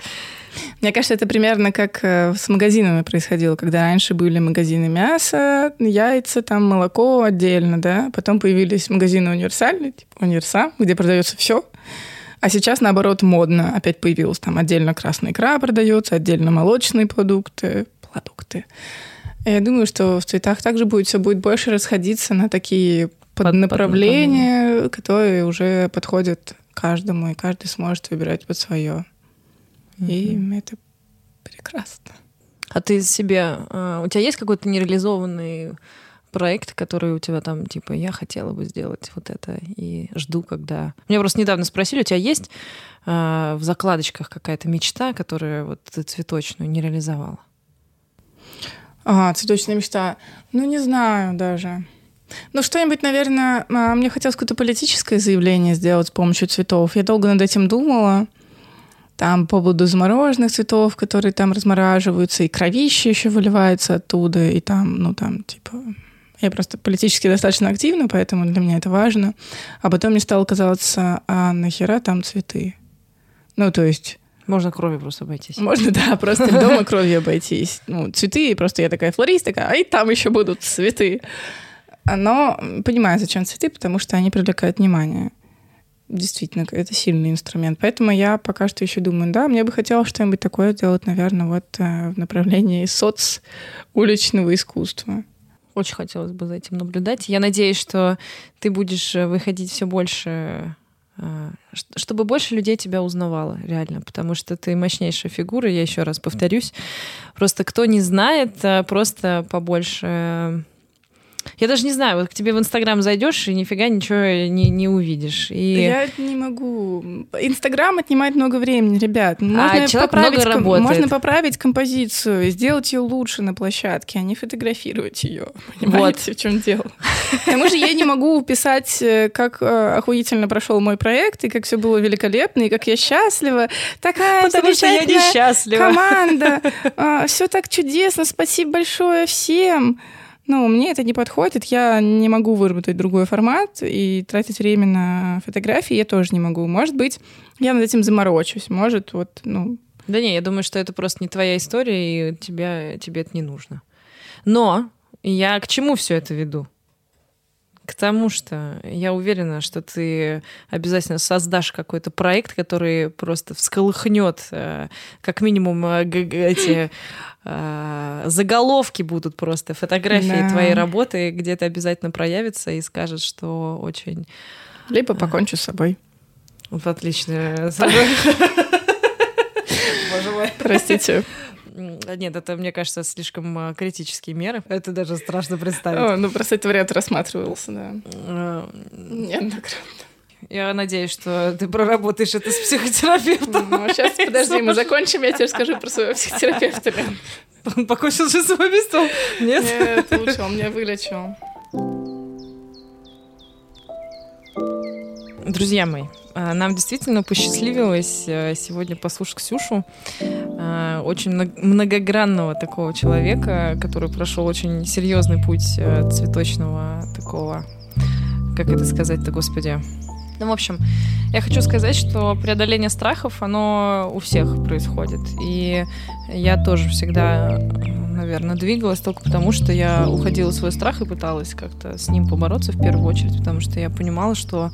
Мне кажется, это примерно как э, с магазинами происходило, когда раньше были магазины мяса, яйца, там молоко отдельно, да, потом появились магазины универсальные, типа универсам, где продается все, а сейчас, наоборот, модно. Опять появилась там отдельно красная икра продается, отдельно молочные продукты, продукты. Я думаю, что в цветах также будет все будет больше расходиться на такие поднаправления, под которые уже подходят каждому, и каждый сможет выбирать под свое. Mm-hmm. И это прекрасно. А ты себе... А, у тебя есть какой-то нереализованный проект, который у тебя там, типа, я хотела бы сделать вот это и жду, когда... Меня просто недавно спросили, у тебя есть э, в закладочках какая-то мечта, которую вот ты цветочную не реализовала? Ага, цветочная мечта. Ну, не знаю даже. Ну, что-нибудь, наверное, а, мне хотелось какое-то политическое заявление сделать с помощью цветов. Я долго над этим думала. Там по поводу замороженных цветов, которые там размораживаются, и кровище еще выливается оттуда, и там, ну, там, типа... Я просто политически достаточно активна, поэтому для меня это важно. А потом мне стало казаться, а нахера там цветы? Ну, то есть можно кровью просто обойтись. Можно, да, просто дома кровью обойтись. Ну, цветы, просто я такая флорист, такая, а и там еще будут цветы. Но понимаю, зачем цветы, потому что они привлекают внимание. Действительно, это сильный инструмент. Поэтому я пока что еще думаю, да, мне бы хотелось что-нибудь такое делать, наверное, вот э, в направлении соц уличного искусства. Очень хотелось бы за этим наблюдать. Я надеюсь, что ты будешь э, выходить все больше а, чтобы больше людей тебя узнавало, реально, потому что ты мощнейшая фигура, я еще раз повторюсь. Просто кто не знает, просто побольше я даже не знаю, вот к тебе в Инстаграм зайдешь и нифига ничего не, не увидишь. И... Я не могу. Инстаграм отнимает много времени, ребят. А можно а человек поправить, много работает. Можно поправить композицию, сделать ее лучше на площадке, а не фотографировать ее. Понимаете, вот. в чем дело? К тому же я не могу писать, э, как э, охуительно прошел мой проект, и как все было великолепно, и как я счастлива. Такая Потому что я несчастлива. команда. А, все так чудесно. Спасибо большое всем. Ну, мне это не подходит, я не могу выработать другой формат, и тратить время на фотографии я тоже не могу. Может быть, я над этим заморочусь, может, вот, ну... Да не, я думаю, что это просто не твоя история, и тебя, тебе это не нужно. Но я к чему все это веду? К тому, что я уверена, что ты обязательно создашь какой-то проект, который просто всколыхнет э, как минимум э, эти э, заголовки будут просто, фотографии да. твоей работы где-то обязательно проявится и скажет, что очень... Либо покончу с собой. Вот отлично. [laughs] Простите. Нет, это, мне кажется, слишком а, критические меры. Это даже страшно представить. О, ну, просто этот вариант рассматривался, да. Э, Неоднократно. Я надеюсь, что ты проработаешь это с психотерапевтом. Ну, сейчас, [laughs] подожди, мы закончим, я тебе расскажу про своего психотерапевта. Он покончил же самоубийством? Нет? Нет, лучше, он меня вылечил. Друзья мои, а, нам действительно посчастливилось э, сегодня послушать Ксюшу, а, очень многогранного такого человека, который прошел очень серьезный путь э, цветочного такого, как это сказать-то, господи, ну, в общем, я хочу сказать, что преодоление страхов, оно у всех происходит. И я тоже всегда, наверное, двигалась только потому, что я уходила в свой страх и пыталась как-то с ним побороться в первую очередь, потому что я понимала, что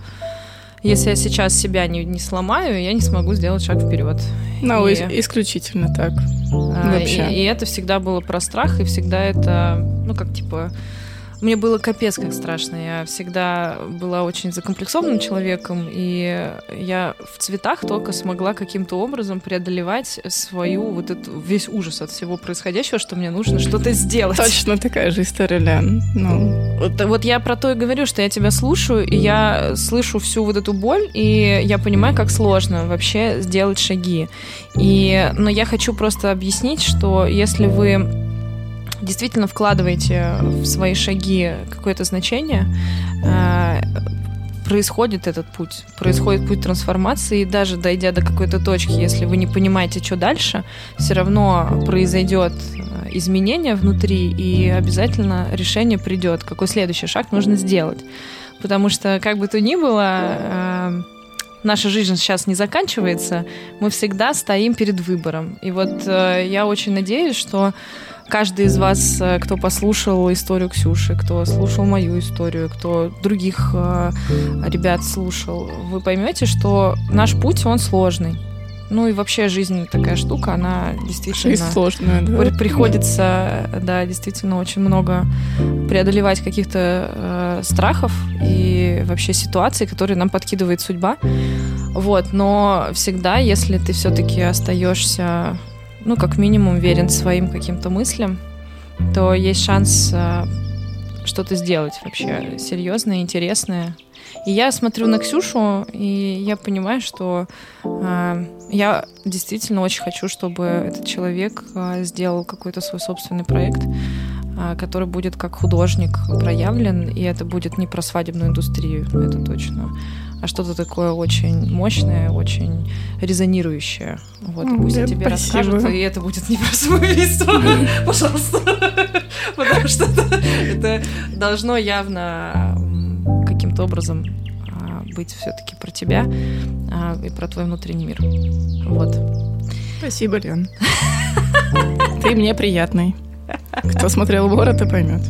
если я сейчас себя не, не сломаю, я не смогу сделать шаг вперед. Ну, и, исключительно так. А, Вообще. И, и это всегда было про страх, и всегда это, ну, как типа мне было капец как страшно. Я всегда была очень закомплексованным человеком, и я в цветах только смогла каким-то образом преодолевать свою вот эту весь ужас от всего происходящего, что мне нужно что-то сделать. Точно такая же история, Лен. Ну. Вот, вот я про то и говорю, что я тебя слушаю, и я слышу всю вот эту боль, и я понимаю, как сложно вообще сделать шаги. И, но я хочу просто объяснить, что если вы действительно вкладываете в свои шаги какое-то значение, э, происходит этот путь, происходит путь трансформации, и даже дойдя до какой-то точки, если вы не понимаете, что дальше, все равно произойдет э, изменение внутри, и обязательно решение придет, какой следующий шаг нужно сделать. Потому что, как бы то ни было, э, наша жизнь сейчас не заканчивается, мы всегда стоим перед выбором. И вот я очень надеюсь, что каждый из вас, э, кто послушал историю Ксюши, кто слушал мою историю, кто других э, ребят слушал, вы поймете, что наш путь, он сложный. Ну и вообще жизнь такая штука, она действительно... Жизнь сложная, да. Приходится, да, действительно очень много преодолевать каких-то э, страхов и вообще ситуаций, которые нам подкидывает судьба. Вот, но всегда, если ты все-таки остаешься ну, как минимум, верен своим каким-то мыслям, то есть шанс э, что-то сделать вообще серьезное, интересное. И я смотрю на Ксюшу, и я понимаю, что э, я действительно очень хочу, чтобы этот человек э, сделал какой-то свой собственный проект, э, который будет как художник проявлен, и это будет не про свадебную индустрию, это точно, а что-то такое очень мощное, очень резонирующее. Вот, пусть да, тебе спасибо. расскажут, и это будет не про самоубийство, пожалуйста. [laughs] Потому что это должно явно каким-то образом а, быть все-таки про тебя а, и про твой внутренний мир. Вот. Спасибо, Лен. [laughs] Ты мне приятный. Кто смотрел город, и поймет.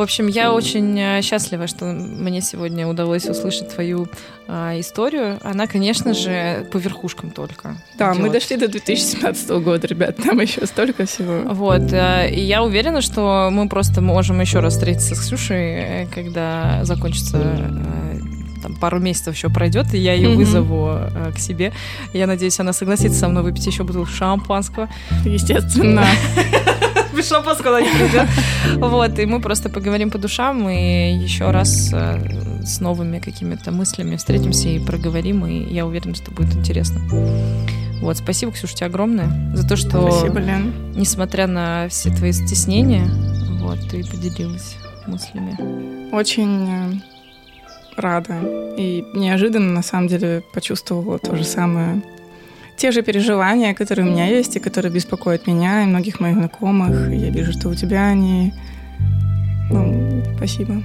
В общем, я очень э, счастлива, что мне сегодня удалось услышать твою э, историю. Она, конечно же, по верхушкам только. Да, идет. мы дошли до 2017 года, ребят, там еще столько всего. Вот, э, и я уверена, что мы просто можем еще раз встретиться с Ксюшей, э, когда закончится э, там пару месяцев еще пройдет, и я ее mm-hmm. вызову э, к себе. Я надеюсь, она согласится со мной выпить еще бутылку шампанского. Естественно. [laughs] без шампанского она не придет. Вот, и мы просто поговорим по душам и еще раз э, с новыми какими-то мыслями встретимся и проговорим, и я уверена, что будет интересно. Вот, спасибо, Ксюша, тебе огромное за то, что, спасибо, Лен. несмотря на все твои стеснения, вот, ты поделилась мыслями. Очень э, рада. И неожиданно, на самом деле, почувствовала то же самое те же переживания, которые у меня есть и которые беспокоят меня и многих моих знакомых. Я вижу, что у тебя они... Ну, спасибо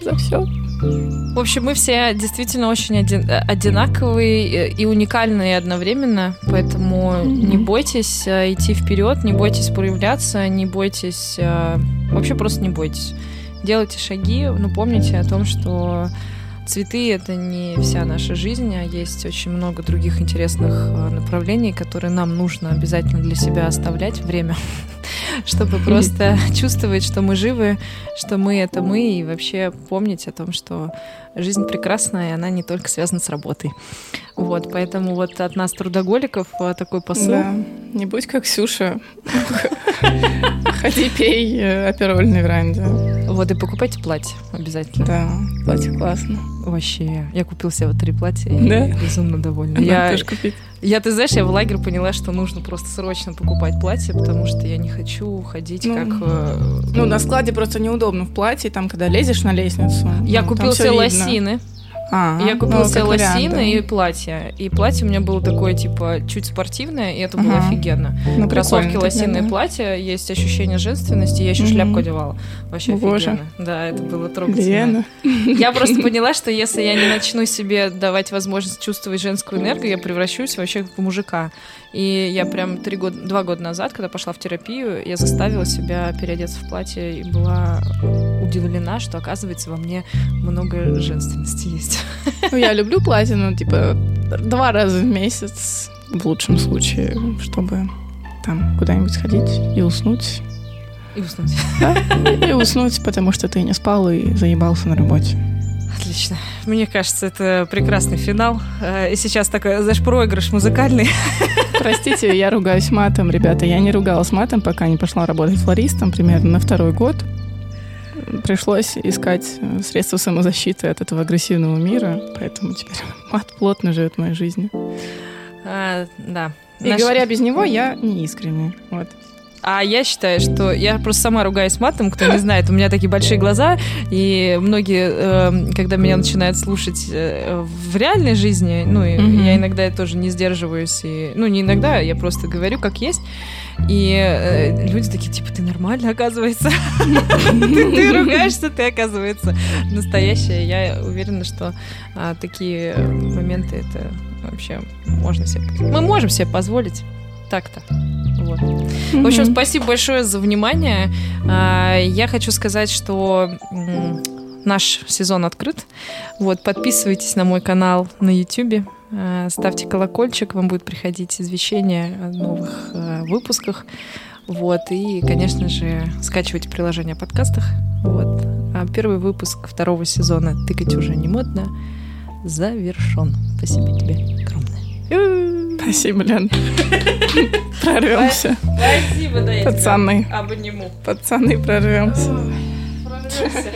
за все. В общем, мы все действительно очень один, одинаковые и уникальные одновременно, поэтому mm-hmm. не бойтесь э, идти вперед, не бойтесь проявляться, не бойтесь, э, вообще просто не бойтесь. Делайте шаги, но помните о том, что Цветы — это не вся наша жизнь, а есть очень много других интересных э, направлений, которые нам нужно обязательно для себя оставлять время, [laughs] чтобы [laughs] просто чувствовать, что мы живы, что мы — это мы, и вообще помнить о том, что жизнь прекрасная, и она не только связана с работой. Вот, поэтому вот от нас, трудоголиков, э, такой посыл. Да. Не будь как Ксюша. [laughs] Ходи, пей э, апероль на веранде. Вот, и покупайте платье обязательно. Да, платье классно. Вообще, я купил себе вот три платья и да? безумно довольна. Надо я тоже купить. Я, ты знаешь, я в лагерь поняла, что нужно просто срочно покупать платье, потому что я не хочу ходить ну, как... Э, ну, на складе просто неудобно в платье, там, когда лезешь на лестницу. Я ну, купил себе лосины. А, я купила ну, себе лосины и платье. И платье у меня было такое, типа, чуть спортивное, и это ага. было офигенно. Ну, Кроссовки, лосиные, платье, есть ощущение женственности, я еще угу. шляпку одевала. Вообще Боже. офигенно. Да, это было трогательно. Лена. Я просто поняла, что если я не начну себе давать возможность чувствовать женскую энергию, я превращусь вообще в мужика. И я прям три года, два года назад, когда пошла в терапию, я заставила себя переодеться в платье и была удивлена, что, оказывается, во мне много женственности есть. Ну, я люблю платье, но, типа, два раза в месяц, в лучшем случае, чтобы там куда-нибудь сходить и уснуть. И уснуть. Да, и уснуть, потому что ты не спал и заебался на работе. Отлично. Мне кажется, это прекрасный финал. Э, и сейчас такой, знаешь, проигрыш музыкальный. [laughs] Простите, я ругаюсь матом, ребята. Я не ругалась матом, пока не пошла работать флористом примерно на второй год. Пришлось искать э, средства самозащиты от этого агрессивного мира, поэтому теперь [laughs] мат плотно живет в моей жизни. А, да. И Наш... говоря без него, я не искренне. Вот. А я считаю, что я просто сама ругаюсь матом, кто не знает, у меня такие большие глаза, и многие, э, когда меня начинают слушать э, в реальной жизни, ну, mm-hmm. я иногда тоже не сдерживаюсь, и, ну, не иногда, я просто говорю, как есть, и э, люди такие, типа, ты нормально, оказывается. [laughs] Ты ругаешься, ты, оказывается, настоящая. Я уверена, что а, такие моменты это вообще можно себе... Мы можем себе позволить так-то. Вот. В общем, спасибо большое за внимание. А, я хочу сказать, что наш сезон открыт. Вот, подписывайтесь на мой канал на YouTube. А, ставьте колокольчик, вам будет приходить извещения о новых а, выпусках. Вот, и, конечно же, скачивайте приложение о подкастах. Вот. А первый выпуск второго сезона «Тыкать уже не модно» завершен. Спасибо тебе огромное. Спасибо, Лен. Прорвемся. Спасибо, да, Пацаны. обниму. Пацаны, прорвемся. Прорвемся.